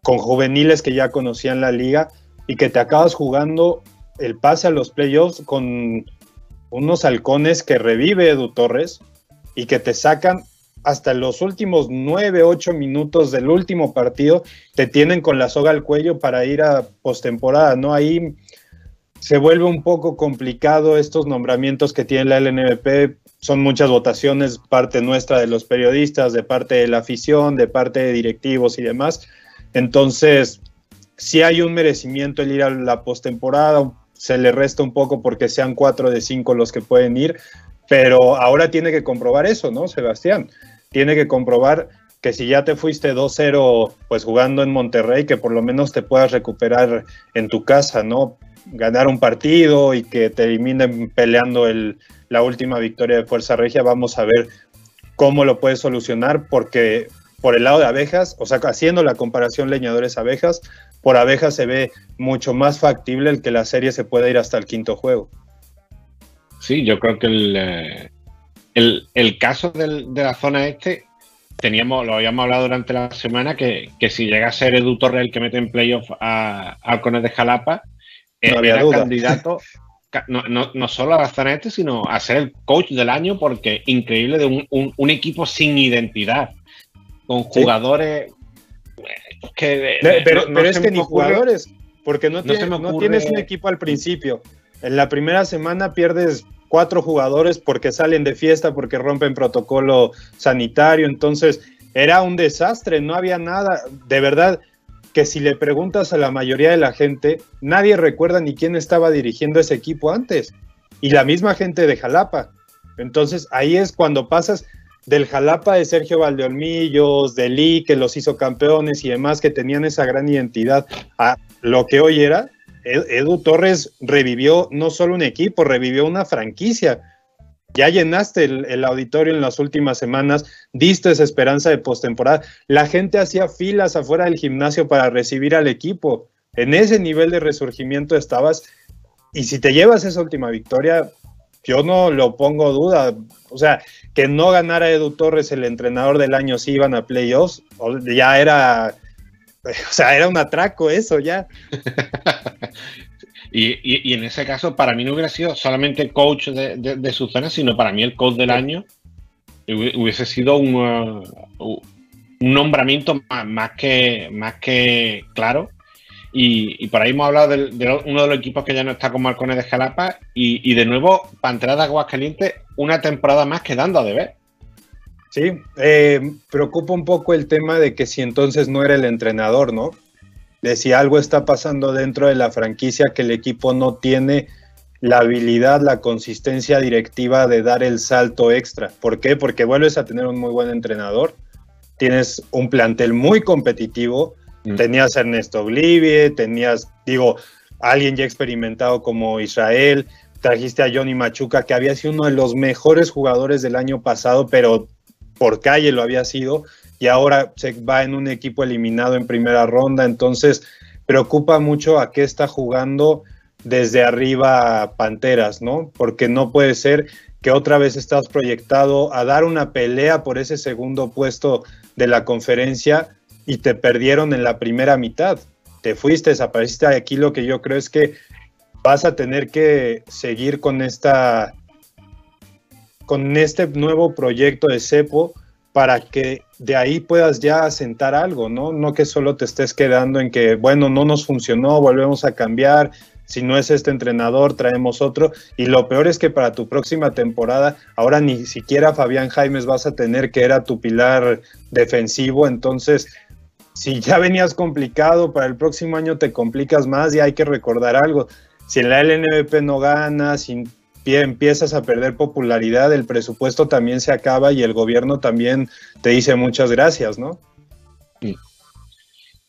Speaker 8: con juveniles que ya conocían la liga y que te acabas jugando el pase a los playoffs con unos halcones que revive Edu Torres y que te sacan hasta los últimos nueve, ocho minutos del último partido, te tienen con la soga al cuello para ir a postemporada, ¿no? Ahí se vuelve un poco complicado estos nombramientos que tiene la LNVP. Son muchas votaciones, parte nuestra de los periodistas, de parte de la afición, de parte de directivos y demás. Entonces, si hay un merecimiento el ir a la postemporada, se le resta un poco porque sean cuatro de cinco los que pueden ir, pero ahora tiene que comprobar eso, ¿no, Sebastián? Tiene que comprobar que si ya te fuiste 2-0 pues jugando en Monterrey, que por lo menos te puedas recuperar en tu casa, ¿no? Ganar un partido y que te eliminen peleando el, la última victoria de Fuerza Regia, vamos a ver cómo lo puedes solucionar, porque por el lado de abejas, o sea, haciendo la comparación leñadores-abejas, por abejas se ve mucho más factible el que la serie se pueda ir hasta el quinto juego.
Speaker 2: Sí, yo creo que el, eh, el, el caso de la zona este, teníamos, lo habíamos hablado durante la semana, que, que si llega a ser Edu Torres el que mete en playoff a, Halcones de Jalapa,
Speaker 8: No había
Speaker 2: era
Speaker 8: duda.
Speaker 2: candidato ca- no, no- no solo a este, sino a ser el coach del año, porque increíble de un, un- un equipo sin identidad, con jugadores eh, que... Eh,
Speaker 8: pero pero es que ni
Speaker 2: ocurre-
Speaker 8: jugadores, porque no, tiene-
Speaker 2: ocurre-
Speaker 8: tienes un equipo al principio. En la primera semana pierdes cuatro jugadores porque salen de fiesta, porque rompen protocolo sanitario. Entonces era un desastre, no había nada. De verdad que si le preguntas a la mayoría de la gente, nadie recuerda ni quién estaba dirigiendo ese equipo antes. Y la misma gente de Jalapa. Entonces ahí es cuando pasas del Jalapa de Sergio Valdeolmillos, de Lee, que los hizo campeones y demás, que tenían esa gran identidad, a lo que hoy era, Ed- Edu Torres revivió no solo un equipo, revivió una franquicia. Ya llenaste el, el auditorio en las últimas semanas, diste esa esperanza de postemporada. La gente hacía filas afuera del gimnasio para recibir al equipo. En ese nivel de resurgimiento estabas. Y si te llevas esa última victoria, yo no lo pongo duda. O sea, que no ganara Edu Torres el entrenador del año si iban a playoffs, ya era, o sea, era un atraco eso ya.
Speaker 2: Y, y- y en ese caso, para mí no hubiera sido solamente coach de, de- de su zona, sino para mí el coach del año hubi- hubiese sido un, uh, un nombramiento más, más que, más que claro. Y, y por ahí hemos hablado de, uno de los equipos que ya no está con Marcones de Jalapa. Y, y de nuevo, Pantera de Aguascalientes, una temporada más quedando a deber.
Speaker 8: Sí, eh, preocupa un poco el tema de que si entonces no era el entrenador, ¿no? De si algo está pasando dentro de la franquicia que el equipo no tiene la habilidad, la consistencia directiva de dar el salto extra. ¿Por qué? Porque vuelves a tener un muy buen entrenador, tienes un plantel muy competitivo,
Speaker 2: Mm.
Speaker 8: tenías a Ernesto Glivie, tenías, digo, alguien ya experimentado como Israel, trajiste a Johnny Machuca, que había sido uno de los mejores jugadores del año pasado, pero por calle lo había sido, y ahora se va en un equipo eliminado en primera ronda, entonces preocupa mucho a qué está jugando desde arriba Panteras, ¿no? Porque no puede ser que otra vez estás proyectado a dar una pelea por ese segundo puesto de la conferencia y te perdieron en la primera mitad. Te fuiste, desapareciste. Aquí lo que yo creo es que vas a tener que seguir con esta con este nuevo proyecto de CEPO para que de ahí puedas ya asentar algo, ¿no? No que solo te estés quedando en que, bueno, no nos funcionó, volvemos a cambiar, si no es este entrenador, traemos otro. Y lo peor es que para tu próxima temporada, ahora ni siquiera Fabián Jaimes vas a tener que era tu pilar defensivo, entonces si ya venías complicado, para el próximo año te complicas más y hay que recordar algo. Si en la LNVP no ganas, si pie- empiezas a perder popularidad, el presupuesto también se acaba y el gobierno también te dice muchas gracias, ¿no?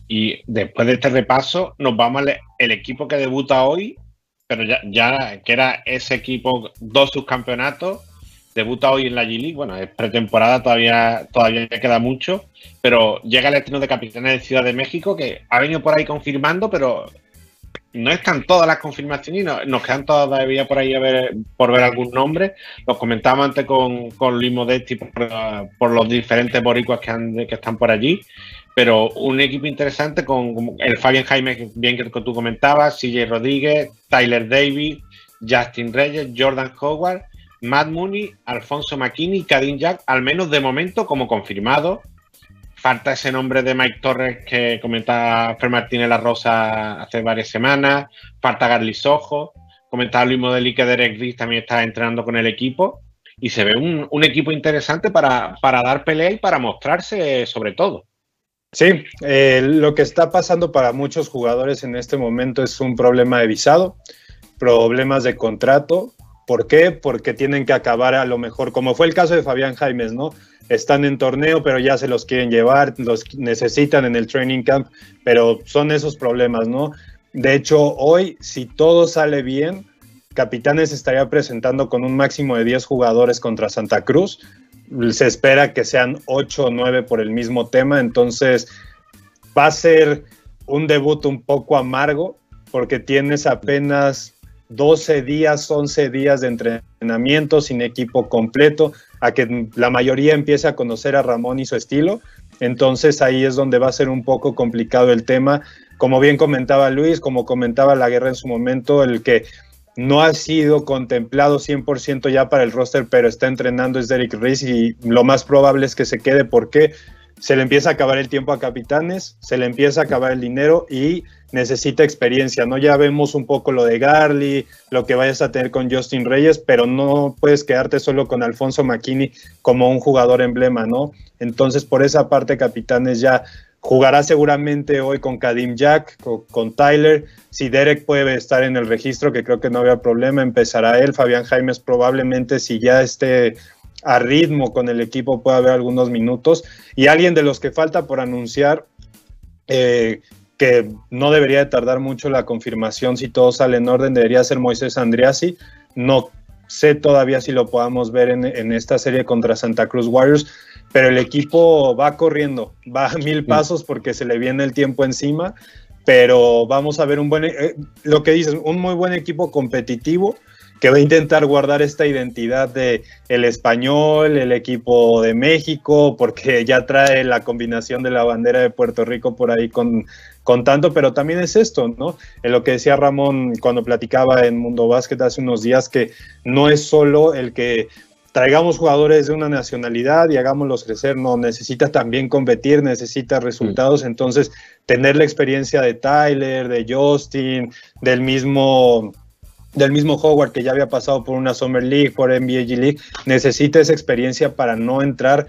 Speaker 2: Y después de este repaso, nos vamos al equipo que debuta hoy, pero ya, ya que era ese equipo, dos subcampeonatos, debuta hoy en la G-League. Bueno, es pretemporada, todavía, todavía queda mucho, pero llega el estreno de Capitanes de Ciudad de México, que ha venido por ahí confirmando, pero no están todas las confirmaciones y no- nos quedan todavía por ahí a ver, por ver algún nombre. Los comentábamos antes con, con Luis Modetti por, por los diferentes boricuas que, han- que están por allí. Pero un equipo interesante con el Fabián Jaime, bien que tú comentabas, CJ Rodríguez, Tyler Davis, Justin Reyes, Jordan Howard, Matt Mooney, Alfonso McKinney, Kadim Jack, al menos de momento como confirmado. Falta ese nombre de Mike Torres que comentaba Fer Martínez La Rosa hace varias semanas. Falta Garly Sojo. Comentaba Luis Modeli que Derek Riz también está entrenando con el equipo. Y se ve un, equipo interesante para, para dar pelea y para mostrarse sobre todo.
Speaker 8: Sí, eh, lo que está pasando para muchos jugadores en este momento es un problema de visado, problemas de contrato. ¿Por qué? Porque tienen que acabar a lo mejor, como fue el caso de Fabián Jaimes, ¿no? Están en torneo, pero ya se los quieren llevar, los necesitan en el training camp, pero son esos problemas, ¿no? De hecho, hoy, si todo sale bien, Capitanes estaría presentando con un máximo de 10 jugadores contra Santa Cruz. Se espera que sean 8 o 9 por el mismo tema, entonces va a ser un debut un poco amargo porque tienes apenas 12 días, 11 días de entrenamiento sin equipo completo, a que la mayoría empiece a conocer a Ramón y su estilo. Entonces ahí es donde va a ser un poco complicado el tema. Como bien comentaba Luis, como comentaba la guerra en su momento, el que no ha sido contemplado 100% ya para el roster, pero está entrenando es Derek Rice y lo más probable es que se quede porque se le empieza a acabar el tiempo a capitanes, se le empieza a acabar el dinero y necesita experiencia, ¿no? Ya vemos un poco lo de Garly, lo que vayas a tener con Justin Reyes, pero no puedes quedarte solo con Alfonso McKinney como un jugador emblema, ¿no? Entonces, por esa parte, Capitanes ya jugará seguramente hoy con Kadim Jack, con, con, Tyler. Si Derek puede estar en el registro, que creo que no había problema, empezará él. Fabián Jaimes probablemente, si ya esté a ritmo con el equipo, puede haber algunos minutos. Y alguien de los que falta por anunciar, eh, que no debería de tardar mucho la confirmación si todo sale en orden, debería ser Moisés Andriasi. No sé todavía si lo podamos ver en, en, esta serie contra Santa Cruz Warriors, pero el equipo va corriendo, va a mil pasos porque se le viene el tiempo encima, pero vamos a ver un buen, eh, lo que dices, un muy buen equipo competitivo que va a intentar guardar esta identidad de el español, el equipo de México, porque ya trae la combinación de la bandera de Puerto Rico por ahí con, con tanto, pero también es esto, ¿no? En lo que decía Ramón cuando platicaba en Mundo Básquet hace unos días, que no es solo el que traigamos jugadores de una nacionalidad y hagámoslos crecer, no, necesita también competir, necesita resultados, entonces tener la experiencia de Tyler, de Justin, del mismo del mismo Howard que ya había pasado por una Summer League, por NBA G League, necesita esa experiencia para no entrar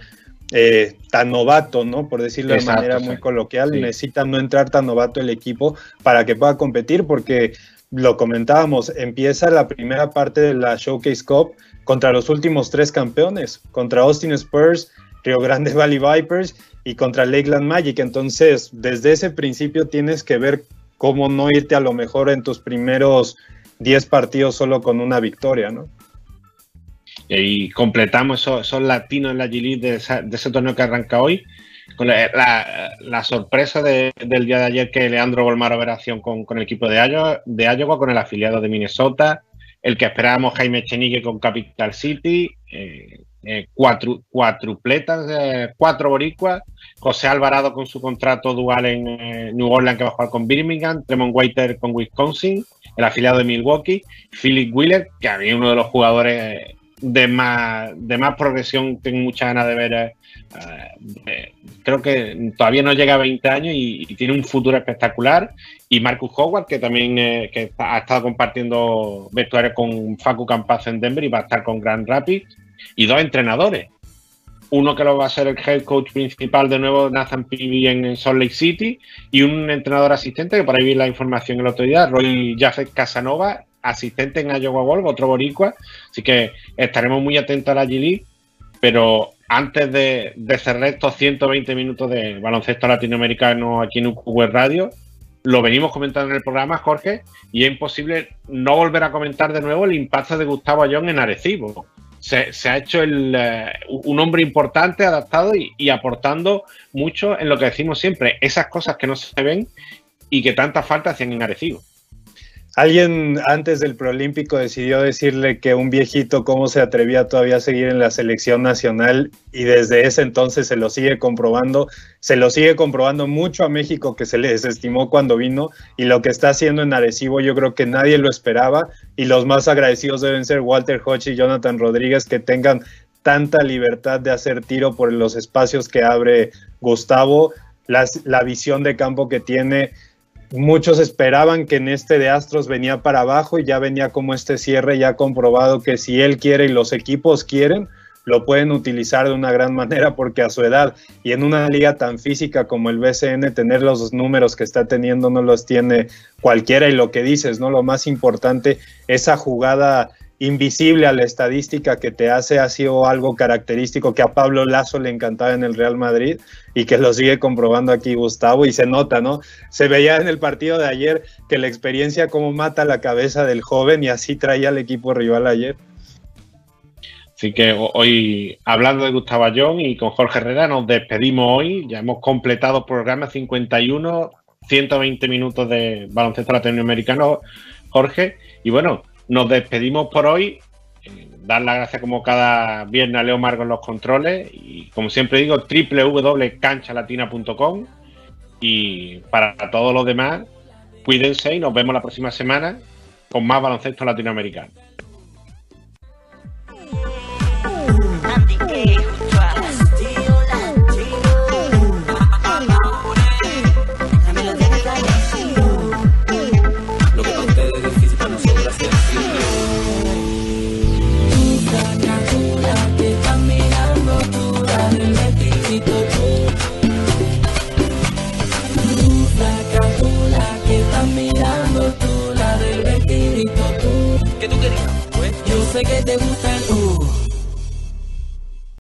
Speaker 8: eh, tan novato, ¿no? Por decirlo Exacto, de manera muy coloquial, sí. necesita no entrar tan novato el equipo para que pueda competir, porque lo comentábamos, empieza la primera parte de la Showcase Cup contra los últimos tres campeones, contra Austin Spurs, Rio Grande Valley Vipers y contra Lakeland Magic. Entonces, desde ese principio tienes que ver cómo no irte a lo mejor en tus primeros 10 partidos solo con una victoria, ¿no?
Speaker 2: Y completamos esos, esos latinos en la G-League de, de, ese torneo que arranca hoy. Con la, sorpresa de, del día de ayer que Leandro Volmar operación con, con el equipo de Iowa, de Iowa, con el afiliado de Minnesota, el que esperábamos Jaime Chenique con Capital City, eh, eh, cuatro, cuatrupletas, eh, cuatro boricuas, José Alvarado con su contrato dual en New Orleans que va a jugar con Birmingham, Tremont Whiter con Wisconsin, el afiliado de Milwaukee, Philip Wheeler, que a mí uno de los jugadores de más, de más progresión, tengo muchas ganas de ver. Eh, creo que todavía no llega a 20 años y, tiene un futuro espectacular. Y Marcus Howard, que también eh, que ha estado compartiendo vestuario con Facu Campaz en Denver y va a estar con Grand Rapids. Y dos entrenadores. Uno que lo va a ser el head coach principal de nuevo, Nathan Peavy en Salt Lake City, y un entrenador asistente, que por ahí vi la información el otro día, Roy Jafet Casanova, asistente en Iowa Wolf, otro boricua. Así que estaremos muy atentos a la G-League, pero antes de, de, cerrar estos 120 minutos de baloncesto latinoamericano aquí en UQWeb Radio, lo venimos comentando en el programa, Jorge, y es imposible no volver a comentar de nuevo el impacto de Gustavo Ayón en Arecibo. Se, se ha hecho el, uh, un hombre importante, adaptado y, y aportando mucho en lo que decimos siempre, esas cosas que no se ven y que tanta falta hacían en Arecibo.
Speaker 8: Alguien antes del Proolímpico decidió decirle que un viejito cómo se atrevía todavía a seguir en la selección nacional y desde ese entonces se lo sigue comprobando, se lo sigue comprobando mucho a México que se le desestimó cuando vino y lo que está haciendo en Arecibo yo creo que nadie lo esperaba y los más agradecidos deben ser Walter Hodge y Jonathan Rodríguez que tengan tanta libertad de hacer tiro por los espacios que abre Gustavo, las- la visión de campo que tiene muchos esperaban que en este de Astros venía para abajo y ya venía como este cierre ya comprobado que si él quiere y los equipos quieren, lo pueden utilizar de una gran manera porque a su edad y en una liga tan física como el BCN, tener los números que está teniendo no los tiene cualquiera y lo que dices, ¿no? Lo más importante, esa jugada invisible a la estadística que te hace ha sido algo característico que a Pablo Lazo le encantaba en el Real Madrid y que lo sigue comprobando aquí Gustavo y se nota, ¿no? Se veía en el partido de ayer que la experiencia como mata la cabeza del joven y así traía al equipo rival ayer.
Speaker 2: Así que ho- hoy, hablando de Gustavo Ayón y con Jorge Herrera, nos despedimos hoy. Ya hemos completado programa 51, 120 minutos de baloncesto latinoamericano, Jorge. Y bueno, nos despedimos por hoy. Dar las gracias como cada viernes a Leo Margo en los controles. Y como siempre digo, www.canchalatina.com. Y para todos los demás, cuídense y nos vemos la próxima semana con más baloncesto latinoamericano.
Speaker 1: Que te gusta